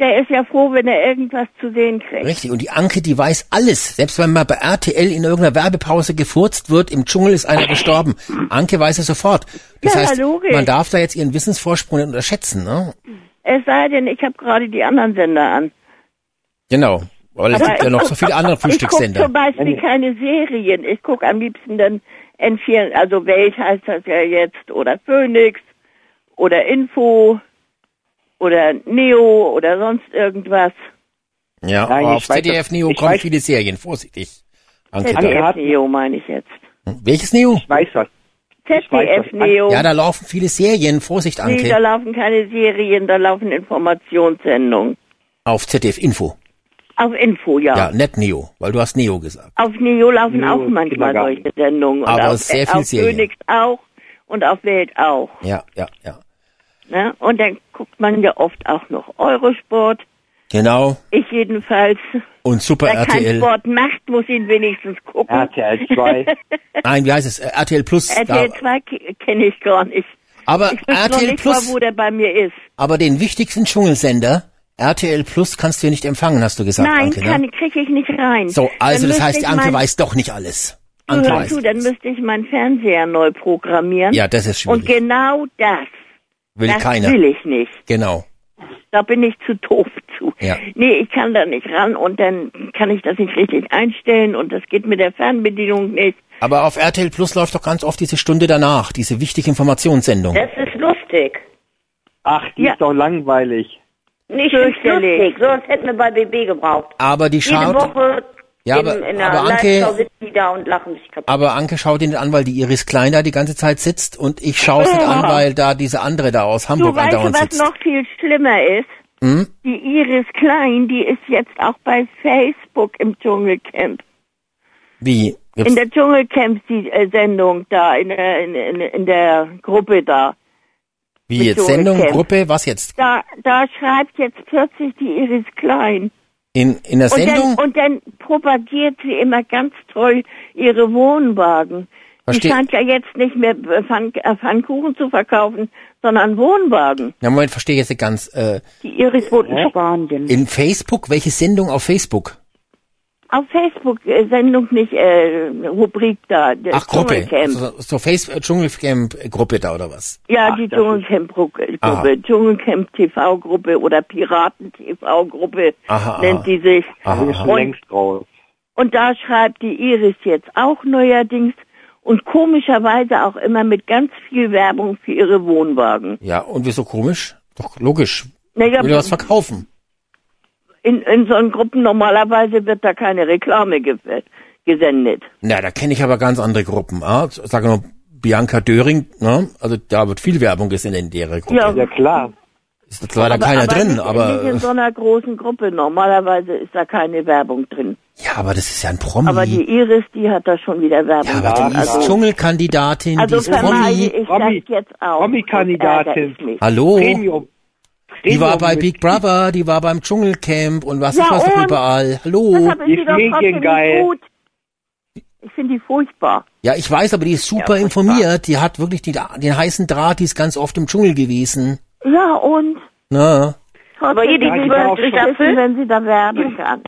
Speaker 7: der ist ja froh, wenn er irgendwas zu sehen kriegt.
Speaker 2: Richtig. Und die Anke, die weiß alles. Selbst wenn mal bei RTL in irgendeiner Werbepause gefurzt wird, im Dschungel ist einer gestorben. Anke weiß es sofort. Das
Speaker 7: Ja,
Speaker 2: heißt,
Speaker 7: logisch.
Speaker 2: man darf da jetzt ihren Wissensvorsprung nicht unterschätzen, ne?
Speaker 7: Es sei denn, ich habe gerade die anderen Sender an.
Speaker 2: Genau. Weil es
Speaker 7: Aber
Speaker 2: gibt ja noch so viele andere
Speaker 7: Ich gucke
Speaker 2: Frühstückssender.
Speaker 7: zum Beispiel keine Serien. Ich gucke am liebsten dann N4, also Welt heißt das ja jetzt, oder Phoenix, oder Info, oder Neo, oder sonst irgendwas.
Speaker 2: Ja,
Speaker 5: Nein,
Speaker 2: aber auf ZDF
Speaker 5: das-
Speaker 2: Neo kommen
Speaker 5: weiß-
Speaker 2: viele Serien. Vorsichtig. Anke,
Speaker 5: Anke
Speaker 2: da.
Speaker 5: hat-
Speaker 7: ZDF Neo meine ich jetzt.
Speaker 2: Welches Neo?
Speaker 5: Ich weiß was. weiß
Speaker 7: ZDF
Speaker 5: das.
Speaker 7: Neo.
Speaker 2: Ja, da laufen viele Serien. Vorsicht,
Speaker 7: Nee, da
Speaker 2: Anke.
Speaker 7: laufen keine Serien, da laufen Informationssendungen.
Speaker 2: Auf ZDF Info.
Speaker 7: Auf Info, ja.
Speaker 2: Ja, nicht Neo, weil du hast Neo gesagt.
Speaker 7: Auf Neo laufen
Speaker 5: Neo
Speaker 7: auch manchmal solche Sendungen. Und
Speaker 2: Aber
Speaker 7: auf,
Speaker 2: sehr viel
Speaker 7: auf
Speaker 2: Serien.
Speaker 7: Phoenix auch und auf Welt auch.
Speaker 2: Ja, ja, ja.
Speaker 7: Ne? Und dann guckt man ja oft auch noch Eurosport.
Speaker 2: Genau.
Speaker 7: Ich jedenfalls,
Speaker 2: Und Super
Speaker 7: wer keinen
Speaker 2: RTL.
Speaker 7: Sport macht, muss ihn wenigstens gucken.
Speaker 5: RTL 2.
Speaker 2: Nein, wie heißt es? RTL Plus.
Speaker 7: RTL
Speaker 2: Da,
Speaker 7: 2 kenne ich gar nicht.
Speaker 2: aber
Speaker 7: Ich weiß noch
Speaker 2: RTL
Speaker 7: nicht mal,
Speaker 2: Plus,
Speaker 7: wo der bei mir ist.
Speaker 2: aber den wichtigsten Dschungelsender, RTL Plus, kannst du nicht empfangen, hast du gesagt,
Speaker 7: Nein,
Speaker 2: Anke, ne?
Speaker 7: kann, kriege ich nicht rein.
Speaker 2: So, also
Speaker 7: Dann
Speaker 2: das heißt, Anke
Speaker 7: mein-
Speaker 2: weiß doch nicht alles.
Speaker 7: Du,
Speaker 2: Anke
Speaker 7: hör
Speaker 2: weiß.
Speaker 7: zu, dann müsste ich meinen Fernseher neu programmieren.
Speaker 2: Ja, das ist
Speaker 7: Und
Speaker 2: schwierig.
Speaker 7: genau das,
Speaker 2: Will
Speaker 7: das
Speaker 2: keiner.
Speaker 7: will ich nicht.
Speaker 2: Genau.
Speaker 7: Da bin ich zu doof zu.
Speaker 2: Ja.
Speaker 7: Nee, ich kann da nicht ran und dann kann ich das nicht richtig einstellen und das geht mit der Fernbedienung nicht.
Speaker 2: Aber auf RTL Plus läuft doch ganz oft diese Stunde danach, diese wichtige Informationssendung.
Speaker 8: Das ist lustig.
Speaker 5: Ach, die
Speaker 7: Ja.
Speaker 5: ist doch langweilig.
Speaker 8: Nicht
Speaker 7: Fürchterlich.
Speaker 8: lustig, sonst hätten wir bei BB gebraucht.
Speaker 2: Aber die
Speaker 8: Jede
Speaker 2: schaut,
Speaker 8: Woche
Speaker 2: Ja,
Speaker 8: in,
Speaker 2: aber-
Speaker 8: in der
Speaker 2: aber Anke-
Speaker 8: Live-Show sitzen die da und lachen sich kaputt.
Speaker 2: aber Anke schaut ihn nicht an, weil die Iris Klein da die ganze Zeit sitzt und ich schaue es nicht an, weil da diese andere da aus
Speaker 7: Du
Speaker 2: Hamburg
Speaker 7: weißt,
Speaker 2: andauernd
Speaker 7: was
Speaker 2: sitzt.
Speaker 7: noch viel schlimmer ist?
Speaker 2: Hm?
Speaker 7: Die Iris Klein, die ist jetzt auch bei Facebook im Dschungelcamp.
Speaker 2: Wie?
Speaker 7: In
Speaker 2: Gibt's,
Speaker 7: der Dschungelcamp die äh, Sendung da, in der, in, in, in der Gruppe da.
Speaker 2: wie jetzt? Sendung, Gruppe, was jetzt?
Speaker 7: Da, da schreibt jetzt plötzlich die Iris Klein.
Speaker 2: In, in der
Speaker 7: Und
Speaker 2: Sendung?
Speaker 7: dann, und dann propagiert sie immer ganz toll ihre Wohnwagen.
Speaker 2: Versteh-
Speaker 7: Die scheint ja jetzt nicht mehr äh, Pfann, äh, Pfannkuchen zu verkaufen, sondern Wohnwagen.
Speaker 2: Na, Moment, verstehe ich jetzt nicht ganz. Äh,
Speaker 3: Die Iris wohnt in Spanien.
Speaker 2: in Facebook? Welche Sendung auf Facebook?
Speaker 7: Auf Facebook äh, Sendung nicht äh, Rubrik da, das
Speaker 2: Ach, Gruppe.
Speaker 7: Dschungelcamp.
Speaker 2: So, so Facebook, Dschungelcamp-Gruppe da oder was?
Speaker 7: ja,
Speaker 5: Ach,
Speaker 7: die Dschungelcamp-Gruppe,
Speaker 2: Aha.
Speaker 7: Dschungelcamp TV-Gruppe oder Piraten-TV-Gruppe
Speaker 2: Aha, aha.
Speaker 7: nennt die sich.
Speaker 2: Aha, aha.
Speaker 5: schon längst raus.
Speaker 7: Und da schreibt die Iris jetzt auch neuerdings und komischerweise auch immer mit ganz viel Werbung für ihre Wohnwagen.
Speaker 2: Ja, und wieso komisch? Doch logisch.
Speaker 7: Naja,
Speaker 2: Will was verkaufen.
Speaker 7: In, in so Gruppen normalerweise wird da keine Reklame ge gesendet.
Speaker 2: Na, da kenne ich aber ganz andere Gruppen. Ah, sag nur Bianca Döring, ne? Also da wird viel Werbung gesendet in der Gruppe.
Speaker 7: Ja,
Speaker 5: Ja, klar.
Speaker 2: Ist zwar da keiner
Speaker 7: aber
Speaker 2: drin,
Speaker 7: nicht,
Speaker 2: aber
Speaker 7: nicht in so einer großen Gruppe. Normalerweise ist da keine Werbung drin.
Speaker 2: ja, aber das ist ja ein Promi.
Speaker 7: Aber die Iris, die hat da schon wieder Werbung.
Speaker 2: ja, aber
Speaker 7: drin.
Speaker 2: die ist
Speaker 7: also,
Speaker 2: Dschungelkandidatin, die
Speaker 7: also
Speaker 2: ist
Speaker 7: vermeide
Speaker 2: Promi.
Speaker 7: ich
Speaker 5: Promi-
Speaker 7: das jetzt auch.
Speaker 5: Promi-Kandidatin.
Speaker 2: Hallo?
Speaker 5: Premium.
Speaker 2: Die war bei Big Brother, die war beim Dschungelcamp und was
Speaker 7: Ja,
Speaker 2: ich was noch
Speaker 7: und?
Speaker 2: überall. Hallo?
Speaker 7: Ist
Speaker 5: Die
Speaker 7: sie doch
Speaker 5: Medien
Speaker 7: trotzdem
Speaker 5: geil.
Speaker 7: nicht gut. Ich finde die furchtbar.
Speaker 2: Ja, ich weiß, aber die ist super
Speaker 7: Ja,
Speaker 2: informiert. Die hat wirklich die, den heißen Draht, die ist ganz oft im Dschungel gewesen.
Speaker 7: Ja, und?
Speaker 2: Na,
Speaker 8: Aber hier die
Speaker 7: ist
Speaker 5: zwölfte
Speaker 8: Staffel?
Speaker 7: wissen, wenn sie da werben kann.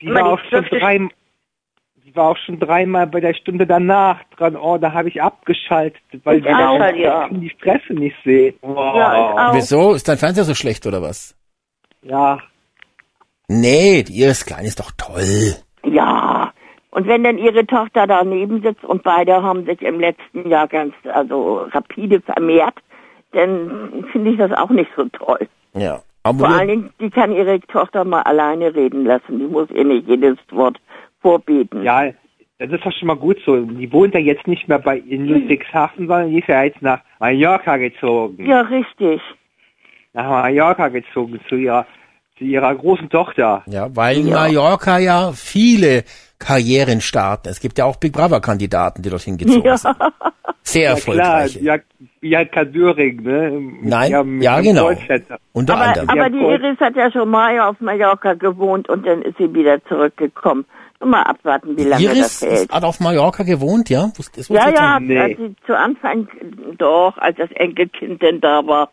Speaker 5: Die war auch schon drei, die war auch schon dreimal bei der Stunde danach dran. Oh, da habe ich abgeschaltet, weil
Speaker 7: Ich
Speaker 5: ich
Speaker 7: auch.
Speaker 8: Ja.
Speaker 5: die Fresse nicht sehe. Oh.
Speaker 7: Ja, ich
Speaker 2: wieso? Ist dein Fernseher so schlecht oder was?
Speaker 5: Ja,
Speaker 2: Nee, die Iris Klein ist doch toll.
Speaker 7: Ja. Und wenn dann ihre Tochter daneben sitzt und beide haben sich im letzten Jahr ganz, also rapide vermehrt, dann finde ich das auch nicht so toll.
Speaker 2: Ja.
Speaker 7: Vor
Speaker 2: Aber
Speaker 7: allen Dingen, die kann ihre Tochter mal alleine reden lassen. Die muss ihr nicht jedes Wort vorbeten.
Speaker 5: ja, das ist doch schon mal gut so. Die wohnt ja jetzt nicht mehr bei in Ludwigshafen, sondern die ist ja jetzt nach Mallorca gezogen.
Speaker 7: Ja, richtig.
Speaker 5: Nach Mallorca gezogen zu ihrer, zu ihrer großen Tochter.
Speaker 2: ja, weil
Speaker 7: Ja.
Speaker 2: Mallorca ja viele Karrieren starten. Es gibt ja auch Big Brother Kandidaten, die dorthin gezogen
Speaker 7: Ja.
Speaker 2: sind. Sehr
Speaker 5: Ja, klar,
Speaker 2: erfolgreich.
Speaker 5: ja, ja, Döring, ne?
Speaker 2: Nein, ja,
Speaker 5: ihrem
Speaker 2: genau. Unter
Speaker 7: Aber,
Speaker 2: anderem.
Speaker 7: aber die
Speaker 5: Ja,
Speaker 7: Iris hat ja schon mal auf Mallorca gewohnt und dann ist sie wieder zurückgekommen. Mal abwarten, wie lange
Speaker 2: Iris
Speaker 7: das hält.
Speaker 2: ist- hat auf Mallorca gewohnt, ja? Das
Speaker 7: Ja, ja.
Speaker 5: Nee.
Speaker 7: als sie zu Anfang, doch, als das Enkelkind denn da war,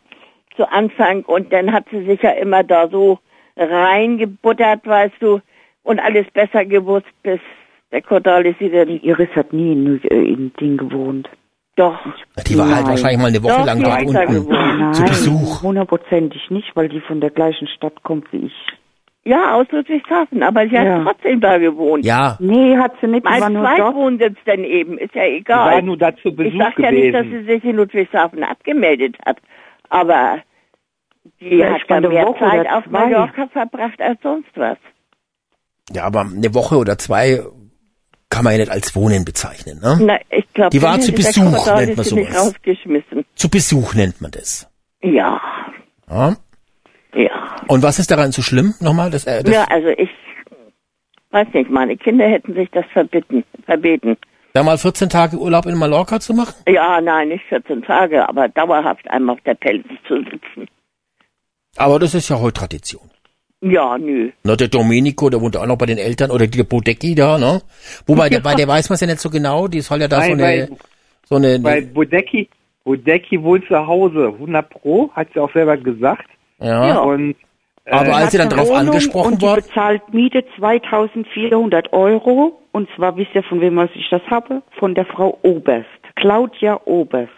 Speaker 7: zu Anfang und dann hat sie sich ja immer da so reingebuttert, weißt du, und alles besser gewusst, bis der Cordalis sie dann,
Speaker 3: Iris hat nie in, äh, in Ding gewohnt.
Speaker 7: doch,
Speaker 2: Die war halt
Speaker 3: Nein.
Speaker 2: wahrscheinlich mal eine Woche
Speaker 7: Doch,
Speaker 2: lang dort
Speaker 7: da
Speaker 2: unten
Speaker 7: gewohnt.
Speaker 2: zu Besuch.
Speaker 3: hundertprozentig nicht, weil die von der gleichen Stadt kommt wie ich.
Speaker 7: Ja, aus Ludwigshafen, aber sie
Speaker 3: Ja.
Speaker 7: hat trotzdem da gewohnt.
Speaker 2: Ja,
Speaker 3: Nee, hat sie nicht, dort.
Speaker 7: Zweitwohnsitz dann eben, ist ja egal.
Speaker 5: war nur da zu
Speaker 7: Ich
Speaker 5: Besuch
Speaker 7: sag ja nicht, dass sie sich in Ludwigshafen abgemeldet hat, aber die
Speaker 3: Vielleicht
Speaker 7: hat
Speaker 3: eine
Speaker 7: mehr
Speaker 3: Woche
Speaker 7: Zeit auf. Mallorca verbracht als sonst was.
Speaker 2: ja, aber eine Woche oder zwei kann man ja nicht als Wohnen bezeichnen, ne?
Speaker 7: Na, ich glaube,
Speaker 2: Die war zu Besuch, nennt man sowas.
Speaker 7: rausgeschmissen.
Speaker 2: Zu Besuch nennt man das.
Speaker 7: Ja,
Speaker 2: Ja.
Speaker 7: Ja.
Speaker 2: Und was ist daran so schlimm? Nochmal, das, äh, das
Speaker 7: Ja, also ich weiß nicht, meine Kinder hätten sich das verbitten, verbeten.
Speaker 2: da mal 14 Tage Urlaub in Mallorca zu machen?
Speaker 7: Ja, nein, nicht 14 Tage, aber dauerhaft einmal auf der Pelze zu sitzen.
Speaker 2: Aber das ist ja heute Tradition.
Speaker 7: Ja, nö.
Speaker 2: Na, der Domenico, der wohnt auch noch bei den Eltern, oder die Bodecki da, ne? Wobei, der, bei der weiß man es ja nicht so genau, die soll ja da so
Speaker 5: Nein,
Speaker 2: eine,
Speaker 5: weil-
Speaker 2: so eine,
Speaker 5: Weil Bodecki, Bodecki wohnt zu Hause, 100 Pro, hat sie auch selber gesagt.
Speaker 2: ja.
Speaker 7: Ja.
Speaker 5: Und
Speaker 2: Aber als sie dann
Speaker 3: Wohnung
Speaker 2: angesprochen
Speaker 3: und die
Speaker 2: wurde,
Speaker 3: bezahlt Miete 2400 Euro. Und zwar, wisst ihr, von wem was ich das habe? Von der Frau Oberst. Claudia Oberst.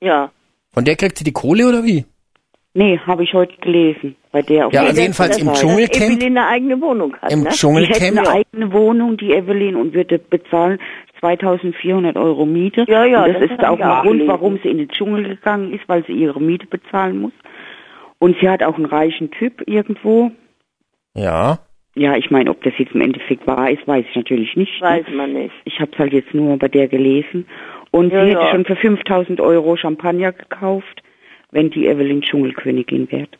Speaker 7: Ja.
Speaker 2: von der kriegt sie die Kohle oder wie?
Speaker 3: Nee, habe ich heute gelesen. Bei der auf
Speaker 2: Ja, also jedenfalls im. Dschungelcamp,
Speaker 7: Evelyn eine eigene Wohnung hat,
Speaker 2: im
Speaker 7: ne?
Speaker 3: Die hätte
Speaker 2: Dschungelcamp,
Speaker 3: eine eigene Wohnung, die Evelyn, und würde bezahlen 2400 Euro Miete.
Speaker 7: Ja, ja,
Speaker 3: und das,
Speaker 7: das
Speaker 3: ist auch ein Grund, warum sie in den Dschungel gegangen ist, weil sie ihre Miete bezahlen muss. Und sie hat auch einen reichen Typ irgendwo.
Speaker 2: ja.
Speaker 3: Ja, ich meine, ob das jetzt im Endeffekt wahr ist, weiß ich natürlich nicht.
Speaker 7: Weiß man nicht.
Speaker 3: Ich habe es halt jetzt nur bei der gelesen. Und
Speaker 7: Ja,
Speaker 3: sie hätte
Speaker 7: ja.
Speaker 3: schon für 5000 Euro Champagner gekauft, wenn die Evelyn Dschungelkönigin wird.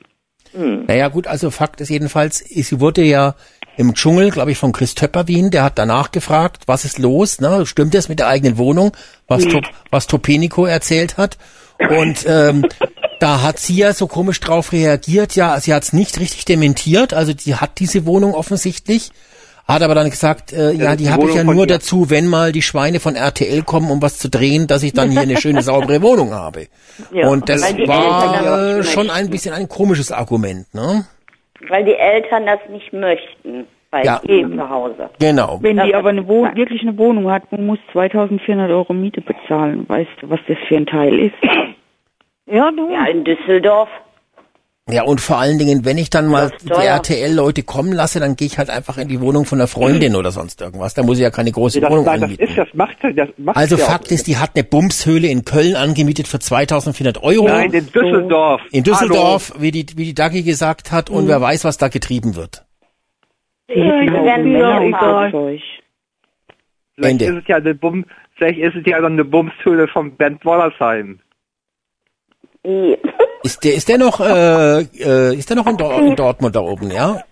Speaker 7: Hm.
Speaker 2: Naja gut, also Fakt ist jedenfalls, sie wurde ja im Dschungel, glaube ich, von Chris Töpperwien, der hat danach gefragt, was ist los, ne? stimmt das mit der eigenen Wohnung, was,
Speaker 3: Nee.
Speaker 2: Top, was Topenico erzählt hat. Und ähm, da hat sie ja so komisch drauf reagiert, ja, sie hat es nicht richtig dementiert, also die hat diese Wohnung offensichtlich, hat aber dann gesagt, äh, ja, die
Speaker 5: die
Speaker 2: habe ich ja nur
Speaker 5: ihr.
Speaker 2: dazu, wenn mal die Schweine von RTL kommen, um was zu drehen, dass ich dann hier eine schöne, saubere Wohnung habe.
Speaker 7: Ja,
Speaker 2: Und das war schon ein bisschen ein komisches Argument, ne?
Speaker 8: Weil die Eltern das nicht möchten bei
Speaker 2: Ja.
Speaker 8: ihm zu Hause.
Speaker 2: Genau.
Speaker 3: Wenn die aber eine Wohn wirklich eine Wohnung hat, man muss 2400 Euro Miete bezahlen. Weißt du, was das für ein Teil ist?
Speaker 7: Ja, du.
Speaker 8: Ja, in Düsseldorf.
Speaker 2: Ja, und vor allen Dingen, wenn ich dann mal
Speaker 8: Das
Speaker 2: die. RTL-Leute kommen lasse, dann gehe ich halt einfach in die Wohnung von einer Freundin oder sonst irgendwas. Da muss ich ja keine große
Speaker 5: das,
Speaker 2: Wohnung
Speaker 5: das, das
Speaker 2: anmieten.
Speaker 5: ist, das macht, das macht
Speaker 2: also. Fakt ist, die hat eine Bumshöhle in Köln angemietet für 2400 Euro.
Speaker 5: Nein, in Düsseldorf.
Speaker 2: in Düsseldorf, wie die, wie die Dagi gesagt hat, und wer weiß, was da getrieben wird.
Speaker 7: Ja,
Speaker 3: Haufen
Speaker 7: ja,
Speaker 3: Männer im
Speaker 7: egal.
Speaker 3: Fahrzeug.
Speaker 5: Vielleicht
Speaker 2: Ende.
Speaker 5: ist es ja eine Bum, vielleicht ist es ja eine Bumshöhle von Bernd Wollersheim.
Speaker 8: Die,
Speaker 2: Ist der, ist der noch, äh, äh, ist der noch in, Dor in Dortmund da oben, ja?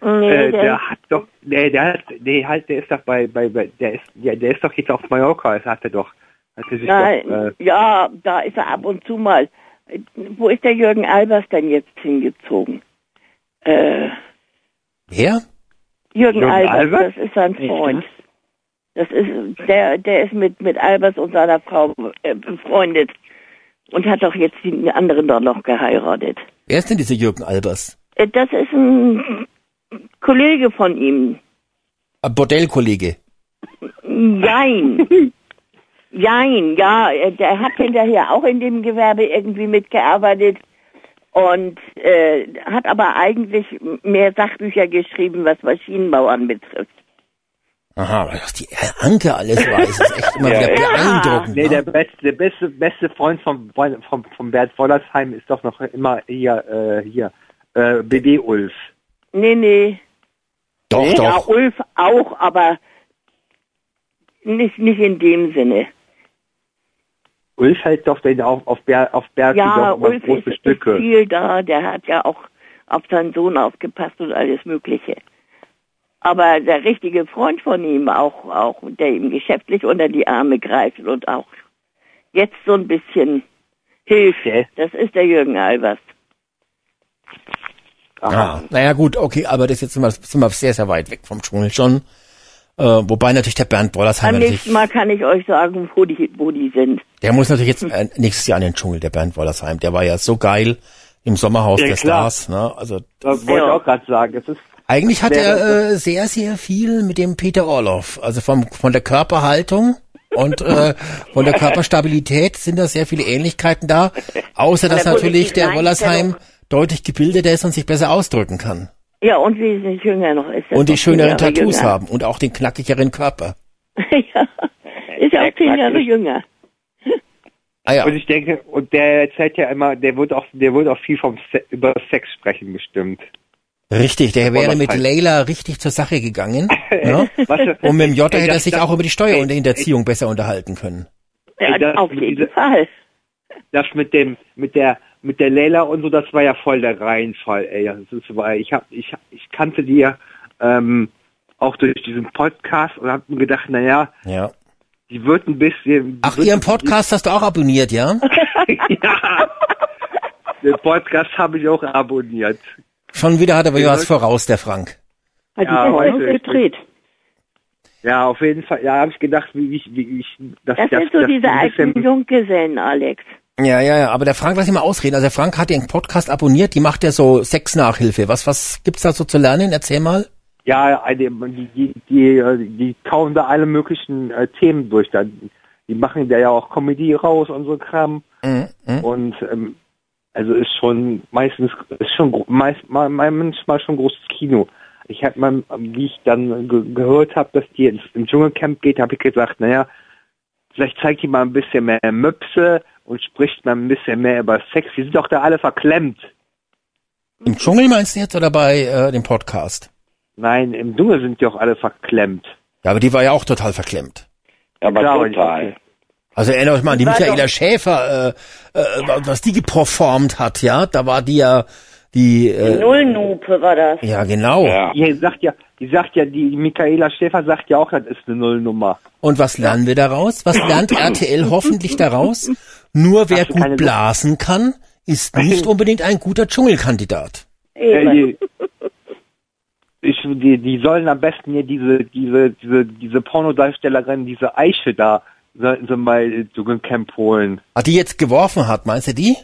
Speaker 7: Nee,
Speaker 5: äh,
Speaker 7: der,
Speaker 5: der hat doch, nee, der hat, nee, halt, der ist doch bei, bei, bei der ist, ja, der ist doch jetzt auf Mallorca, das hat er doch. Hat er sich
Speaker 7: nein,
Speaker 5: doch, äh,
Speaker 7: ja, da ist er ab und zu mal. Wo ist der Jürgen Albers denn jetzt hingezogen? Äh,
Speaker 2: Wer?
Speaker 7: Jürgen,
Speaker 5: Jürgen
Speaker 7: Albers,
Speaker 5: Albers?
Speaker 7: das ist sein
Speaker 3: ist
Speaker 7: Freund. Das ist, der, der ist mit, mit Albers und seiner Frau äh, befreundet und hat doch jetzt die anderen dort noch geheiratet.
Speaker 2: Wer ist denn dieser Jürgen Albers?
Speaker 7: Äh, Das ist ein Kollege von ihm.
Speaker 2: Ein Bordellkollege.
Speaker 7: Jein. Jein, ja, äh, der hat hinterher auch in dem Gewerbe irgendwie mitgearbeitet und äh, hat aber eigentlich mehr Sachbücher geschrieben, was Maschinenbauern betrifft.
Speaker 2: Aha, was die Anke alles weiß, ist echt immer wieder beeindruckend.
Speaker 5: nee,
Speaker 2: ne?
Speaker 5: der beste, der beste, beste Freund vom, vom, vom Bernd Wollersheim ist doch noch immer hier, äh, hier, äh, BD Ulf.
Speaker 7: Nee, nee.
Speaker 2: doch,
Speaker 7: Ja,
Speaker 2: doch.
Speaker 7: Ulf auch, aber nicht, nicht in dem Sinne.
Speaker 5: Ulf hält doch den auf, auf, Ber, auf Berg
Speaker 7: Ja, Ulf
Speaker 5: große
Speaker 7: ist, ist
Speaker 5: Stücke.
Speaker 7: viel da, der hat ja auch auf seinen Sohn aufgepasst und alles Mögliche. Aber der richtige Freund von ihm, auch, auch, der ihm geschäftlich unter die Arme greift und auch jetzt so ein bisschen hilft,
Speaker 5: Okay.
Speaker 7: das ist der Jürgen Albers.
Speaker 2: Ja, naja gut, okay, aber das jetzt sind wir, sind wir sehr, sehr weit weg vom Dschungel schon. Äh, wobei natürlich der Bernd Wollersheim,
Speaker 7: Beim
Speaker 2: natürlich,
Speaker 7: nächsten Mal kann ich euch sagen, wo die, wo die sind.
Speaker 2: der muss natürlich jetzt äh, nächstes Jahr in den Dschungel, der Bernd Wollersheim. Der war ja so geil im Sommerhaus
Speaker 5: Ja,
Speaker 2: der
Speaker 5: klar.
Speaker 2: Stars. Ne? Also
Speaker 5: Das wollte ich
Speaker 7: Ja.
Speaker 5: auch gerade sagen. Es ist
Speaker 2: eigentlich hat er äh, sehr, sehr viel mit dem Peter Orloff. Also vom, von der Körperhaltung und äh, von der Körperstabilität sind da sehr viele Ähnlichkeiten da. Außer dass natürlich der Wollersheim deutlich gebildeter ist und sich besser ausdrücken kann.
Speaker 7: Ja, und wesentlich jünger noch ist.
Speaker 2: Und die schöneren Tattoos
Speaker 7: jünger.
Speaker 2: haben und auch den knackigeren Körper.
Speaker 7: ja, ist ja auch zehn Jahre jünger.
Speaker 2: Ah ja.
Speaker 5: Und ich denke, und der erzählt ja immer, der wird auch, der wird auch viel vom Se über Sex sprechen bestimmt.
Speaker 2: Richtig, der wäre mit. Leila richtig zur Sache gegangen. ne?
Speaker 5: Was,
Speaker 2: Und mit dem Jota hätte er sich
Speaker 5: das-
Speaker 2: auch über die Steuer
Speaker 5: ey,
Speaker 2: und die Hinterziehung besser unterhalten können.
Speaker 7: Ja, auf
Speaker 5: mit
Speaker 7: jeden Fall.
Speaker 5: das mit dem, mit der, mit der Leila und so, das war ja voll der Reinfall, ey. Das ist, weil ich hab, ich, ich kannte die ja, ähm, auch durch diesen Podcast und hab mir gedacht, naja,
Speaker 2: Ja.
Speaker 5: die wird ein bisschen.
Speaker 2: Ach, Ihren Podcast hast du auch abonniert, ja?
Speaker 5: ja. Den Podcast habe ich auch abonniert.
Speaker 2: Schon wieder hat er aber
Speaker 5: Ja.
Speaker 2: was voraus, der Frank.
Speaker 3: Hat
Speaker 5: Ja,
Speaker 3: die
Speaker 5: heute-
Speaker 3: gedreht.
Speaker 5: Ja, auf jeden Fall. Ja, habe ich gedacht, wie ich, wie ich, dass
Speaker 7: Das
Speaker 5: das,
Speaker 7: sind so
Speaker 5: das
Speaker 7: diese alten Junggesellen, Alex.
Speaker 2: Ja, ja, ja, aber der Frank, lass ihn mal ausreden. Also der Frank hat den Podcast abonniert, die macht ja so Sexnachhilfe. Was, was gibt's da so zu lernen? Erzähl mal.
Speaker 5: Ja, die, die, die, die kauen da alle möglichen äh, Themen durch. Dann, die machen da ja auch Comedy raus und so Kram.
Speaker 2: Mhm, mhm.
Speaker 5: Und ähm, also ist schon meistens ist schon gro- meist, mal, manchmal schon großes Kino. Ich habe mal, wie ich dann ge gehört habe, dass die ins, im Dschungelcamp geht, habe ich gesagt, naja, vielleicht zeigt die mal ein bisschen mehr Möpse und spricht mal ein bisschen mehr über Sex. Die sind doch da alle verklemmt.
Speaker 2: Im Dschungel meinst du jetzt oder bei äh, dem Podcast?
Speaker 5: Nein, im Dschungel sind die auch alle verklemmt.
Speaker 2: Ja, aber die war ja auch total verklemmt.
Speaker 4: Aber
Speaker 5: Klar,
Speaker 4: total.
Speaker 2: Also erinnert euch mal an die Michaela
Speaker 7: doch-
Speaker 2: Schäfer, äh, äh, was die geperformt hat, ja? Da war die ja die äh,
Speaker 8: Nullnupe war das.
Speaker 2: ja genau.
Speaker 4: Ja.
Speaker 5: Die sagt ja, die sagt ja, die Michaela Schäfer sagt ja auch, das ist eine Nullnummer.
Speaker 2: Und was lernen wir daraus? Was lernt RTL hoffentlich daraus? Nur wer gut blasen kann, ist nicht unbedingt ein guter Dschungelkandidat.
Speaker 8: Eben.
Speaker 5: die, ich, die, die sollen am besten hier diese, diese, diese, diese Pornodarstellerin, diese Eiche da, sollten sie mal Dschungelcamp holen.
Speaker 2: Hat die jetzt geworfen hat, meinst du die?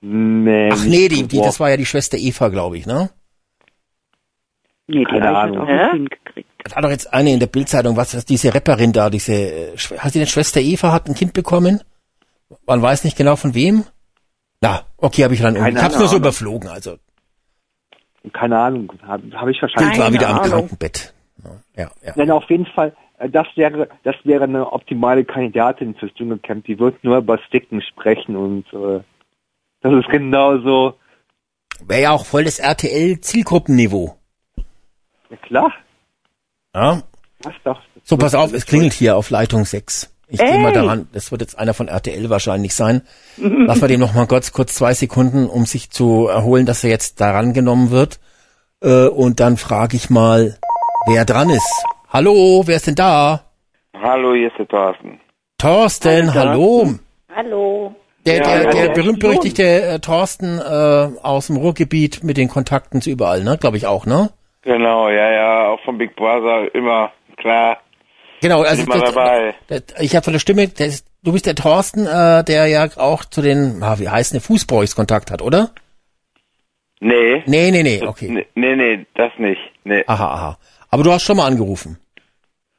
Speaker 5: Nee,
Speaker 2: Ach nee, die, die, das war ja die Schwester Eva, glaube ich, ne?
Speaker 3: Nee, die
Speaker 5: Keine Ahnung.
Speaker 3: hat auch ein Kind gekriegt.
Speaker 2: Da war doch jetzt eine in der Bildzeitung, was was diese Rapperin da, diese, äh, hat sie denn Schwester Eva hat ein Kind bekommen? Man weiß nicht genau von wem. Na, okay, habe ich dann,
Speaker 5: Keine
Speaker 2: ich hab's nur so überflogen, also
Speaker 5: Keine Ahnung, habe hab ich
Speaker 2: Kind
Speaker 5: wahrscheinlich.
Speaker 2: war
Speaker 7: Keine
Speaker 2: wieder am
Speaker 7: Ahnung.
Speaker 2: Krankenbett. Ja, ja.
Speaker 5: Nein, auf jeden Fall, das wäre, das wäre eine optimale Kandidatin fürs Dschungelcamp. Die wird nur über Sticken sprechen und äh, das ist genauso.
Speaker 2: Wäre ja auch voll das RTL-Zielgruppenniveau.
Speaker 5: Ja klar,
Speaker 2: Ja,
Speaker 5: das doch.
Speaker 2: So, pass auf, es klingelt hier auf Leitung 6. Ich gehe mal daran, das wird jetzt einer von RTL wahrscheinlich sein. Lass wir dem noch mal kurz, kurz zwei Sekunden, um sich zu erholen, dass er jetzt daran genommen wird. Äh, und dann frage ich mal, wer dran ist. Hallo, wer ist denn da?
Speaker 4: Hallo, hier ist der Thorsten.
Speaker 2: Thorsten, hallo.
Speaker 8: Hallo.
Speaker 2: Der, der, der
Speaker 4: hallo.
Speaker 2: berühmt-berüchtigte äh, Thorsten äh, aus dem Ruhrgebiet mit den Kontakten zu überall, ne? Glaube ich auch, ne?
Speaker 4: Genau, ja, ja, auch von Big Brother immer, klar,
Speaker 2: Genau, also
Speaker 4: immer
Speaker 2: das-
Speaker 4: dabei.
Speaker 2: das- ich habe von der Stimme, der ist, du bist der Thorsten, äh, der ja auch zu den, ah, wie heißt ne, Fußboys Kontakt hat, oder?
Speaker 4: Nee.
Speaker 2: Nee, nee, nee, okay.
Speaker 4: Nee, nee, nee, das nicht. Nee.
Speaker 2: Aha, aha. Aber du hast schon mal angerufen.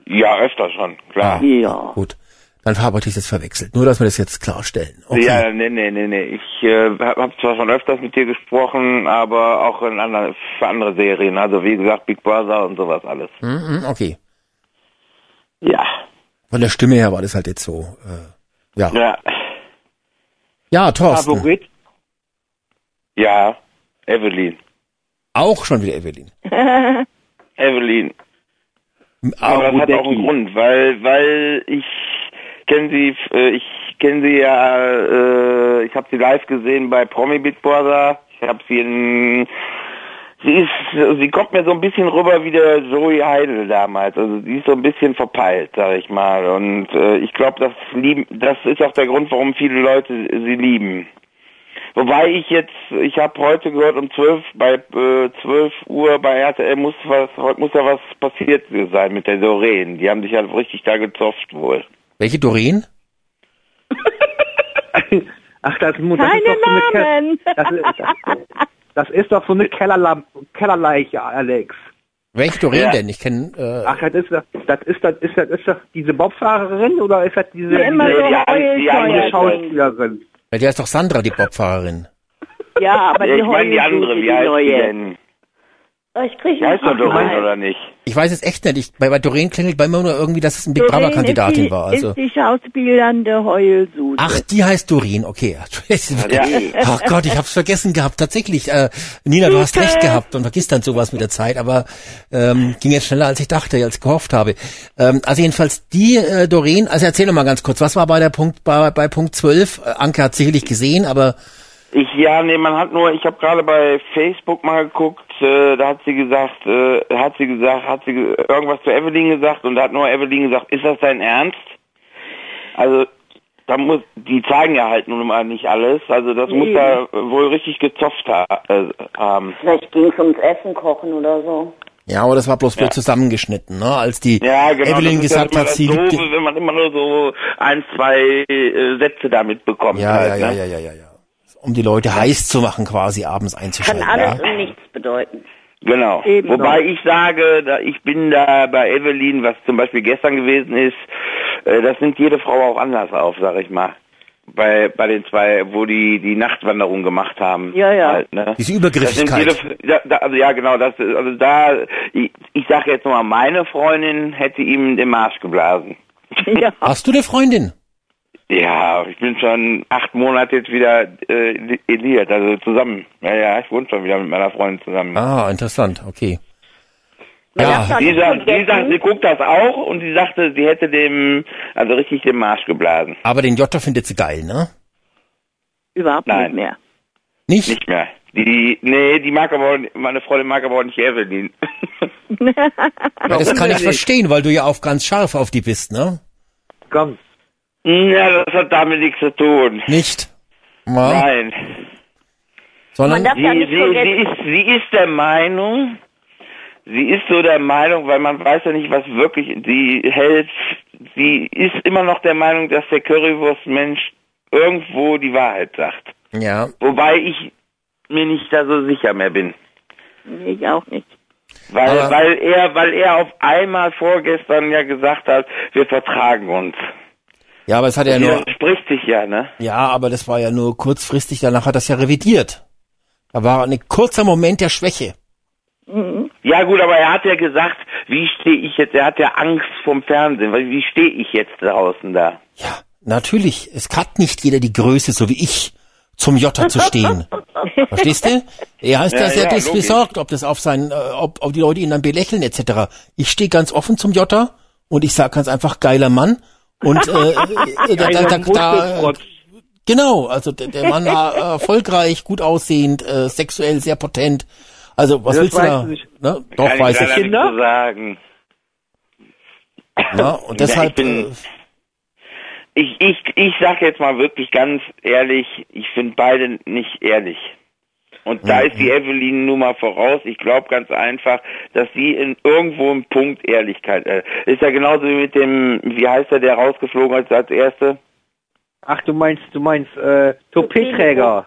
Speaker 4: Ja, öfter schon, klar.
Speaker 7: Ja.
Speaker 2: Gut. Dann habe ich das jetzt verwechselt. Nur, dass wir das jetzt klarstellen. Okay.
Speaker 4: Ja, nee, nee, nee, nee. Ich äh, habe hab zwar schon öfters mit dir gesprochen, aber auch in anderen, für andere Serien. Also wie gesagt, Big Brother und sowas alles.
Speaker 2: Mhm, okay.
Speaker 4: Ja.
Speaker 2: Von der Stimme her war das halt jetzt so. Äh, ja.
Speaker 4: Ja.
Speaker 2: Ja, Thorsten.
Speaker 5: Favorit?
Speaker 4: Ja. Evelyn.
Speaker 2: Auch schon wieder Evelyn.
Speaker 4: Evelyn.
Speaker 2: Aber
Speaker 4: das hat auch einen Grund, weil weil ich kenne sie, äh, ich kenne sie ja, äh, ich habe sie live gesehen bei Promi Big Brother. Ich habe sie in
Speaker 9: sie ist, sie kommt mir so ein bisschen rüber wie der Zoe Heidel damals. Also sie ist so ein bisschen verpeilt, sag ich mal. Und äh, ich glaube, das lieben, das ist auch der Grund, warum viele Leute sie lieben. Wobei ich jetzt, ich habe heute gehört um 12 bei äh, 12 Uhr bei RTL muss was, heute muss ja was passiert sein mit der Doreen. Die haben sich halt richtig da gezofft wohl.
Speaker 2: Welche Doreen?
Speaker 5: Ach, das, das
Speaker 7: Keine
Speaker 5: ist doch so eine Ke-
Speaker 7: Namen.
Speaker 5: das, ist, das ist doch so eine Kellerla Kellerleiche, Alex.
Speaker 2: Welche Doreen
Speaker 9: Ja.
Speaker 2: denn? Ich kenne äh,
Speaker 5: Ach, das ist das, das ist das ist das ist das diese Bobfahrerin oder ist das diese,
Speaker 7: Die so
Speaker 9: die die
Speaker 5: diese
Speaker 7: heulscheuer
Speaker 5: Schauspielerin?
Speaker 2: Ja, der ist doch Sandra, die Bobfahrerin.
Speaker 7: Ja, aber die
Speaker 9: ich meine die andere, wie
Speaker 7: die
Speaker 9: heißt die
Speaker 7: neue.
Speaker 9: denn?
Speaker 8: Oh, Ich kriege
Speaker 9: heißt doch Doreen oder nicht?
Speaker 2: Ich weiß es echt nicht. Ich, bei, bei Doreen klingelt bei mir nur irgendwie, dass es ein Big Brother Kandidatin war. Also.
Speaker 7: ist die schauspielernde Heulsuse.
Speaker 2: Ach, die heißt Doreen, okay.
Speaker 9: Ja.
Speaker 2: Ach Gott, ich hab's vergessen gehabt. Tatsächlich, äh, Nina, du hast recht gehabt und vergisst dann sowas mit der Zeit, aber ähm, ging jetzt schneller, als ich dachte, als ich gehofft habe. Ähm, also jedenfalls die äh, Doreen, also erzähl doch mal ganz kurz, was war bei der Punkt bei, bei Punkt 12? Äh, Anke hat sicherlich gesehen, aber
Speaker 9: Ich, ja, nee, man hat nur, ich habe gerade bei Facebook mal geguckt, äh, da hat sie gesagt, äh, hat sie gesagt, hat sie ge- irgendwas zu Evelyn gesagt und da hat nur Evelyn gesagt, ist das dein Ernst? Also, da muss, die zeigen ja halt nun mal nicht alles, also das muss
Speaker 7: Nee.
Speaker 9: da wohl richtig gezopft ha äh, haben.
Speaker 8: Vielleicht ging es ums Essen kochen oder so.
Speaker 2: ja, aber das war bloß blöd
Speaker 9: Ja.
Speaker 2: zusammengeschnitten, ne? Als die
Speaker 9: Ja, genau.
Speaker 2: Evelyn
Speaker 9: ja
Speaker 2: gesagt
Speaker 9: immer
Speaker 2: hat,
Speaker 9: das
Speaker 2: sie
Speaker 9: Doofe,
Speaker 2: liebt
Speaker 9: wenn man immer nur so ein, zwei äh, Sätze damit bekommt.
Speaker 2: ja,
Speaker 9: halt,
Speaker 2: ja, ja,
Speaker 9: ne?
Speaker 2: ja, ja, ja, ja. Um die Leute heiß zu machen, quasi abends
Speaker 8: Kann
Speaker 2: einzuschalten.
Speaker 8: alles
Speaker 2: ja.
Speaker 8: und nichts bedeuten.
Speaker 9: Genau.
Speaker 7: Eben.
Speaker 9: Wobei ich sage, da, ich bin da bei Evelyn, was zum Beispiel gestern gewesen ist, äh, das nimmt jede Frau auch anders auf, sag ich mal. Bei, bei den zwei, wo die die Nachtwanderung gemacht haben.
Speaker 7: Ja, ja.
Speaker 9: Halt, ne?
Speaker 2: Diese Übergriffigkeit.
Speaker 9: jede, da, da, also ja, genau, das, also da, ich, ich sage jetzt mal, meine Freundin hätte ihm den Marsch geblasen.
Speaker 7: Ja.
Speaker 2: Hast du eine Freundin?
Speaker 9: Ja, ich bin schon acht Monate jetzt wieder äh, liiert, also zusammen. Ja, ja, ich wohne schon wieder mit meiner Freundin zusammen.
Speaker 2: Ah, interessant, okay. Ja.
Speaker 8: doch
Speaker 9: Sie sagt, sie sagt, sie guckt das auch und sie sagte, sie hätte dem, also richtig den Marsch geblasen.
Speaker 2: Aber den Jota findet sie geil, ne?
Speaker 7: Überhaupt
Speaker 9: Nein.
Speaker 7: nicht mehr.
Speaker 2: Nicht?
Speaker 9: Nicht mehr. Die, nee, die mag aber, meine Freundin mag aber auch nicht Evelyn.
Speaker 2: Ja, das kann ich verstehen, weil du ja auch ganz scharf auf die bist, ne?
Speaker 5: Komm.
Speaker 9: Ja, das hat damit nichts zu tun.
Speaker 2: Nicht? Ja,
Speaker 9: Nein.
Speaker 2: sondern
Speaker 9: Sie,
Speaker 8: ja
Speaker 9: sie, sie, ist, sie ist der Meinung, sie ist so der Meinung, weil man weiß ja nicht, was wirklich sie hält. Sie ist immer noch der Meinung, dass der Currywurstmensch irgendwo die Wahrheit sagt.
Speaker 2: ja,
Speaker 9: Wobei ich mir nicht da so sicher mehr bin.
Speaker 7: Ich auch nicht.
Speaker 9: Weil,
Speaker 2: Aber-
Speaker 9: weil er, weil er auf einmal vorgestern ja gesagt hat, wir vertragen uns.
Speaker 2: Ja, aber es hat ja nur,
Speaker 9: spricht sich ja, ne?
Speaker 2: ja, aber das war ja nur kurzfristig. Danach hat das ja revidiert. Da war ein kurzer Moment der Schwäche.
Speaker 9: Ja gut, aber er hat ja gesagt, wie stehe ich jetzt, er hat ja Angst vom Fernsehen, weil wie stehe ich jetzt draußen da?
Speaker 2: Ja, natürlich. Es hat nicht jeder die Größe, so wie ich, zum Jota zu stehen. Verstehst du? Er ist
Speaker 9: Ja,
Speaker 2: da sehr
Speaker 9: ja,
Speaker 2: besorgt, ob das auf sein, äh, ob, ob die Leute ihn dann belächeln etc. Ich stehe ganz offen zum Jota und ich sag ganz einfach geiler Mann. Und äh, äh, da, da, da, da, genau, also der, der Mann war äh, erfolgreich, gut aussehend, äh, sexuell sehr potent. Also was
Speaker 5: Das
Speaker 2: willst du da?
Speaker 5: nicht.
Speaker 2: Ne? Doch
Speaker 9: Kann
Speaker 2: weiß
Speaker 9: ich
Speaker 2: ich.
Speaker 9: nicht so sagen.
Speaker 2: Ne? Und deshalb
Speaker 9: ich bin-
Speaker 2: äh,
Speaker 9: Ich, ich, ich sag jetzt mal wirklich ganz ehrlich, ich finde beide nicht ehrlich. Und da ist die Evelyn nun mal voraus. Ich glaube ganz einfach, dass sie in irgendwo im Punkt Ehrlichkeit äh, ist ja genauso wie mit dem, wie heißt er, der rausgeflogen ist als erste?
Speaker 5: Ach, du meinst, du meinst, äh, Toupet-Träger.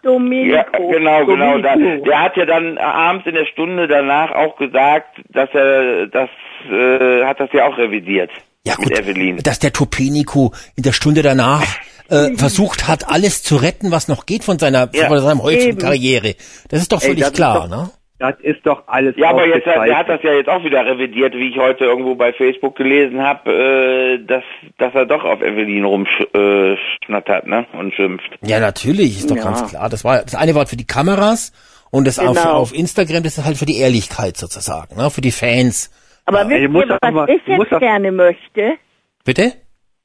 Speaker 9: Ja, genau, genau. Da,
Speaker 5: Domenico.
Speaker 9: der hat ja dann abends in der Stunde danach auch gesagt, dass er das äh, hat das ja auch revidiert
Speaker 2: Ja
Speaker 9: mit
Speaker 2: gut, dass der Topenico in der Stunde danach äh, versucht hat, alles zu retten, was noch geht von seiner
Speaker 9: Ja,
Speaker 2: von seinem heutigen
Speaker 7: eben.
Speaker 2: Karriere. Das ist doch
Speaker 5: Ey,
Speaker 2: völlig
Speaker 5: ist
Speaker 2: klar,
Speaker 5: doch-
Speaker 2: ne?
Speaker 5: Das ist doch alles
Speaker 9: Ja, aber jetzt er hat das ja jetzt auch wieder revidiert, wie ich heute irgendwo bei Facebook gelesen habe, äh, dass dass er doch auf Evelyn rumschnattert, ne, und schimpft.
Speaker 2: Ja, natürlich, ist doch
Speaker 7: Ja.
Speaker 2: ganz klar. Das war das eine war für die Kameras und das auf,
Speaker 7: Genau.
Speaker 2: auf Instagram, das ist halt für die Ehrlichkeit sozusagen, ne? Für die Fans.
Speaker 7: Aber
Speaker 5: Ey,
Speaker 7: wisst ihr,
Speaker 5: doch
Speaker 7: was ich jetzt gerne möchte?
Speaker 2: Bitte?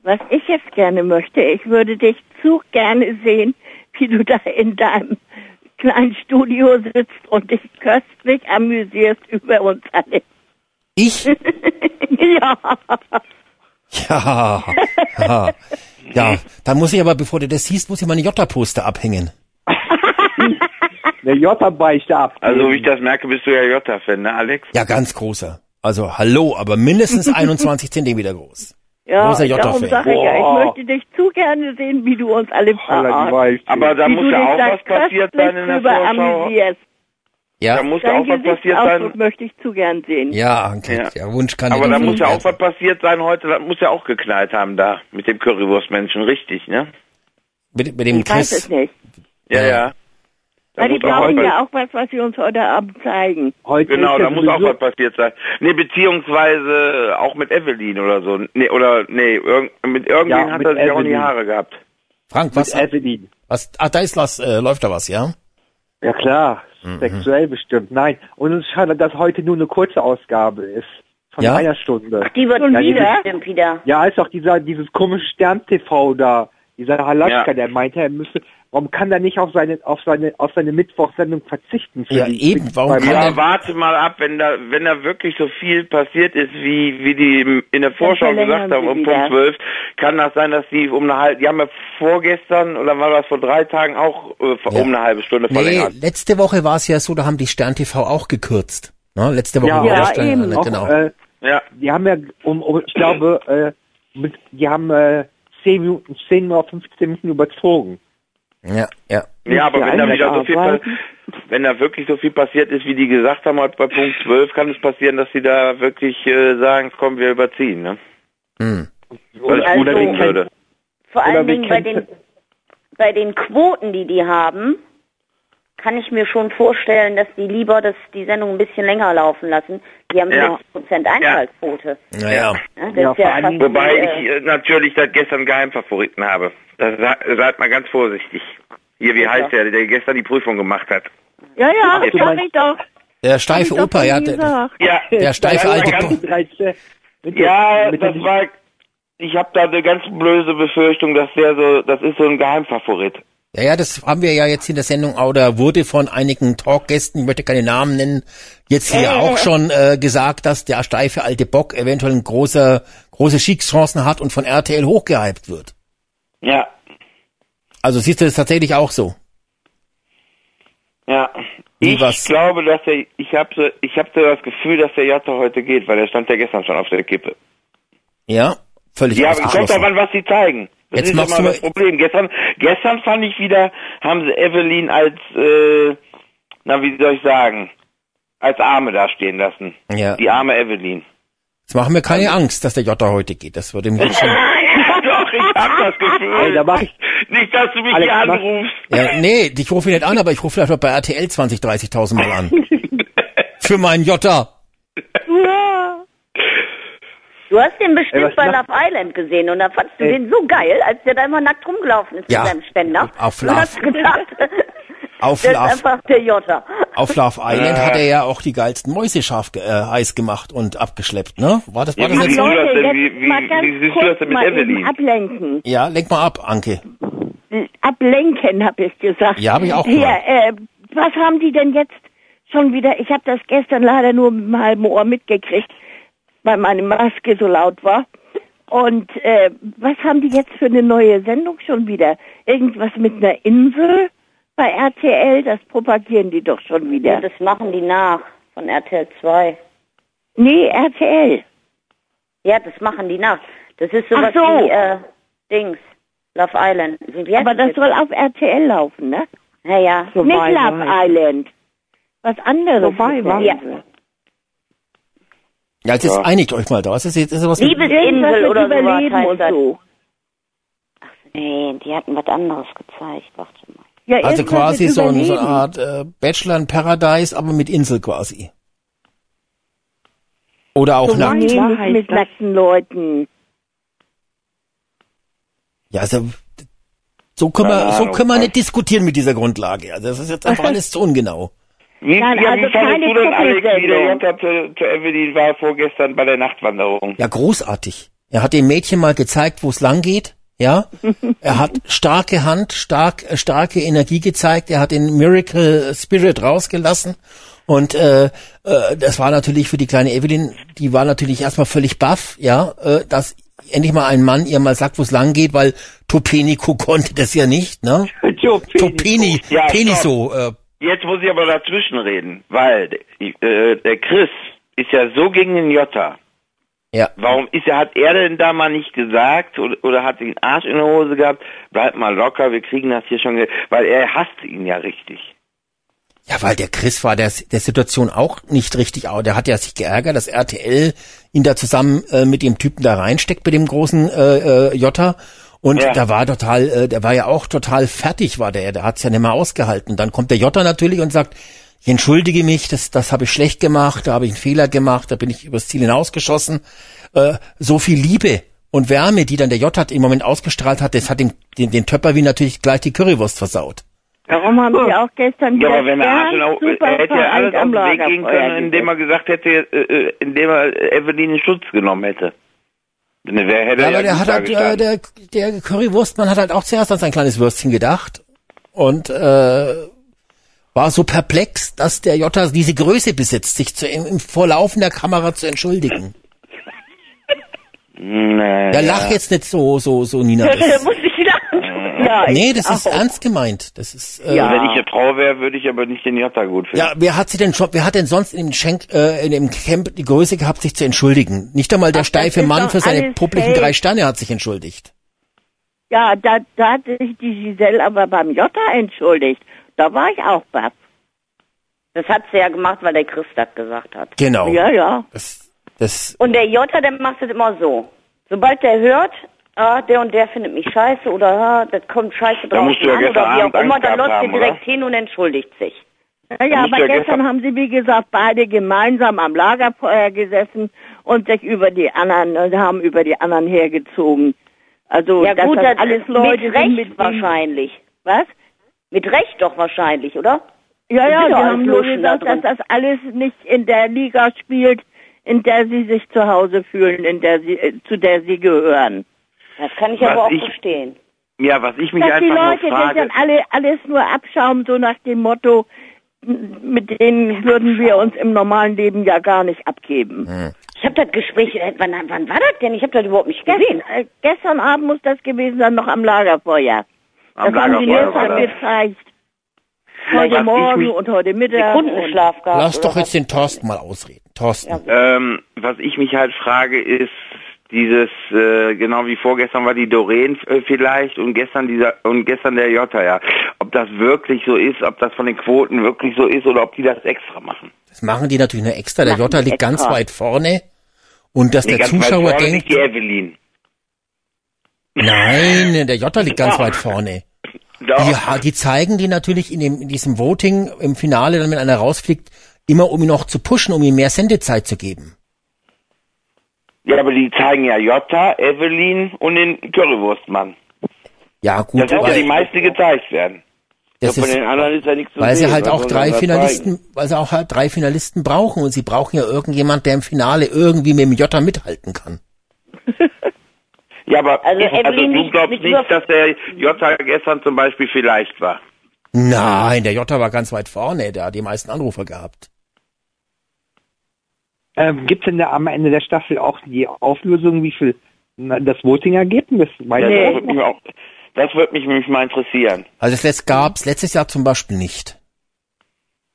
Speaker 7: Was ich jetzt gerne möchte, ich würde dich zu gerne sehen, wie du da in deinem kleinen Studio sitzt und dich köstlich amüsierst über uns alle.
Speaker 2: Ich?
Speaker 7: ja.
Speaker 2: Ja, ja. Ja, dann muss ich aber, bevor du das siehst, muss ich meine Jota-Poster abhängen.
Speaker 5: Eine Jota-Beichte ab.
Speaker 9: Also wie ich das merke, bist du ja Jota-Fan, ne, Alex?
Speaker 2: Ja, ganz großer. Also hallo, aber mindestens 21 Zentimeter groß.
Speaker 7: Ja,
Speaker 2: Großer
Speaker 7: darum sage ich ja, ich möchte dich zu gerne sehen, wie du uns alle verarschst.
Speaker 9: Aber da
Speaker 7: wie
Speaker 9: muss ja auch was passiert sein in der Vorschau.
Speaker 2: Ja,
Speaker 9: Da muss ja
Speaker 7: Dein
Speaker 9: auch was passiert sein.
Speaker 7: möchte ich zu gern sehen.
Speaker 2: ja, Anke,
Speaker 9: Ja.
Speaker 2: der Wunsch kann
Speaker 9: Aber da muss ja auch was passiert sein heute. Das muss ja auch geknallt haben da mit dem Currywurstmenschen, richtig, ne?
Speaker 2: mit, mit dem
Speaker 7: Ich weiß es
Speaker 2: Chris.
Speaker 7: nicht.
Speaker 9: Ja,
Speaker 2: Ja.
Speaker 9: ja. Da
Speaker 7: Weil die brauchen ja auch was, was sie uns heute Abend zeigen.
Speaker 5: Heute
Speaker 9: Genau, da muss auch was passiert sein. Nee, beziehungsweise auch mit Evelyn oder so. Nee, oder nee, irgend, mit irgendwen
Speaker 5: Ja,
Speaker 9: hat
Speaker 5: mit
Speaker 9: er sich auch in die. Haare gehabt.
Speaker 2: Frank,
Speaker 5: Mit
Speaker 2: was,
Speaker 5: Evelyn.
Speaker 2: was, ah, da ist was, äh, läuft da was, ja?
Speaker 5: Ja klar,
Speaker 2: Mhm.
Speaker 5: sexuell bestimmt. Nein. Und es ist schade, dass heute nur eine kurze Ausgabe ist. Von
Speaker 2: Ja?
Speaker 5: einer Stunde.
Speaker 8: Die wird
Speaker 7: Schon
Speaker 8: ja,
Speaker 7: wieder?
Speaker 8: bestimmt wieder.
Speaker 5: Ja, ist auch dieser, dieses komische Stern-TV da. Dieser Halaska,
Speaker 9: Ja.
Speaker 5: der meinte, er müsse, warum kann er nicht auf seine, auf seine, auf seine Mittwochsendung verzichten?
Speaker 2: Ja, eben, warum kann
Speaker 9: Ja,
Speaker 2: er-
Speaker 9: warte mal ab, wenn da, wenn da wirklich so viel passiert ist, wie, wie die in der Vorschau gesagt haben, um. Punkt 12, kann das sein, dass die um eine halbe, die haben ja vorgestern, oder war das vor drei Tagen auch äh,
Speaker 2: Ja.
Speaker 9: um eine halbe Stunde
Speaker 2: Nee,
Speaker 9: verlängert?
Speaker 2: letzte Woche war es ja so, da haben die Stern TV auch gekürzt. Ne? Letzte Woche
Speaker 5: Ja,
Speaker 2: war
Speaker 7: ja,
Speaker 2: der Stern,
Speaker 7: eben.
Speaker 2: äh,
Speaker 5: Auch,
Speaker 2: genau.
Speaker 5: äh,
Speaker 9: Ja.
Speaker 5: die haben ja, um, um ich glaube, äh, mit, die haben äh, 10 Minuten, 10 oder 15 Minuten überzogen.
Speaker 2: Ja, ja.
Speaker 9: Ja, aber wenn da wieder so viel, wenn da wirklich so viel passiert ist, wie die gesagt haben, heute bei Punkt 12, kann es passieren, dass sie da wirklich äh, sagen, komm, wir überziehen, ne?
Speaker 2: Hm.
Speaker 9: Weil ich
Speaker 8: Also-
Speaker 9: gut würde.
Speaker 8: Vor
Speaker 5: Oder
Speaker 8: allen Dingen bei den, bei den Quoten, die die haben, kann ich mir schon vorstellen, dass die lieber das, die Sendung ein bisschen länger laufen lassen. Die haben
Speaker 9: Ja.
Speaker 8: 60% Einschaltquote.
Speaker 2: Naja.
Speaker 8: Ja, das
Speaker 5: Ja,
Speaker 8: ja
Speaker 9: Wobei
Speaker 8: wie, äh,
Speaker 9: ich äh, natürlich das gestern Geheimfavoriten habe. Das sa- seid mal ganz vorsichtig. Hier, wie heißt der, der gestern die Prüfung gemacht hat?
Speaker 7: Ja, ja, sag
Speaker 9: mein-
Speaker 7: ich doch.
Speaker 2: Der steife Opa, ja, der.
Speaker 9: Ja,
Speaker 2: der steife
Speaker 9: das
Speaker 2: alte
Speaker 9: Ja, das war. Ich habe da eine ganz blöde Befürchtung, dass der so, das ist so ein Geheimfavorit.
Speaker 2: Ja, ja, das haben wir ja jetzt in der Sendung, oder wurde von einigen Talkgästen, ich möchte keine Namen nennen, jetzt hier auch schon äh, gesagt, dass der steife alte Bock eventuell ein großer, große Schiedschancen hat und von RTL hochgehypt wird.
Speaker 9: Ja,
Speaker 2: Also siehst du das tatsächlich auch so?
Speaker 9: ja.
Speaker 2: Wie
Speaker 9: ich
Speaker 2: was?
Speaker 9: glaube, dass er, ich habe so, ich habe so das Gefühl, dass der Jatta heute geht, weil der stand ja gestern schon auf der Kippe.
Speaker 2: Ja, völlig
Speaker 9: Ja, aber kommt an, was sie zeigen. Das
Speaker 2: Jetzt
Speaker 9: ist
Speaker 2: machst
Speaker 9: immer
Speaker 2: du
Speaker 9: das
Speaker 2: mal-
Speaker 9: Problem. Gestern, gestern fand ich wieder, haben sie Evelyn als, äh, na wie soll ich sagen, als Arme dastehen lassen.
Speaker 2: Ja.
Speaker 9: Die arme Evelyn.
Speaker 2: Jetzt machen wir keine Angst, dass der Jota heute geht. Das würde mir schon.
Speaker 9: ja, doch, ich hab das Gefühl.
Speaker 5: Ey, da mach ich-
Speaker 9: Nicht, dass du mich
Speaker 5: Alex,
Speaker 9: hier anrufst.
Speaker 2: Ja, nee, ich rufe ihn nicht an, aber ich rufe vielleicht mal bei RTL 20, 30.000 Mal an. Für meinen Jota.
Speaker 8: Du hast den bestimmt bei Love Island gesehen und da fandst du
Speaker 5: Ey.
Speaker 8: den so geil, als der da immer nackt rumgelaufen ist
Speaker 2: Ja.
Speaker 8: mit seinem Ständer.
Speaker 2: Auf
Speaker 8: du
Speaker 2: Love.
Speaker 8: hast gedacht,
Speaker 2: Auf
Speaker 8: der ist
Speaker 2: Love,
Speaker 8: einfach der Jota.
Speaker 2: auf Love Island hat er ja auch die geilsten Mäuse scharf ge- äh, heiß gemacht und abgeschleppt, ne? War das, war
Speaker 9: Ja,
Speaker 2: das
Speaker 9: wie
Speaker 2: jetzt?
Speaker 9: du
Speaker 7: Leute,
Speaker 9: denn?
Speaker 7: jetzt
Speaker 9: Wie- wie-
Speaker 7: mal ganz
Speaker 9: wie du
Speaker 7: kurz
Speaker 9: mit
Speaker 7: mal
Speaker 9: Evelyn?
Speaker 7: eben ablenken.
Speaker 2: Ja, lenk mal ab, Anke.
Speaker 7: Ablenken, habe ich gesagt.
Speaker 2: Ja, hab ich auch
Speaker 7: Hier, äh, was haben die denn jetzt schon wieder? Ich habe das gestern leider nur mit einem halben Ohr mitgekriegt, weil meine Maske so laut war. Und äh, was haben die jetzt für eine neue Sendung schon wieder? Irgendwas mit einer Insel bei RTL? Das propagieren die doch schon
Speaker 8: Ja,
Speaker 7: wieder.
Speaker 8: das machen die nach von RTL 2.
Speaker 7: Nee, RTL.
Speaker 8: Ja, das machen die nach. Das ist sowas
Speaker 7: so.
Speaker 8: wie äh, Dings, Love Island.
Speaker 7: Aber das
Speaker 8: jetzt?
Speaker 7: soll auf RTL laufen, ne?
Speaker 8: Ja, ja.
Speaker 7: Nicht Love Island. Was anderes.
Speaker 3: Survivor.
Speaker 8: Ja.
Speaker 2: Ja, jetzt
Speaker 9: Ja.
Speaker 2: einigt euch mal da. Was ist jetzt ist was
Speaker 8: Liebesinsel oder
Speaker 7: Überleben
Speaker 8: heißt
Speaker 7: und
Speaker 8: das.
Speaker 7: so.
Speaker 8: Nee, die hatten was anderes gezeigt. Warte mal.
Speaker 7: Ja,
Speaker 2: also quasi so, ein, so eine. Art äh, Bachelor in Paradise, aber mit Insel quasi. Oder auch
Speaker 7: So
Speaker 2: nackt.
Speaker 7: nee, mit
Speaker 3: das.
Speaker 7: nackten Leuten.
Speaker 2: Ja, also so können wir, so können wir nicht diskutieren mit dieser Grundlage. Also das ist jetzt einfach alles zu ungenau.
Speaker 9: Wie,
Speaker 7: Nein,
Speaker 9: ja,
Speaker 7: also
Speaker 9: wie fandest
Speaker 7: keine
Speaker 9: du denn, Alex, wie der. Jota zu, zu Evelyn war vorgestern bei der Nachtwanderung?
Speaker 2: Ja, großartig. Er hat dem Mädchen mal gezeigt, wo es lang geht. Ja, er hat starke Hand, stark, äh, starke Energie gezeigt. Er hat den Miracle Spirit rausgelassen. Und äh, äh, das war natürlich für die kleine Evelyn, die war natürlich erstmal völlig baff, ja, äh, dass endlich mal ein Mann ihr mal sagt, wo es lang geht, weil Topenico konnte das ja nicht, ne? Topeni,
Speaker 9: Ja,
Speaker 2: Peniso, äh,
Speaker 9: Jetzt muss ich aber dazwischen reden, weil äh, der Chris ist ja so gegen den Jota.
Speaker 2: Ja.
Speaker 9: Warum ist er, hat er denn da mal nicht gesagt oder, oder hat den Arsch in der Hose gehabt? Bleib mal locker, wir kriegen das hier schon, weil er hasst ihn ja richtig.
Speaker 2: Ja, weil der Chris war der, der Situation auch nicht richtig, au- der hat ja sich geärgert, dass RTL ihn da zusammen äh, mit dem Typen da reinsteckt, bei dem großen äh, äh, Jota. Und
Speaker 9: Ja.
Speaker 2: da war total, äh, der war ja auch total fertig, war der, der hat's ja nicht mehr ausgehalten. Dann kommt der Jota natürlich und sagt, ich entschuldige mich, das, das habe ich schlecht gemacht, da habe ich einen Fehler gemacht, da bin ich übers Ziel hinausgeschossen. Äh, so viel Liebe und Wärme, die dann der Jota im Moment ausgestrahlt hat, das hat den, den, den Töpperwien natürlich gleich die Currywurst versaut.
Speaker 7: Darum haben sie auch gestern
Speaker 9: Ja, aber wenn er
Speaker 7: super
Speaker 9: er hätte ja alles auf den Weg gehen können, indem er gesagt hätte, äh, äh, indem er Evelyn in Schutz genommen hätte. Denn Wer hätte
Speaker 2: Ja,
Speaker 9: ja,
Speaker 2: aber der hat halt, äh, der, der Currywurstmann hat halt auch zuerst an sein kleines Würstchen gedacht und äh, war so perplex, dass der Jota diese Größe besitzt, sich zu, im, im Vorlaufen der Kamera zu entschuldigen.
Speaker 9: Nee,
Speaker 2: Ja, lach jetzt nicht so, so, so, Nina.
Speaker 8: Da
Speaker 2: Das,
Speaker 8: muss ich lachen. Ja,
Speaker 2: nee, das ist
Speaker 8: auch.
Speaker 2: ernst gemeint. Das ist, äh,
Speaker 8: Ja.
Speaker 9: Wenn ich eine Frau wäre, würde ich aber nicht den Jota gut finden.
Speaker 2: ja, wer hat sie denn schon, wer hat denn sonst in dem Schenk, äh, in dem Camp die Größe gehabt, sich zu entschuldigen? Nicht einmal der
Speaker 7: Ach,
Speaker 2: steife Mann für seine publiken
Speaker 7: fake.
Speaker 2: drei Sterne hat sich entschuldigt.
Speaker 7: Ja, da, da hat sich die Giselle aber beim Jota entschuldigt. Da war ich auch baff.
Speaker 8: Das hat sie ja gemacht, weil der Chris das gesagt hat.
Speaker 2: Genau.
Speaker 7: Ja, ja.
Speaker 2: Das, das,
Speaker 8: Und der Jota, der macht es immer so. Sobald der hört, ah, der und der findet mich scheiße oder ah, das kommt scheiße
Speaker 9: Da
Speaker 8: drauf
Speaker 9: musst du ja
Speaker 8: an oder
Speaker 9: gestern
Speaker 8: wie
Speaker 9: Abend
Speaker 8: auch immer, dann läuft
Speaker 9: haben,
Speaker 8: er direkt
Speaker 9: oder?
Speaker 8: hin und entschuldigt sich.
Speaker 7: Ja, ja,
Speaker 9: musst
Speaker 7: aber
Speaker 9: ja
Speaker 7: gestern
Speaker 9: gestern-
Speaker 7: haben sie, wie gesagt, beide gemeinsam am Lagerfeuer gesessen und sich über die anderen, äh, haben über die anderen hergezogen. Also,
Speaker 8: Ja
Speaker 7: dass
Speaker 8: gut,
Speaker 7: das
Speaker 8: das
Speaker 7: alles Leute
Speaker 8: mit Recht
Speaker 7: sind, mit
Speaker 8: wahrscheinlich.
Speaker 7: Was?
Speaker 8: Mit Recht doch wahrscheinlich, oder?
Speaker 7: Ja,
Speaker 8: Das
Speaker 7: ja, die haben nur
Speaker 8: Luschen da
Speaker 7: gesagt, dass das alles nicht in der Liga spielt, in der sie sich zu Hause fühlen, in der sie, äh, zu der sie gehören.
Speaker 8: Das kann ich
Speaker 9: Was
Speaker 8: aber auch
Speaker 9: ich-
Speaker 8: verstehen.
Speaker 9: Ja, was ich mich
Speaker 7: Dass die
Speaker 9: einfach
Speaker 7: Leute,
Speaker 9: nur
Speaker 7: das
Speaker 9: frage,
Speaker 7: sind alle, alles nur Abschaum, so nach dem Motto, mit denen würden wir uns im normalen Leben ja gar nicht abgeben.
Speaker 8: Ich habe das Gespräch, äh, wann, wann war das denn? Ich habe das überhaupt nicht gesehen.
Speaker 7: Gestern, äh, gestern Abend muss das gewesen sein, noch am Lagerfeuer.
Speaker 9: am
Speaker 7: das haben die
Speaker 9: Lagerfeuer war das.
Speaker 7: gezeigt. Heute Morgen und heute Mittag.
Speaker 8: Sekundenschlaf
Speaker 2: lass doch jetzt den Thorsten mal ausreden. Thorsten.
Speaker 9: Ähm, was ich mich halt frage, ist dieses, äh, genau wie vorgestern war die Doreen äh, vielleicht und gestern dieser und gestern der Jota, ja. Ob das wirklich so ist, ob das von den Quoten wirklich so ist oder ob die das extra machen.
Speaker 2: Das machen die natürlich nur extra. Der
Speaker 8: Machen
Speaker 2: Jota liegt ganz
Speaker 8: extra.
Speaker 2: weit vorne. Und dass
Speaker 9: Nee,
Speaker 2: der
Speaker 9: ganz weit
Speaker 2: Zuschauer
Speaker 9: vorne
Speaker 2: denkt,
Speaker 9: liegt die Evelyn.
Speaker 2: nein, der Jota liegt ganz
Speaker 9: Ja.
Speaker 2: weit vorne.
Speaker 9: Doch.
Speaker 2: Die, ha- die zeigen die natürlich in, dem, in diesem Voting im Finale, dann wenn einer rausfliegt, immer um ihn noch zu pushen, um ihm mehr Sendezeit zu geben.
Speaker 9: Ja, aber die zeigen ja Jota, Evelyn und den Currywurstmann.
Speaker 2: Ja, gut,
Speaker 9: Das sind ja die meisten, gezeigt werden.
Speaker 2: das
Speaker 4: Von
Speaker 2: ist,
Speaker 4: den anderen ist ja nichts zu
Speaker 2: weil sie
Speaker 4: sehen.
Speaker 2: halt auch drei Finalisten, weil sie auch halt drei Finalisten brauchen und sie brauchen ja irgendjemand, der im Finale irgendwie mit dem Jota mithalten kann.
Speaker 9: Ja, aber
Speaker 8: Also
Speaker 9: also,
Speaker 8: Evelyn
Speaker 9: du
Speaker 8: nicht-
Speaker 9: glaubst
Speaker 8: nicht
Speaker 9: dass der Jota gestern zum Beispiel vielleicht war.
Speaker 2: Nein, der Jota war ganz weit vorne, der hat die meisten Anrufer gehabt.
Speaker 5: Ähm, Gibt es denn da am Ende der Staffel auch die Auflösung, wie viel na, das Voting-Ergebnis?
Speaker 9: Das mich, auch- das würde mich nämlich mal interessieren.
Speaker 2: Also das letzt gab's letztes Jahr zum Beispiel nicht.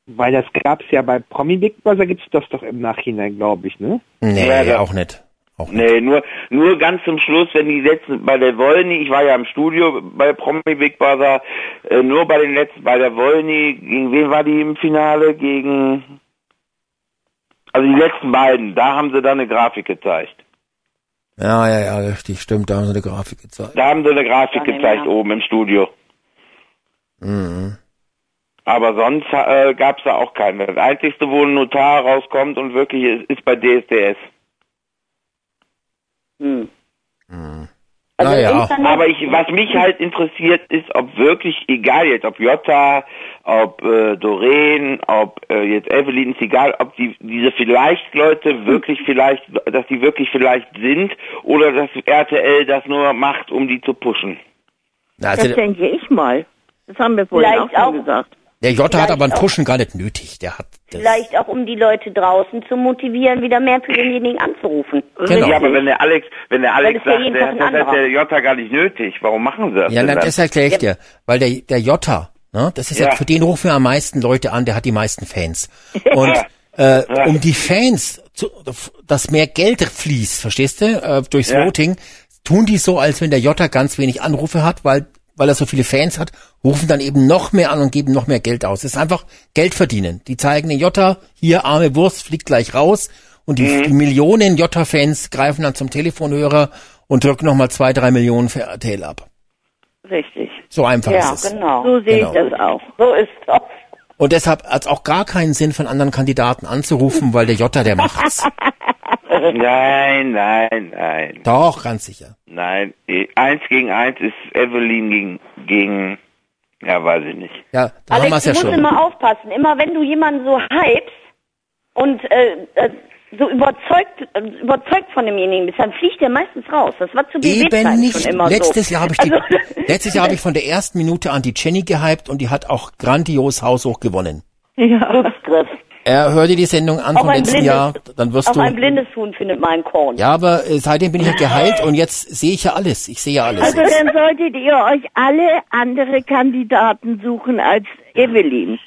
Speaker 5: Weil das gab's ja bei Promi Big Brother gibt's das doch im Nachhinein, glaube ich, ne?
Speaker 2: Nee,
Speaker 9: Ja,
Speaker 2: auch nicht. Auch nicht.
Speaker 9: Nee, nur, nur ganz zum Schluss, wenn die letzten, bei der Wollny, ich war ja im Studio bei Promi Big Brother, äh, nur bei den letzten, bei der Wollny, gegen wen war die im Finale? Gegen, also die letzten beiden, da haben sie dann eine Grafik gezeigt.
Speaker 2: Ja, ja, ja, richtig, stimmt, da haben sie eine Grafik gezeigt.
Speaker 9: Da haben sie eine Grafik
Speaker 8: Dann
Speaker 9: gezeigt
Speaker 8: ja.
Speaker 9: oben im Studio.
Speaker 2: Mhm.
Speaker 9: Aber sonst äh, gab's da auch keine. Das einzigste, wo ein Notar rauskommt und wirklich ist, ist bei DSDS.
Speaker 8: Hm. Also
Speaker 2: Naja.
Speaker 9: Aber ich, was mich halt interessiert, ist, ob wirklich, egal jetzt, ob Jutta, ob äh, Doreen, ob äh, jetzt Evelyn, ist egal, ob die diese vielleicht Leute wirklich vielleicht, dass die wirklich vielleicht sind oder dass RTL das nur macht, um die zu pushen.
Speaker 2: Na,
Speaker 7: Das
Speaker 2: Also,
Speaker 7: denke ich mal. Das haben wir vorhin auch
Speaker 8: Vielleicht
Speaker 7: schon
Speaker 8: auch.
Speaker 7: gesagt.
Speaker 2: Der Jota hat aber ein Pushen gar nicht nötig. Der hat das.
Speaker 8: vielleicht auch um die Leute draußen zu motivieren, wieder mehr für denjenigen anzurufen.
Speaker 2: Genau.
Speaker 9: Ja, aber wenn der Alex, wenn der Alex sagt, der,
Speaker 8: ein
Speaker 9: das hat der Jota gar nicht nötig, warum machen sie das?
Speaker 2: Ja,
Speaker 9: denn
Speaker 2: na, das erkläre ich dir. Weil der, der Jota, ne, das ist ja.
Speaker 9: Ja.
Speaker 2: für den rufen wir am meisten Leute an, der hat die meisten Fans. Und äh, um die Fans, zu, dass mehr Geld fließt, verstehst du, äh, durchs
Speaker 9: Ja.
Speaker 2: Voting, tun die so, als wenn der Jota ganz wenig Anrufe hat, weil weil er so viele Fans hat, rufen dann eben noch mehr an und geben noch mehr Geld aus. Es ist einfach Geld verdienen. Die zeigen den Jota, hier arme Wurst, fliegt gleich raus und die,
Speaker 9: Mhm.
Speaker 2: die Millionen Jota-Fans greifen dann zum Telefonhörer und drücken nochmal zwei, drei Millionen für RTL ab.
Speaker 7: Richtig.
Speaker 2: So einfach
Speaker 8: Ja,
Speaker 2: ist es.
Speaker 8: genau.
Speaker 7: So sehe
Speaker 2: Genau.
Speaker 7: ich das auch.
Speaker 8: So ist das.
Speaker 2: Und deshalb hat es auch gar keinen Sinn, von anderen Kandidaten anzurufen, weil der Jota, der macht's.
Speaker 9: Nein, nein, nein,
Speaker 2: Doch, ganz sicher.
Speaker 9: nein. Eins gegen eins ist Evelyn gegen, gegen, ja, weiß ich nicht.
Speaker 2: Ja, da haben
Speaker 8: Alex,
Speaker 2: wir's
Speaker 8: du
Speaker 2: ja
Speaker 8: musst
Speaker 2: schon.
Speaker 8: immer aufpassen. Immer wenn du jemanden so hypst und äh, äh, so überzeugt, äh, überzeugt von demjenigen bist, dann fliegt der meistens raus. Das war zu
Speaker 2: Eben nicht.
Speaker 8: schon immer
Speaker 2: Letztes
Speaker 8: so.
Speaker 2: Jahr habe ich die,
Speaker 8: Also,
Speaker 2: letztes Jahr habe ich von der ersten Minute an die Jenny gehypt und die hat auch grandios haushoch gewonnen.
Speaker 7: Ja.
Speaker 8: Glücksgriff.
Speaker 2: Er hör dir die Sendung an vom letzten
Speaker 8: blindes-
Speaker 2: Jahr, dann wirst
Speaker 8: Auch
Speaker 2: du.
Speaker 8: ein blindes Huhn findet mal ein Korn.
Speaker 2: Ja, aber äh, seitdem bin ich ja geheilt und jetzt sehe ich ja alles. Ich sehe ja alles.
Speaker 7: Also
Speaker 2: jetzt.
Speaker 7: dann solltet ihr euch alle andere Kandidaten suchen als Evelyn.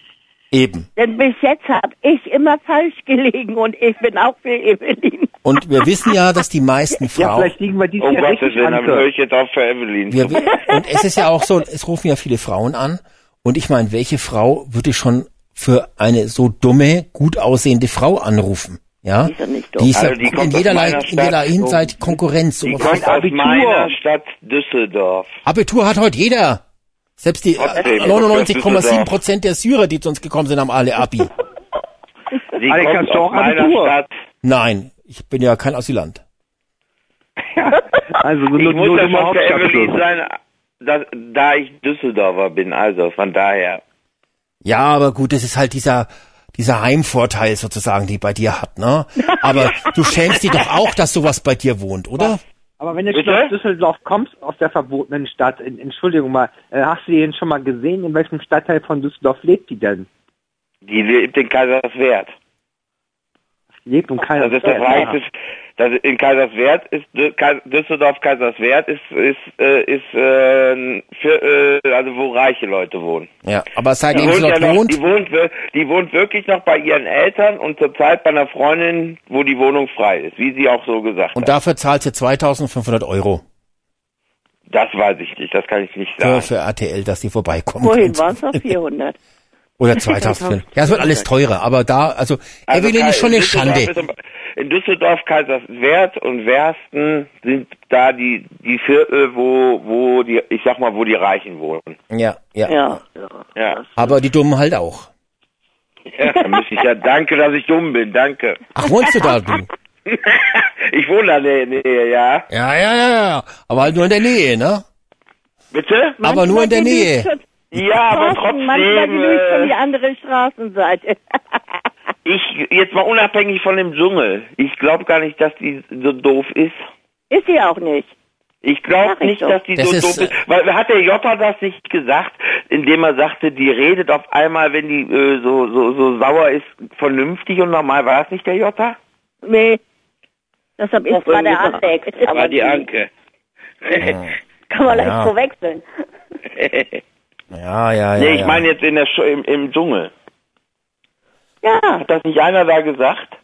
Speaker 2: Eben.
Speaker 7: Denn bis jetzt habe ich immer falsch gelegen und ich bin auch für Evelyn.
Speaker 2: Und wir wissen ja, dass die meisten
Speaker 5: Ja,
Speaker 2: Frauen.
Speaker 5: vielleicht liegen wir dieses
Speaker 9: Oh
Speaker 5: Jahr
Speaker 9: Gottes
Speaker 5: richtig
Speaker 9: Willen, dann höre ich jetzt auch für Evelyn.
Speaker 2: Wir, und es ist ja auch so, es rufen ja viele Frauen an. Und ich meine, welche Frau würde schon für eine so dumme, gut aussehende Frau anrufen? Ja?
Speaker 7: Die ist ja nicht dumm.
Speaker 2: Die ist ja
Speaker 9: Also die
Speaker 2: in jederlei, in jeder. Hinsicht Konkurrenz.
Speaker 9: Die
Speaker 2: So
Speaker 9: kommt aus
Speaker 5: Abitur.
Speaker 9: meiner Stadt Düsseldorf.
Speaker 2: Abitur hat heute jeder. Selbst die äh,
Speaker 9: Trotzdem,
Speaker 2: 99,7 Prozent der Syrer, die zu uns gekommen sind, haben alle Abi.
Speaker 9: Die
Speaker 5: Alex,
Speaker 9: kommt aus
Speaker 5: Abitur?
Speaker 9: Stadt.
Speaker 2: Nein, ich bin ja kein Asylant.
Speaker 5: Also so
Speaker 9: Ich
Speaker 5: nur,
Speaker 9: muss
Speaker 5: nur
Speaker 9: ja schon sein, dass, da ich Düsseldorfer bin. Also von daher.
Speaker 2: Ja, aber gut, das ist halt dieser, dieser Heimvorteil sozusagen, die bei dir hat, ne? Aber du schämst dich doch auch, dass sowas bei dir wohnt, oder?
Speaker 5: Aber wenn du
Speaker 9: Bitte?
Speaker 5: aus Düsseldorf kommst, aus der verbotenen Stadt, in, Entschuldigung mal, äh, hast du die denn schon mal gesehen? In welchem Stadtteil von Düsseldorf lebt die denn?
Speaker 9: Die lebt in Kaiserswerth.
Speaker 5: Lebt und keiner.
Speaker 9: Das ist das reichste. Das in Kaiserswerth ist Dü- Kai- Düsseldorf Kaiserswerth ist ist äh, ist äh, für äh, also wo reiche Leute wohnen.
Speaker 2: Ja, aber
Speaker 9: Die
Speaker 2: seitdem
Speaker 9: wohnt,
Speaker 2: sie
Speaker 9: ja
Speaker 2: dort
Speaker 9: noch,
Speaker 2: wohnt,
Speaker 9: die wohnt die wohnt wirklich noch bei ihren Eltern und zurzeit bei einer Freundin, wo die Wohnung frei ist, wie sie auch so gesagt
Speaker 2: und
Speaker 9: hat.
Speaker 2: dafür zahlt sie 2500 Euro
Speaker 9: Das weiß ich nicht, das kann ich nicht
Speaker 2: für,
Speaker 9: sagen.
Speaker 2: für RTL, dass sie vorbeikommen.
Speaker 7: Vorhin
Speaker 2: können.
Speaker 7: waren es noch 400.
Speaker 2: Oder 2000. Ja, es wird alles teurer, aber da, also,
Speaker 9: Also
Speaker 2: Evelyn ist schon eine Schande.
Speaker 9: In Düsseldorf, Kaiserswerth und Wersten sind da die die Viertel, wo wo die ich sag mal, wo die Reichen wohnen.
Speaker 2: Ja, ja,
Speaker 7: Ja.
Speaker 9: Ja.
Speaker 2: Aber die Dummen halt auch.
Speaker 9: ja da müsste ich ja danke, dass ich dumm bin, danke.
Speaker 2: Ach, wohnst du da, du?
Speaker 9: ich wohne da in der Nähe, ja.
Speaker 2: Ja, ja, ja, ja. Aber halt nur in der Nähe, ne?
Speaker 9: Bitte?
Speaker 2: Aber nur in der Nähe.
Speaker 7: schon-
Speaker 9: Ja, aber
Speaker 7: Thorsten, Manchmal
Speaker 9: trotzdem.
Speaker 7: genügt schon die
Speaker 9: Äh,
Speaker 7: andere Straßenseite.
Speaker 9: ich jetzt mal unabhängig von dem Dschungel. Ich glaube gar nicht, dass die so doof ist.
Speaker 7: ist sie auch nicht.
Speaker 9: Ich glaube nicht, dass die
Speaker 2: Das
Speaker 9: so
Speaker 2: ist,
Speaker 9: doof ist. Weil hat der Joppa das nicht gesagt, indem er sagte, die redet auf einmal, wenn die äh, so, so, so sauer ist, vernünftig und normal. War das nicht der Joppa?
Speaker 7: Nee. Das hab ich
Speaker 8: Das war der
Speaker 7: gesagt.
Speaker 8: Alex. Aber
Speaker 9: War die Anke.
Speaker 8: Kann man leicht
Speaker 2: Ja.
Speaker 8: verwechseln.
Speaker 2: Ja, ja, ja.
Speaker 9: nee, ich
Speaker 2: ja.
Speaker 9: meine jetzt in der Sch im, im Dschungel.
Speaker 7: Ja,
Speaker 9: Hat das nicht einer da gesagt?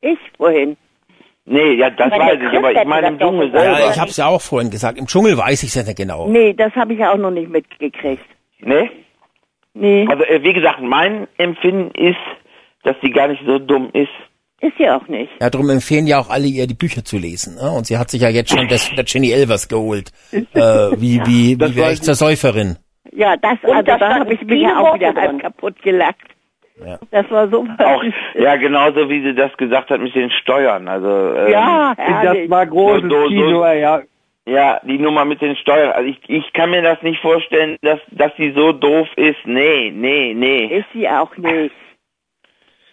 Speaker 7: ich vorhin.
Speaker 9: Nee, ja, das
Speaker 8: Wenn
Speaker 9: weiß ich, aber ich meine im
Speaker 8: das
Speaker 9: Dschungel
Speaker 8: gesagt.
Speaker 9: selber.
Speaker 2: Ja, ich hab's ja auch vorhin gesagt. Im Dschungel weiß ich's ja nicht genau.
Speaker 7: Nee, das habe ich auch noch nicht mitgekriegt.
Speaker 9: Nee?
Speaker 7: Nee,
Speaker 9: Also äh, wie gesagt, mein Empfinden ist, dass sie gar nicht so dumm ist.
Speaker 7: ist sie auch nicht.
Speaker 2: Ja, darum empfehlen ja auch alle ihr, die Bücher zu lesen. Ne? Und sie hat sich ja jetzt schon das der Jenny Elvers geholt. Äh, wie, wie,
Speaker 5: Das
Speaker 2: wie wäre
Speaker 5: war-
Speaker 2: ich zur Säuferin?
Speaker 7: Ja, das,
Speaker 8: Und
Speaker 7: also
Speaker 8: da
Speaker 7: da habe ich mich
Speaker 8: viele
Speaker 7: ja auch wieder halb kaputt gelacht.
Speaker 2: Ja.
Speaker 7: Das war so
Speaker 9: Auch, ja, genauso wie sie das gesagt hat mit den Steuern. Also ähm,
Speaker 7: Ja,
Speaker 5: Das
Speaker 7: herrlich.
Speaker 5: war großes
Speaker 9: So, so.
Speaker 5: Kino, ja.
Speaker 9: Ja, die Nummer mit den Steuern. Also ich, ich kann mir das nicht vorstellen, dass, dass sie so doof ist. Nee, nee, nee.
Speaker 7: Ist sie auch nicht.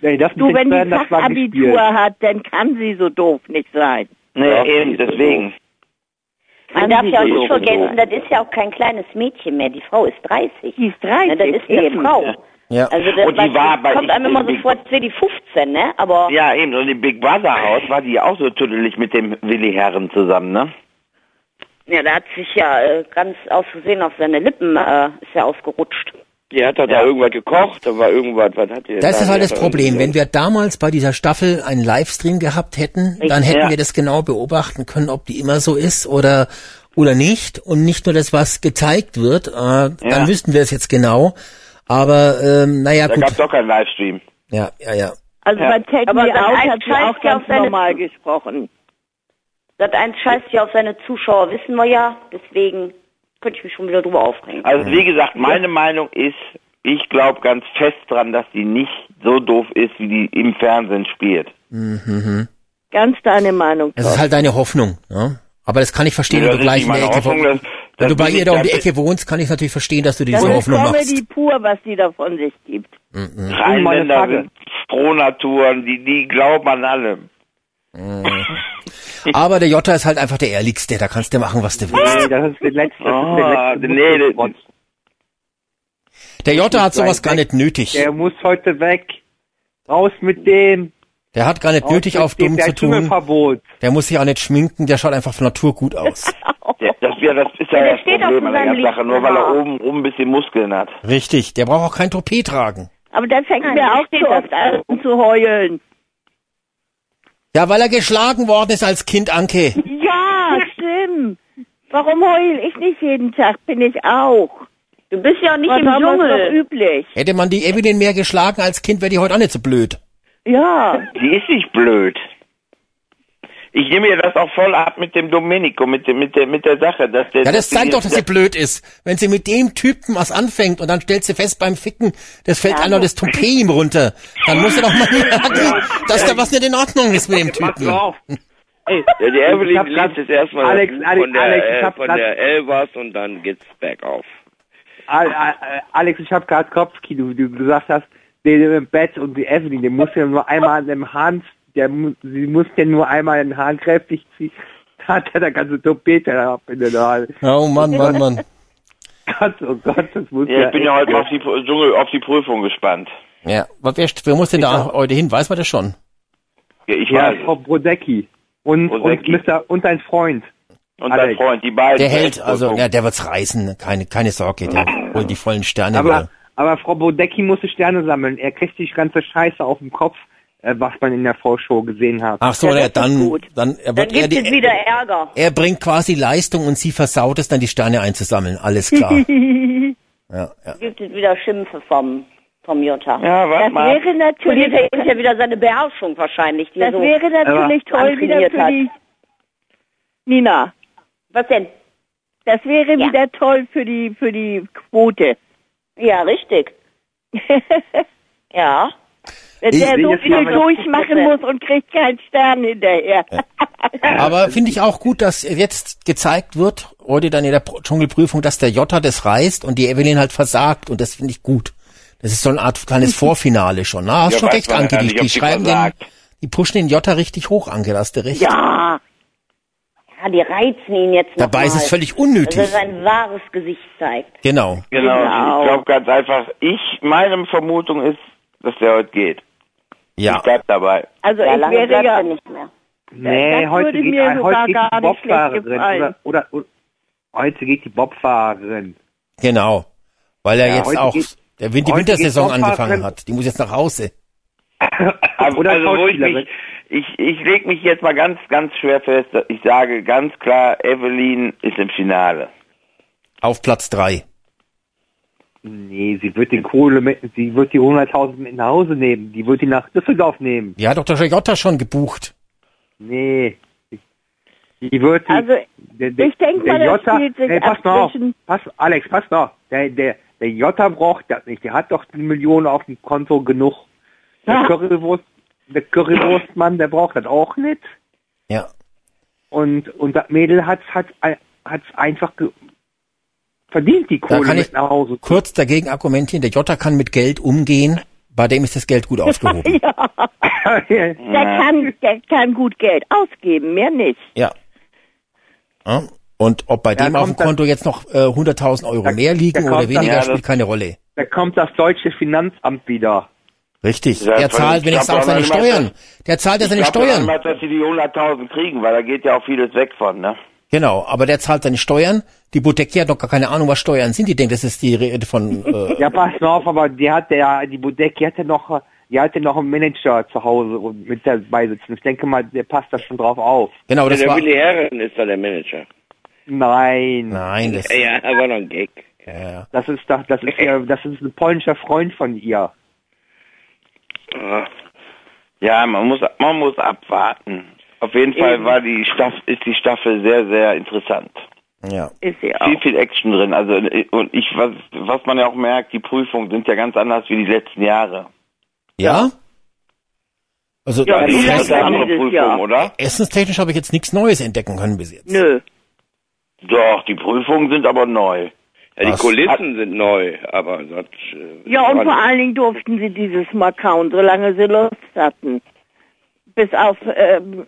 Speaker 5: Nee, das
Speaker 7: Du, wenn
Speaker 5: Steuern,
Speaker 7: die
Speaker 5: das
Speaker 7: Fachabitur hat, dann kann sie so doof nicht sein.
Speaker 9: Nee,
Speaker 4: Ja,
Speaker 9: eben, deswegen.
Speaker 8: Man
Speaker 7: Kann
Speaker 8: darf ja auch nicht vergessen,
Speaker 7: sein.
Speaker 8: das ist ja auch kein kleines Mädchen mehr. Die Frau ist 30.
Speaker 7: Die ist
Speaker 8: Ja,
Speaker 7: 30
Speaker 8: das ist eine
Speaker 7: eben.
Speaker 8: Frau.
Speaker 2: Ja.
Speaker 8: Also das,
Speaker 9: Und die war bei-
Speaker 8: kommt einem immer so
Speaker 9: Big-
Speaker 8: vor, als wäre die 15, ne? Aber
Speaker 9: Ja, eben. Und im Big Brother Haus war die auch so tüdelig mit dem Willi Herren zusammen, ne?
Speaker 8: ja, da hat sich ja äh, ganz aus Versehen auf seine Lippen äh, ist ja ausgerutscht.
Speaker 4: Die hat da, da irgendwas gekocht, da war irgendwas, was hat die
Speaker 2: Das
Speaker 4: da?
Speaker 2: ist halt das Problem. Wenn wir damals bei dieser Staffel einen Livestream gehabt hätten, dann hätten
Speaker 9: Ja.
Speaker 2: wir das genau beobachten können, ob die immer so ist oder oder nicht. Und nicht nur das, was gezeigt wird, äh, dann wüssten wir es jetzt genau. Aber ähm, naja,
Speaker 9: Da
Speaker 2: gut.
Speaker 9: gab's doch keinen Livestream.
Speaker 2: Ja, ja, ja.
Speaker 7: Also
Speaker 9: Ja.
Speaker 7: bei Take
Speaker 8: Aber
Speaker 7: Me
Speaker 8: das
Speaker 7: Out
Speaker 8: ein
Speaker 7: hat sie auch
Speaker 8: ja
Speaker 7: ganz
Speaker 8: auf seine-
Speaker 7: normal gesprochen.
Speaker 8: Das eins scheißt ja auf seine Zuschauer, wissen wir ja. Deswegen könnte ich mich schon wieder drüber aufregen.
Speaker 9: Also wie gesagt, meine Meinung ist, ich glaube ganz fest dran, dass die nicht so doof ist, wie die im Fernsehen spielt.
Speaker 7: Ganz deine Meinung.
Speaker 2: Das ist halt deine Hoffnung. Ne? Aber das kann ich verstehen,
Speaker 9: Ja,
Speaker 2: wenn du
Speaker 9: das ist
Speaker 2: gleich in
Speaker 9: nicht
Speaker 2: der
Speaker 9: meine
Speaker 2: Ecke
Speaker 9: Hoffnung,
Speaker 2: wohnst.
Speaker 9: Das-
Speaker 2: Wenn
Speaker 9: das
Speaker 2: du bei ihr da um die Ecke wohnst, kann ich natürlich verstehen, dass du
Speaker 7: Das
Speaker 2: diese
Speaker 7: ist
Speaker 2: Hoffnung
Speaker 7: Comedy
Speaker 2: machst.
Speaker 7: pur, was die da von sich gibt.
Speaker 9: Rheinländer
Speaker 5: Frage.
Speaker 9: sind Frohnaturen, die, die glauben an allem.
Speaker 2: Aber der Jota ist halt einfach der Ehrlichste, da kannst du machen, was du willst.
Speaker 5: Nee, das ist der letzte. Das ist der
Speaker 9: Ah,
Speaker 5: letzte
Speaker 9: nee.
Speaker 2: Der Jota hat sowas gar nicht nötig.
Speaker 5: Der muss heute weg. Raus mit dem.
Speaker 2: Der hat gar nicht
Speaker 5: Raus
Speaker 2: nötig, auf
Speaker 5: dem.
Speaker 2: dumm zu tun. Der muss sich auch nicht schminken, der schaut einfach von Natur gut aus.
Speaker 9: Ja, das, ja, das ist ja,
Speaker 8: Ja, der
Speaker 9: das
Speaker 8: steht
Speaker 9: Problem
Speaker 8: auf
Speaker 9: an der Sache, nur weil er oben rum ein bisschen Muskeln hat.
Speaker 2: Richtig, der braucht auch kein Toupet tragen.
Speaker 7: Aber das fängt
Speaker 8: Nein,
Speaker 7: mir auch
Speaker 8: steht
Speaker 7: zu oft an zu heulen.
Speaker 2: Ja, weil er geschlagen worden ist als Kind, Anke.
Speaker 7: Ja, stimmt. Warum heul ich nicht jeden Tag? Bin ich auch.
Speaker 8: Du bist ja nicht
Speaker 7: Was
Speaker 8: im Dschungel.
Speaker 7: üblich.
Speaker 2: Hätte man die Evelyn mehr geschlagen als Kind, wäre die heute auch nicht so blöd.
Speaker 7: Ja.
Speaker 9: Die ist nicht blöd. Ich nehme ihr das auch voll ab mit dem Domenico, mit, dem, mit, der, mit der Sache. Dass der,
Speaker 2: Ja, das zeigt doch, dass sie blöd ist. Wenn sie mit dem Typen was anfängt und dann stellt sie fest beim Ficken, das fällt einer das Toupet ihm runter, dann muss sie doch mal merken, dass da was nicht in Ordnung ist mit dem Typen.
Speaker 5: auf. Ey,
Speaker 4: Ja, die Evelyn
Speaker 5: hab grad-
Speaker 4: jetzt erstmal
Speaker 5: Alex, Alex,
Speaker 4: von der,
Speaker 5: Alex, ich
Speaker 4: äh,
Speaker 5: hab
Speaker 4: von
Speaker 5: grad-
Speaker 4: der Elvas und dann geht's bergauf.
Speaker 5: Al- Al- Alex, ich habe gerade Kopfkino, wie du gesagt hast, der im Bett und die Evelyn, der muss ja nur einmal an dem Hahn, der sie muss ja nur einmal den Hahn kräftig ziehen, da hat er der ganze Topete ab in der Hand.
Speaker 2: Oh Mann, Mann, Mann.
Speaker 5: Gott, oh Gott, das muss
Speaker 9: Ja, ich bin ja heute auf die, Dschungel, auf die Prüfung gespannt.
Speaker 2: Ja, aber wer, wer muss denn da heute hin? Weiß man das schon?
Speaker 9: Ja, ich
Speaker 5: Ja,
Speaker 9: weiß.
Speaker 5: Frau Brodecki. Und,
Speaker 9: Brodecki.
Speaker 5: und Mr. und ein Freund.
Speaker 9: Und dein
Speaker 5: Alex.
Speaker 9: Freund, die beiden.
Speaker 2: Der hält, also, ja, der wird's reißen, keine, keine Sorge, der holt die vollen Sterne
Speaker 5: Aber,
Speaker 2: wieder.
Speaker 5: Aber Frau Bodecki musste Sterne sammeln. Er kriegt die ganze Scheiße auf dem Kopf, äh, was man in der Vorschau gesehen hat.
Speaker 2: Ach so,
Speaker 7: Ja, das
Speaker 2: ja,
Speaker 7: ist
Speaker 2: dann,
Speaker 7: gut.
Speaker 2: dann, er
Speaker 8: Dann
Speaker 2: wird er,
Speaker 8: gibt es
Speaker 2: die,
Speaker 8: wieder Ärger.
Speaker 2: er bringt quasi Leistung und sie versaut es dann, die Sterne einzusammeln. Alles klar. ja, ja.
Speaker 8: Gibt es wieder Schimpfe vom, vom Jota.
Speaker 9: Ja, warte
Speaker 7: Das
Speaker 9: mal.
Speaker 7: wäre
Speaker 8: Verliert
Speaker 7: natürlich,
Speaker 8: er hinterher wieder seine Beherrschung wahrscheinlich. Die er
Speaker 7: das
Speaker 8: so
Speaker 7: wäre natürlich toll wieder für
Speaker 8: hat.
Speaker 7: die Nina.
Speaker 8: Was denn?
Speaker 7: Das wäre
Speaker 8: Ja.
Speaker 7: wieder toll für die für die Quote.
Speaker 8: Ja, richtig. Ja.
Speaker 7: Wenn
Speaker 5: Ich
Speaker 7: der so viel durchmachen muss und kriegt keinen Stern hinterher.
Speaker 2: Aber finde ich auch gut, dass jetzt gezeigt wird, heute dann in der Dschungelprüfung, dass der Jota das reißt und die Evelyn halt versagt und das finde ich gut. Das ist so eine Art kleines Vorfinale schon. Na, hast
Speaker 9: Ja,
Speaker 2: schon recht, Anke. Die, die schreiben den, die pushen den Jota richtig hoch, Anke, da hast du recht.
Speaker 7: ja.
Speaker 8: Ja, die reizen ihn jetzt noch
Speaker 2: Dabei ist es völlig
Speaker 8: Dass
Speaker 2: unnötig.
Speaker 8: er sein wahres Gesicht zeigt.
Speaker 2: Genau.
Speaker 9: Genau,
Speaker 7: Genau.
Speaker 9: ich glaube ganz einfach, ich, meine Vermutung ist, dass der heute geht.
Speaker 2: Ja.
Speaker 9: Ich bleib dabei.
Speaker 7: Also
Speaker 8: Ja,
Speaker 7: ich
Speaker 8: lange bleibt
Speaker 7: ja
Speaker 8: nicht mehr.
Speaker 5: Nee,
Speaker 7: das
Speaker 5: heute
Speaker 7: würde
Speaker 5: geht,
Speaker 7: mir sogar
Speaker 5: heute geht die Bobfahrerin. Oder, oder, oder, heute geht die Bobfahrerin.
Speaker 2: Genau. Weil er
Speaker 5: Ja,
Speaker 2: jetzt auch
Speaker 5: geht-
Speaker 2: der Win- die Wintersaison angefangen hat. Die muss jetzt nach Hause.
Speaker 9: Also,
Speaker 5: Oder
Speaker 9: also wo ich mich, ich, ich leg mich jetzt mal ganz, ganz schwer fest. Ich sage ganz klar, Evelyn ist im Finale.
Speaker 2: Auf Platz drei.
Speaker 5: Nee, sie wird den Kohle mit, sie wird die 100.000 mit nach Hause nehmen. Die wird die nach Düsseldorf nehmen.
Speaker 2: Die hat doch der Jota schon gebucht.
Speaker 5: Nee. Die wird die,
Speaker 7: Also,
Speaker 5: der, der,
Speaker 7: ich denk
Speaker 5: der
Speaker 7: mal, das
Speaker 5: Jota,
Speaker 7: spielt sich
Speaker 5: ey, pass
Speaker 7: ab
Speaker 5: mal pass, Alex, pass mal. Der, der, der Jota braucht das nicht. Der hat doch die Millionen auf dem Konto genug. Der. Currywurst, der Currywurstmann, der braucht das auch nicht.
Speaker 2: Ja.
Speaker 5: Und, und das Mädel hat hat hat's einfach ge verdient, die
Speaker 2: Da
Speaker 5: Kohle
Speaker 2: kann ich
Speaker 5: nach Hause. zu-
Speaker 2: kurz dagegen argumentieren, der Jota kann mit Geld umgehen, bei dem ist das Geld gut aufgehoben.
Speaker 7: ja, der kann, der kann gut Geld ausgeben, mehr nicht.
Speaker 2: ja. ja. Und ob bei
Speaker 5: Ja,
Speaker 2: dem auf dem Konto jetzt noch äh, 100.000 Euro
Speaker 5: Da-
Speaker 2: mehr liegen
Speaker 5: da
Speaker 2: oder weniger,
Speaker 9: das-
Speaker 2: spielt keine Rolle.
Speaker 5: Da kommt das deutsche Finanzamt wieder.
Speaker 2: Richtig.
Speaker 9: Ja,
Speaker 2: er zahlt
Speaker 9: ich
Speaker 2: wenigstens auch seine
Speaker 9: nicht mal,
Speaker 2: Steuern. Der zahlt ja seine Steuern.
Speaker 9: Damals, dass sie die 100.000 kriegen, weil da geht ja auch vieles weg von, ne?
Speaker 2: Genau, aber der zahlt seine Steuern. Die Bodecki hat doch gar keine Ahnung, was Steuern sind. Die denkt, das ist die Rede von... Äh,
Speaker 5: Ja, pass mal auf, aber die hatte ja, die Budecki hatte noch, die hatte noch einen Manager zu Hause und mit dabei sitzen. Ich denke mal, der passt da schon drauf auf.
Speaker 2: genau, das
Speaker 4: der
Speaker 2: war...
Speaker 4: Willi Herren ist da der Manager.
Speaker 5: Nein,
Speaker 2: Nein, das...
Speaker 4: Ja, ja, war noch ein Gag.
Speaker 2: Ja, ja.
Speaker 5: das ist doch, das ist ja, das ist ein polnischer Freund von ihr.
Speaker 4: Ah,
Speaker 9: Ja, man muss, man muss abwarten. Auf jeden Fall
Speaker 7: Eben.
Speaker 9: war die Staffel, ist die Staffel sehr, sehr interessant.
Speaker 2: ja.
Speaker 7: Ist sie auch.
Speaker 9: Viel, viel Action drin. Also, und ich, was, was man ja auch merkt, die Prüfungen sind ja ganz anders wie die letzten Jahre.
Speaker 2: Ja? Also
Speaker 7: Ja,
Speaker 9: die
Speaker 7: die
Speaker 2: Essen-
Speaker 7: letzten
Speaker 9: letzte andere Prüfung,
Speaker 7: Jahr.
Speaker 9: oder?
Speaker 2: essenstechnisch habe ich jetzt nichts Neues entdecken können bis jetzt.
Speaker 7: Nö.
Speaker 9: Doch, die Prüfungen sind aber neu.
Speaker 4: Ja, die
Speaker 2: Was?
Speaker 4: Kulissen sind neu, aber sonst... Äh,
Speaker 7: Ja, und vor allen Dingen durften sie dieses Mal kauen, solange sie Lust hatten. Bis auf ähm,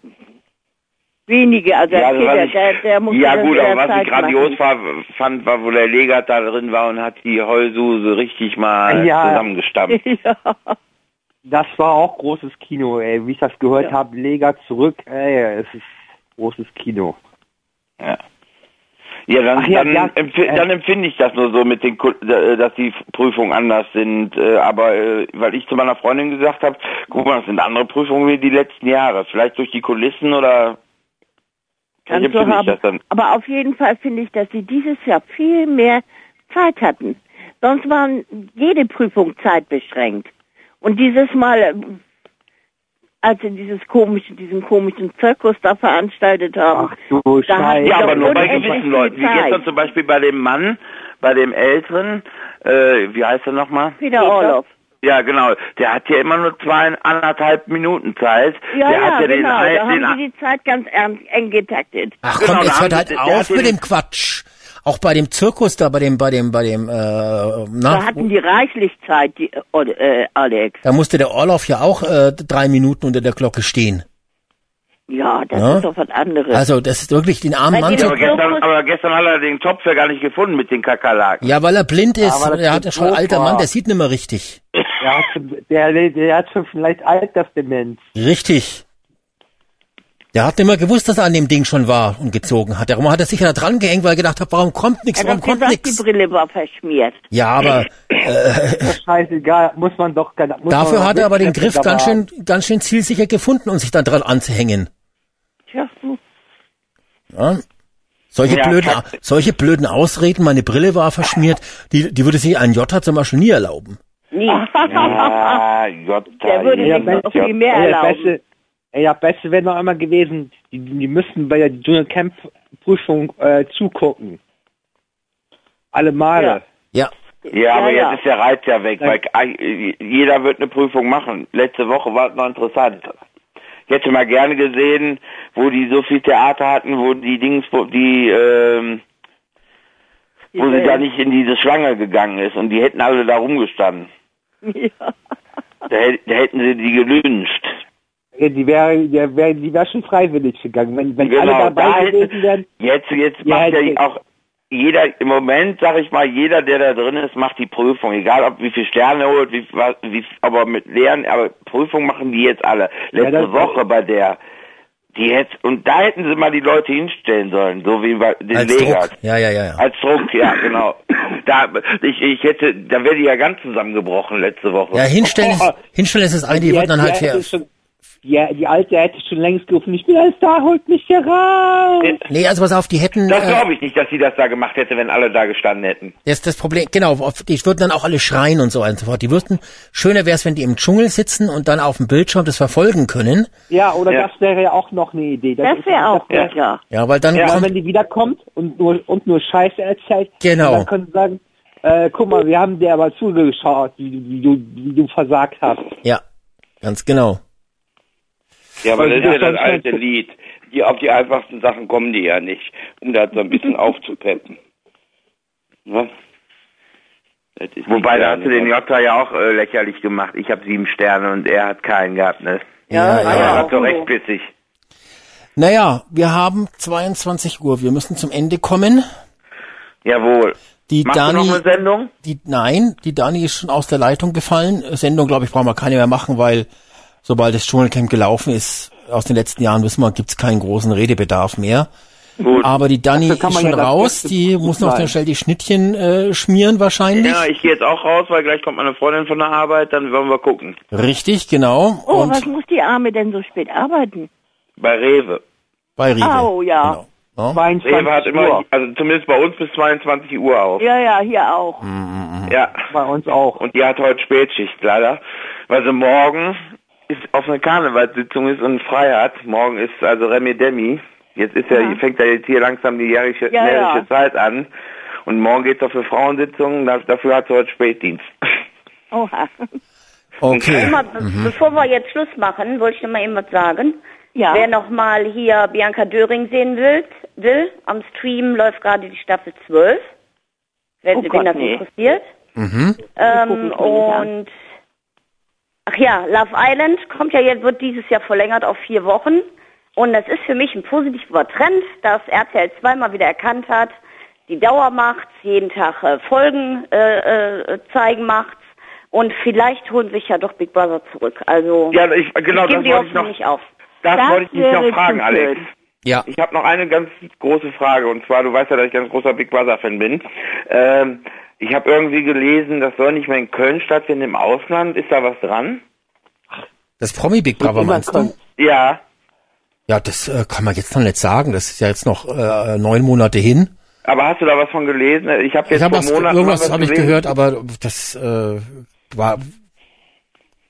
Speaker 7: wenige, also der
Speaker 9: also was ich-
Speaker 7: der, der musste
Speaker 9: ja
Speaker 7: das
Speaker 9: gut, aber was
Speaker 7: Zeit
Speaker 9: ich grandios war, fand, war, wo der Legat da drin war und hat die Heulsuse richtig mal
Speaker 5: Ja.
Speaker 9: zusammengestampft.
Speaker 7: ja.
Speaker 5: Das war auch großes Kino, ey. Wie ich das gehört
Speaker 7: Ja.
Speaker 5: habe, Lega zurück, ey, es ist großes Kino.
Speaker 9: Ja. Ja, dann,
Speaker 5: ja,
Speaker 9: dann,
Speaker 5: ja,
Speaker 9: empfi
Speaker 5: äh.
Speaker 9: dann empfinde ich das nur so mit den, dass die Prüfungen anders sind. äh, Aber äh, weil ich zu meiner Freundin gesagt habe, guck mal, das sind andere Prüfungen wie die letzten Jahre. Vielleicht durch die Kulissen oder empfinde ich
Speaker 7: haben.
Speaker 9: das dann.
Speaker 7: Aber auf jeden Fall finde ich, dass sie dieses Jahr viel mehr Zeit hatten. Sonst waren jede Prüfung zeitbeschränkt. Und dieses Mal, äh, als sie dieses komische, diesen komischen Zirkus da veranstaltet haben,
Speaker 5: Ach du Scheiße.
Speaker 9: Ja,
Speaker 7: Ja,
Speaker 9: aber nur bei gewissen Leuten. Wie gestern zum Beispiel bei dem Mann, bei dem Älteren, äh, wie heißt er nochmal?
Speaker 7: Peter Orloff.
Speaker 9: Ja, genau. Der hat ja immer nur zweieinhalb Minuten Zeit.
Speaker 7: Ja,
Speaker 9: der
Speaker 7: ja,
Speaker 9: hat ja den,
Speaker 7: genau. Da
Speaker 9: den
Speaker 7: haben sie die Zeit ganz eng getaktet.
Speaker 2: Ach
Speaker 9: Genau,
Speaker 2: komm, jetzt hört halt auf mit dem Quatsch. Auch bei dem Zirkus da, bei dem, bei dem, bei dem, äh,
Speaker 7: Da
Speaker 2: na,
Speaker 7: hatten die reichlich Zeit, die, äh, Alex.
Speaker 2: da musste der Orlauf ja auch äh, drei Minuten unter der Glocke stehen.
Speaker 7: Ja, das
Speaker 2: Ja.
Speaker 7: ist doch was anderes.
Speaker 2: Also das ist wirklich den armen
Speaker 7: Bei
Speaker 2: Mann
Speaker 7: dem
Speaker 2: zu...
Speaker 9: aber, gestern,
Speaker 7: Zirkus-
Speaker 9: aber gestern hat er den Topf ja gar nicht gefunden mit den Kakerlaken.
Speaker 2: Ja, weil er blind ist.
Speaker 5: Das
Speaker 2: er hat ja schon ein alter Mann,
Speaker 5: ja.
Speaker 2: der sieht nicht mehr richtig.
Speaker 5: Der hat, schon, der, der hat schon vielleicht Altersdemenz.
Speaker 2: Richtig. Der hat nicht mehr gewusst, dass er an dem Ding schon war und gezogen hat. Darum hat er sich ja da dran gehängt, weil er gedacht hat, warum kommt nichts,
Speaker 7: er
Speaker 2: warum
Speaker 7: hat
Speaker 2: kommt
Speaker 7: gesagt,
Speaker 2: nichts.
Speaker 7: die Brille war verschmiert.
Speaker 2: Ja, aber
Speaker 5: Das ist scheißegal, muss man doch... Muss man
Speaker 2: dafür
Speaker 5: doch
Speaker 2: hat er aber den Griff ganz schön, ganz schön zielsicher gefunden, um sich dann dran anzuhängen.
Speaker 7: Tja, hm.
Speaker 2: Ja. Solche
Speaker 9: Ja,
Speaker 2: blöden, solche blöden Ausreden, meine Brille war verschmiert, die, die würde sich ein Jota zum Beispiel nie erlauben.
Speaker 7: nie.
Speaker 9: Ja, Gott
Speaker 7: Der würde
Speaker 5: Ja,
Speaker 7: sich noch
Speaker 5: Beste-
Speaker 7: viel mehr erlauben.
Speaker 5: Ey, das Beste wäre noch einmal gewesen, die, die müssten bei der Dschungelcamp-Prüfung äh, zugucken. Alle Male.
Speaker 2: Ja.
Speaker 9: Ja, aber
Speaker 7: Ja, ja.
Speaker 9: jetzt ist der Reiz ja weg, weil äh, jeder wird eine Prüfung machen. Letzte Woche war es noch interessant. Ich hätte mal gerne gesehen, wo die so viel Theater hatten, wo die Dings, wo die, ähm, wo sie da nicht in diese Schlange gegangen ist und die hätten alle da rumgestanden.
Speaker 7: Ja.
Speaker 9: Da, da hätten sie die gelünscht.
Speaker 5: Ja, Die wäre die wär, die wär schon freiwillig gegangen. Wenn, wenn alle
Speaker 9: Genau, da
Speaker 5: dabei
Speaker 9: hätte,
Speaker 5: gewesen wären,
Speaker 9: jetzt, jetzt
Speaker 5: Ja,
Speaker 9: macht ja auch jeder, im Moment sag ich mal, jeder, der da drin ist, macht die Prüfung. Egal, ob wie viel Sterne holt, wie, was- wie, aber mit Lehren, aber Prüfung machen die jetzt alle. Letzte
Speaker 5: das-
Speaker 9: Woche bei der, die hätte, und da hätten sie mal die Leute hinstellen sollen, so wie bei den
Speaker 2: Als. Druck. Ja, ja, ja, ja.
Speaker 9: Als Druck, ja, genau. Da, ich, ich hätte, da wäre die ja ganz zusammengebrochen letzte Woche.
Speaker 2: Ja, hinstellen ist, hinstellen ist das eine, die
Speaker 5: die,
Speaker 2: wird dann halt
Speaker 5: schon, die, die Alte hätte schon längst gerufen, ich bin ein Star, holt mich hier raus.
Speaker 2: Nee, also pass auf, die hätten,
Speaker 9: Das
Speaker 2: äh,
Speaker 9: glaube ich nicht, dass sie das da gemacht hätte, wenn alle da gestanden hätten.
Speaker 2: das ist das Problem, genau, auf- die würden dann auch alle schreien und so weiter und so fort. Die würden, schöner wäre es, wenn die im Dschungel sitzen und dann auf dem Bildschirm das verfolgen können.
Speaker 5: Ja, oder
Speaker 9: Ja.
Speaker 5: das wäre ja auch noch eine Idee.
Speaker 7: Das
Speaker 5: ist-
Speaker 7: wäre auch
Speaker 5: das
Speaker 7: gut, ja.
Speaker 2: Ja, weil dann
Speaker 5: Ja,
Speaker 2: kommt,
Speaker 5: wenn die wiederkommt und nur, und nur Scheiße erzählt,
Speaker 2: Genau.
Speaker 5: dann können sie sagen, äh, guck mal, wir haben dir aber zugeschaut, wie, du- wie, du, wie du versagt hast.
Speaker 2: ja, ganz genau.
Speaker 9: Ja, aber
Speaker 5: Weil
Speaker 9: das ist ja
Speaker 5: das dann
Speaker 9: alte Lied.
Speaker 4: die auf die einfachsten Sachen kommen die ja nicht, um das so ein bisschen aufzupeppen. Ne?
Speaker 9: Wobei, da hast du den. Jota ja auch äh, lächerlich gemacht. Ich habe sieben Sterne und er hat keinen gehabt, ne?
Speaker 2: Ja,
Speaker 9: Aber
Speaker 2: ja.
Speaker 9: er hat doch recht bissig.
Speaker 2: Naja, wir haben 22 Uhr. Wir müssen zum Ende kommen.
Speaker 9: Jawohl.
Speaker 2: Die
Speaker 9: Machst du
Speaker 2: Dani,
Speaker 9: noch eine Sendung?
Speaker 2: die, nein, die Dani ist schon aus der Leitung gefallen. Sendung, glaube ich, brauchen wir keine mehr machen, weil sobald das Dschungelcamp gelaufen ist, aus den letzten Jahren wissen wir, gibt's keinen großen Redebedarf mehr.
Speaker 9: Gut.
Speaker 2: Aber die Dani ist schon
Speaker 5: ja
Speaker 2: raus, die muss noch
Speaker 5: sein.
Speaker 2: schnell die Schnittchen äh, schmieren wahrscheinlich.
Speaker 9: Ja, ich gehe jetzt auch raus, weil gleich kommt meine Freundin von der Arbeit, dann wollen wir gucken.
Speaker 2: Richtig, genau.
Speaker 7: Oh,
Speaker 2: Und
Speaker 7: was muss die Arme denn so spät arbeiten?
Speaker 9: Bei Rewe.
Speaker 2: bei Rewe.
Speaker 7: Au, ja.
Speaker 2: Genau.
Speaker 5: 22
Speaker 9: Rewe hat immer,
Speaker 5: Uhr.
Speaker 9: also zumindest bei uns bis 22 Uhr auf.
Speaker 7: Ja, ja, hier auch.
Speaker 9: Ja.
Speaker 5: Bei uns auch.
Speaker 9: Und die hat heute Spätschicht leider, weil sie morgen ist auf einer Karnevalssitzung ist und frei hat. Morgen ist also Remi Demi. Jetzt ist ja,
Speaker 7: Ja.
Speaker 9: fängt ja jetzt hier langsam die jährliche,
Speaker 7: Ja,
Speaker 9: jährliche
Speaker 7: ja.
Speaker 9: Zeit an. Und morgen geht's auf eine Frauensitzung, da- dafür hat sie heute Spätdienst.
Speaker 7: Oha.
Speaker 2: Okay.
Speaker 8: Mal, be Bevor wir jetzt Schluss machen, wollte ich noch mal eben was sagen.
Speaker 7: Ja.
Speaker 8: Wer noch mal hier Bianca Döring sehen will, will am Stream läuft gerade die Staffel 12. Wenn,
Speaker 7: Oh
Speaker 8: wenn
Speaker 7: Gott,
Speaker 8: das
Speaker 7: nee.
Speaker 8: interessiert.
Speaker 2: Mhm.
Speaker 8: Ähm, und ach ja, Love Island kommt ja jetzt, wird dieses Jahr verlängert auf vier Wochen. Und das ist für mich ein positiver Trend, dass RTL zweimal wieder erkannt hat, die Dauer macht's, jeden Tag äh, Folgen äh, äh, zeigen macht's. Und vielleicht holen sich ja doch Big Brother zurück. Also
Speaker 9: Ja, ich, genau,
Speaker 8: ich gebe
Speaker 9: das
Speaker 8: die
Speaker 9: wollte ich
Speaker 8: Hoffnung
Speaker 9: noch,
Speaker 8: nicht auf.
Speaker 9: das
Speaker 7: Das
Speaker 9: wollte ich dich noch fragen,
Speaker 7: zu
Speaker 9: Alex.
Speaker 2: Ja.
Speaker 9: Ich habe noch eine ganz große Frage und zwar, du weißt ja, dass ich ganz großer Big Brother Fan bin. Ähm, ich habe irgendwie gelesen, das soll nicht mehr in Köln stattfinden, im Ausland. Ist da was dran?
Speaker 2: Das Promi Big Brother meinst du?
Speaker 9: Ja.
Speaker 2: Ja, das äh, kann man jetzt noch nicht sagen. Das ist ja jetzt noch äh, neun Monate hin.
Speaker 9: Aber hast du da was von gelesen? Ich habe jetzt
Speaker 2: Ich
Speaker 9: vor
Speaker 2: was,
Speaker 9: Monaten
Speaker 2: irgendwas habe ich gehört, aber das äh, war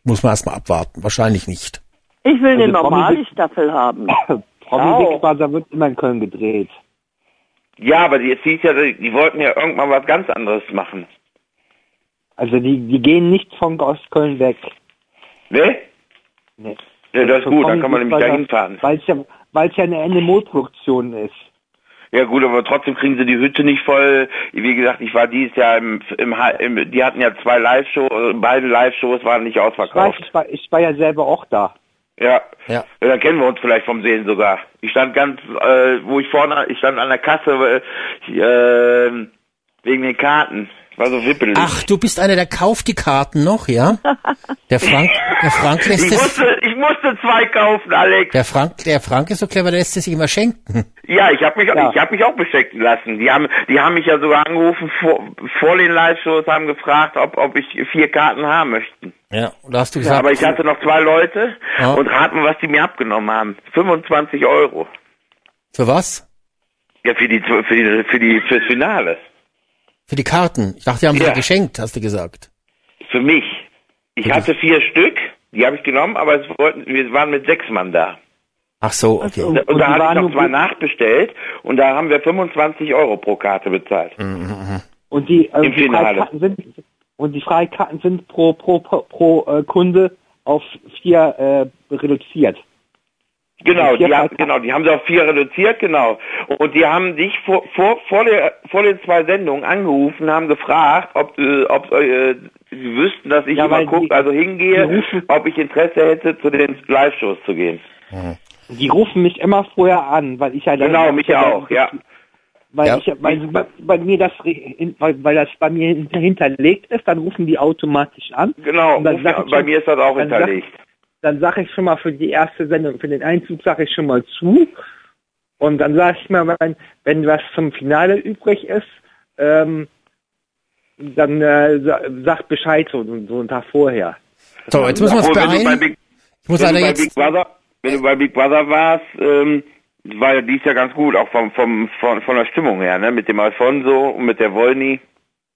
Speaker 2: muss man erstmal abwarten. Wahrscheinlich nicht.
Speaker 7: Ich will eine
Speaker 5: Also Promi
Speaker 7: normale Staffel haben.
Speaker 5: Promi. Big Brother wird immer in Köln gedreht.
Speaker 9: Ja, aber es hieß ja, die, wollten ja irgendwann was ganz anderes machen.
Speaker 5: Also die, die gehen nicht von Ostköln weg.
Speaker 9: Ne?
Speaker 5: Nee.
Speaker 9: Ja, das ist gut, dann kann man nämlich da hinfahren.
Speaker 5: Weil es ja, weil's ja eine NMO-Produktion ist.
Speaker 9: Ja gut, aber trotzdem kriegen sie die Hütte nicht voll. Wie gesagt, ich war dieses Jahr im, im, im die hatten ja zwei Live-Shows, beide Live-Shows waren nicht
Speaker 5: Ich, weiß,
Speaker 9: ausverkauft.
Speaker 5: ich, war, ich war ja selber auch da.
Speaker 9: Ja.
Speaker 2: Ja.
Speaker 9: Ja, Dann kennen wir uns vielleicht vom Sehen sogar. Ich stand ganz, äh, wo ich vorne, ich stand an der Kasse, äh, äh, wegen den Karten. War so wippelig.
Speaker 2: Ach, du bist einer, der kauft die Karten noch, ja? Der Frank, der Frank lässt
Speaker 9: ich
Speaker 2: es,
Speaker 9: musste, ich musste zwei kaufen, Alex.
Speaker 2: der Frank, der Frank ist so clever, der lässt es sich immer schenken.
Speaker 9: Ja, ich habe mich,
Speaker 5: Ja.
Speaker 9: ich habe mich auch beschenken lassen. Die haben, die haben mich ja sogar angerufen vor, vor den Live-Shows, haben gefragt, ob, ob ich vier Karten haben möchten.
Speaker 2: Ja, und da hast du
Speaker 9: Ja,
Speaker 2: gesagt,
Speaker 9: aber ich hatte noch zwei Leute
Speaker 2: Ja.
Speaker 9: und rat mal, was die mir abgenommen haben. 25 Euro.
Speaker 2: für was?
Speaker 9: Ja, für die, für die, für die, fürs Finale.
Speaker 2: Für die Karten. Ich dachte, die haben sie
Speaker 9: Ja.
Speaker 2: dir geschenkt, hast du gesagt.
Speaker 9: Für mich. Ich
Speaker 2: Bitte.
Speaker 9: hatte vier Stück, die habe ich genommen, aber es wollten, wir waren mit sechs Mann da.
Speaker 2: Ach so, okay.
Speaker 9: Und,
Speaker 5: Und
Speaker 9: da hatte ich
Speaker 5: waren
Speaker 9: noch zwei nachbestellt und da haben wir 25 Euro pro Karte bezahlt.
Speaker 5: Und die, äh,
Speaker 9: Im
Speaker 5: die
Speaker 9: Finale.
Speaker 5: Freikarten sind und die Freikarten sind pro pro pro, pro äh, Kunde auf vier äh, reduziert.
Speaker 9: Genau, die haben, genau, die haben sie auf vier reduziert, genau. Und die haben dich vor, vor, vor, der, vor den zwei Sendungen angerufen, haben gefragt, ob, äh, ob äh, sie wüssten, dass ich
Speaker 5: Ja,
Speaker 9: immer gucke, also hingehe, ob ich Interesse hätte, zu den Live-Shows zu gehen.
Speaker 5: Die rufen mich immer vorher an, weil ich ja dann-
Speaker 9: Genau, mich ja auch, ja.
Speaker 5: Weil
Speaker 2: Ja.
Speaker 5: ich weil, bei, bei mir das re- in- weil, weil das bei mir hinter- hinterlegt ist, dann rufen die automatisch an.
Speaker 9: Genau, bei
Speaker 5: schon-
Speaker 9: mir ist das auch hinterlegt.
Speaker 5: Dann sage ich schon mal für die erste Sendung, für den Einzug sage ich schon mal zu. Und dann sage ich mal, wenn, wenn was zum Finale übrig ist, ähm, dann äh, sa- sagt Bescheid so, so einen Tag vorher.
Speaker 2: So, jetzt müssen wir
Speaker 9: bei
Speaker 2: beeilen.
Speaker 9: Big,
Speaker 2: Ich muss
Speaker 9: wenn
Speaker 2: leider
Speaker 9: du bei
Speaker 2: jetzt,
Speaker 9: Big Brother, wenn du bei Big Brother warst, ähm, war ja dies ja ganz gut, auch vom, vom, von, von der Stimmung her, ne, mit dem Alfonso und mit der Wolny.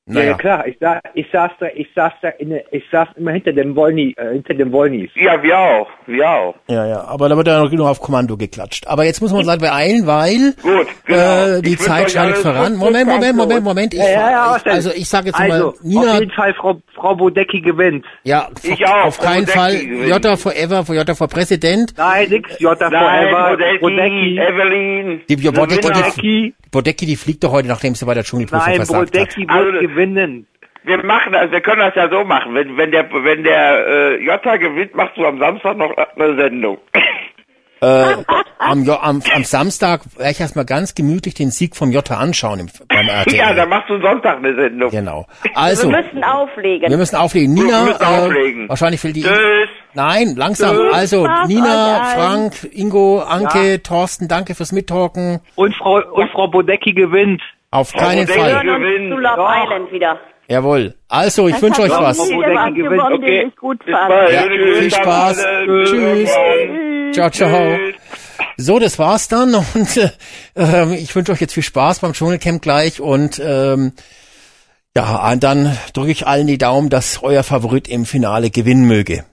Speaker 5: Ja,
Speaker 2: Naja.
Speaker 5: ja klar, ich, sa ich saß da, ich saß da, in, der- ich saß immer hinter dem Wollny, äh, hinter dem Wollnys.
Speaker 9: Ja, wir auch, wir auch.
Speaker 2: Ja, ja, aber da wird ja noch genug auf Kommando geklatscht. Aber jetzt muss man uns leider beeilen, weil
Speaker 9: Gut, genau.
Speaker 2: äh, die
Speaker 9: Ich
Speaker 2: Zeit schreitet voran. Moment, Moment, Moment, Moment. Ich,
Speaker 5: Ja, ja, ja,
Speaker 2: ich, also ich sage jetzt
Speaker 5: Also,
Speaker 2: mal, Nina,
Speaker 5: auf jeden Fall Frau, Frau Bodecki gewinnt.
Speaker 2: ja,
Speaker 9: Ich auch,
Speaker 2: auf keinen Fall
Speaker 9: gewinnt.
Speaker 2: Jota forever, Jota for Präsident.
Speaker 5: Nein, nix, Jota
Speaker 9: Nein,
Speaker 5: Forever,
Speaker 9: Bodecki,
Speaker 5: Bodecki,
Speaker 9: Evelyn.
Speaker 2: Die die Bodecki, die,
Speaker 5: Bodecki,
Speaker 2: die fliegt doch heute, nachdem sie bei der Dschungelprüfung
Speaker 5: nein,
Speaker 2: versagt hat.
Speaker 5: Bodecki wird
Speaker 9: Also,
Speaker 5: gewinnen.
Speaker 9: Wir machen das, wir können das ja so machen. Wenn, wenn der, wenn der äh, Jota gewinnt, machst du am Samstag noch eine Sendung.
Speaker 2: Äh, am, am, am Samstag werde ich erstmal ganz gemütlich den Sieg vom Jota anschauen im, beim RTL.
Speaker 9: ja, dann machst du Sonntag eine Sendung.
Speaker 2: Genau. Also,
Speaker 8: Wir müssen auflegen.
Speaker 2: wir müssen auflegen. Nina,
Speaker 9: müssen
Speaker 2: äh,
Speaker 9: auflegen.
Speaker 2: wahrscheinlich will die...
Speaker 9: Tschüss.
Speaker 2: Nein, langsam.
Speaker 5: Tschüss.
Speaker 2: Also, Nina. Frank, Ingo, Anke, Thorsten, danke fürs Mittalken.
Speaker 5: Und Frau, und Frau Bodecki gewinnt.
Speaker 2: Auf keinen
Speaker 9: Bodecki.
Speaker 8: Wir
Speaker 2: Fall.
Speaker 8: hören uns zu Love
Speaker 5: Doch.
Speaker 8: Island wieder.
Speaker 2: Jawohl. Also, ich wünsche euch was.
Speaker 7: gewonnen,
Speaker 9: okay.
Speaker 2: Ja, viel Spaß. Tschüss. Ciao, ciao. So, das war's dann und äh, ähm, ich wünsche euch jetzt viel Spaß beim Dschungelcamp gleich und ähm, ja, und dann drücke ich allen die Daumen, dass euer Favorit im Finale gewinnen möge.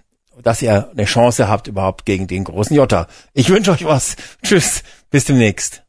Speaker 2: Dass ihr eine Chance habt überhaupt gegen den großen Jota. Ich wünsche euch was. Tschüss, bis demnächst.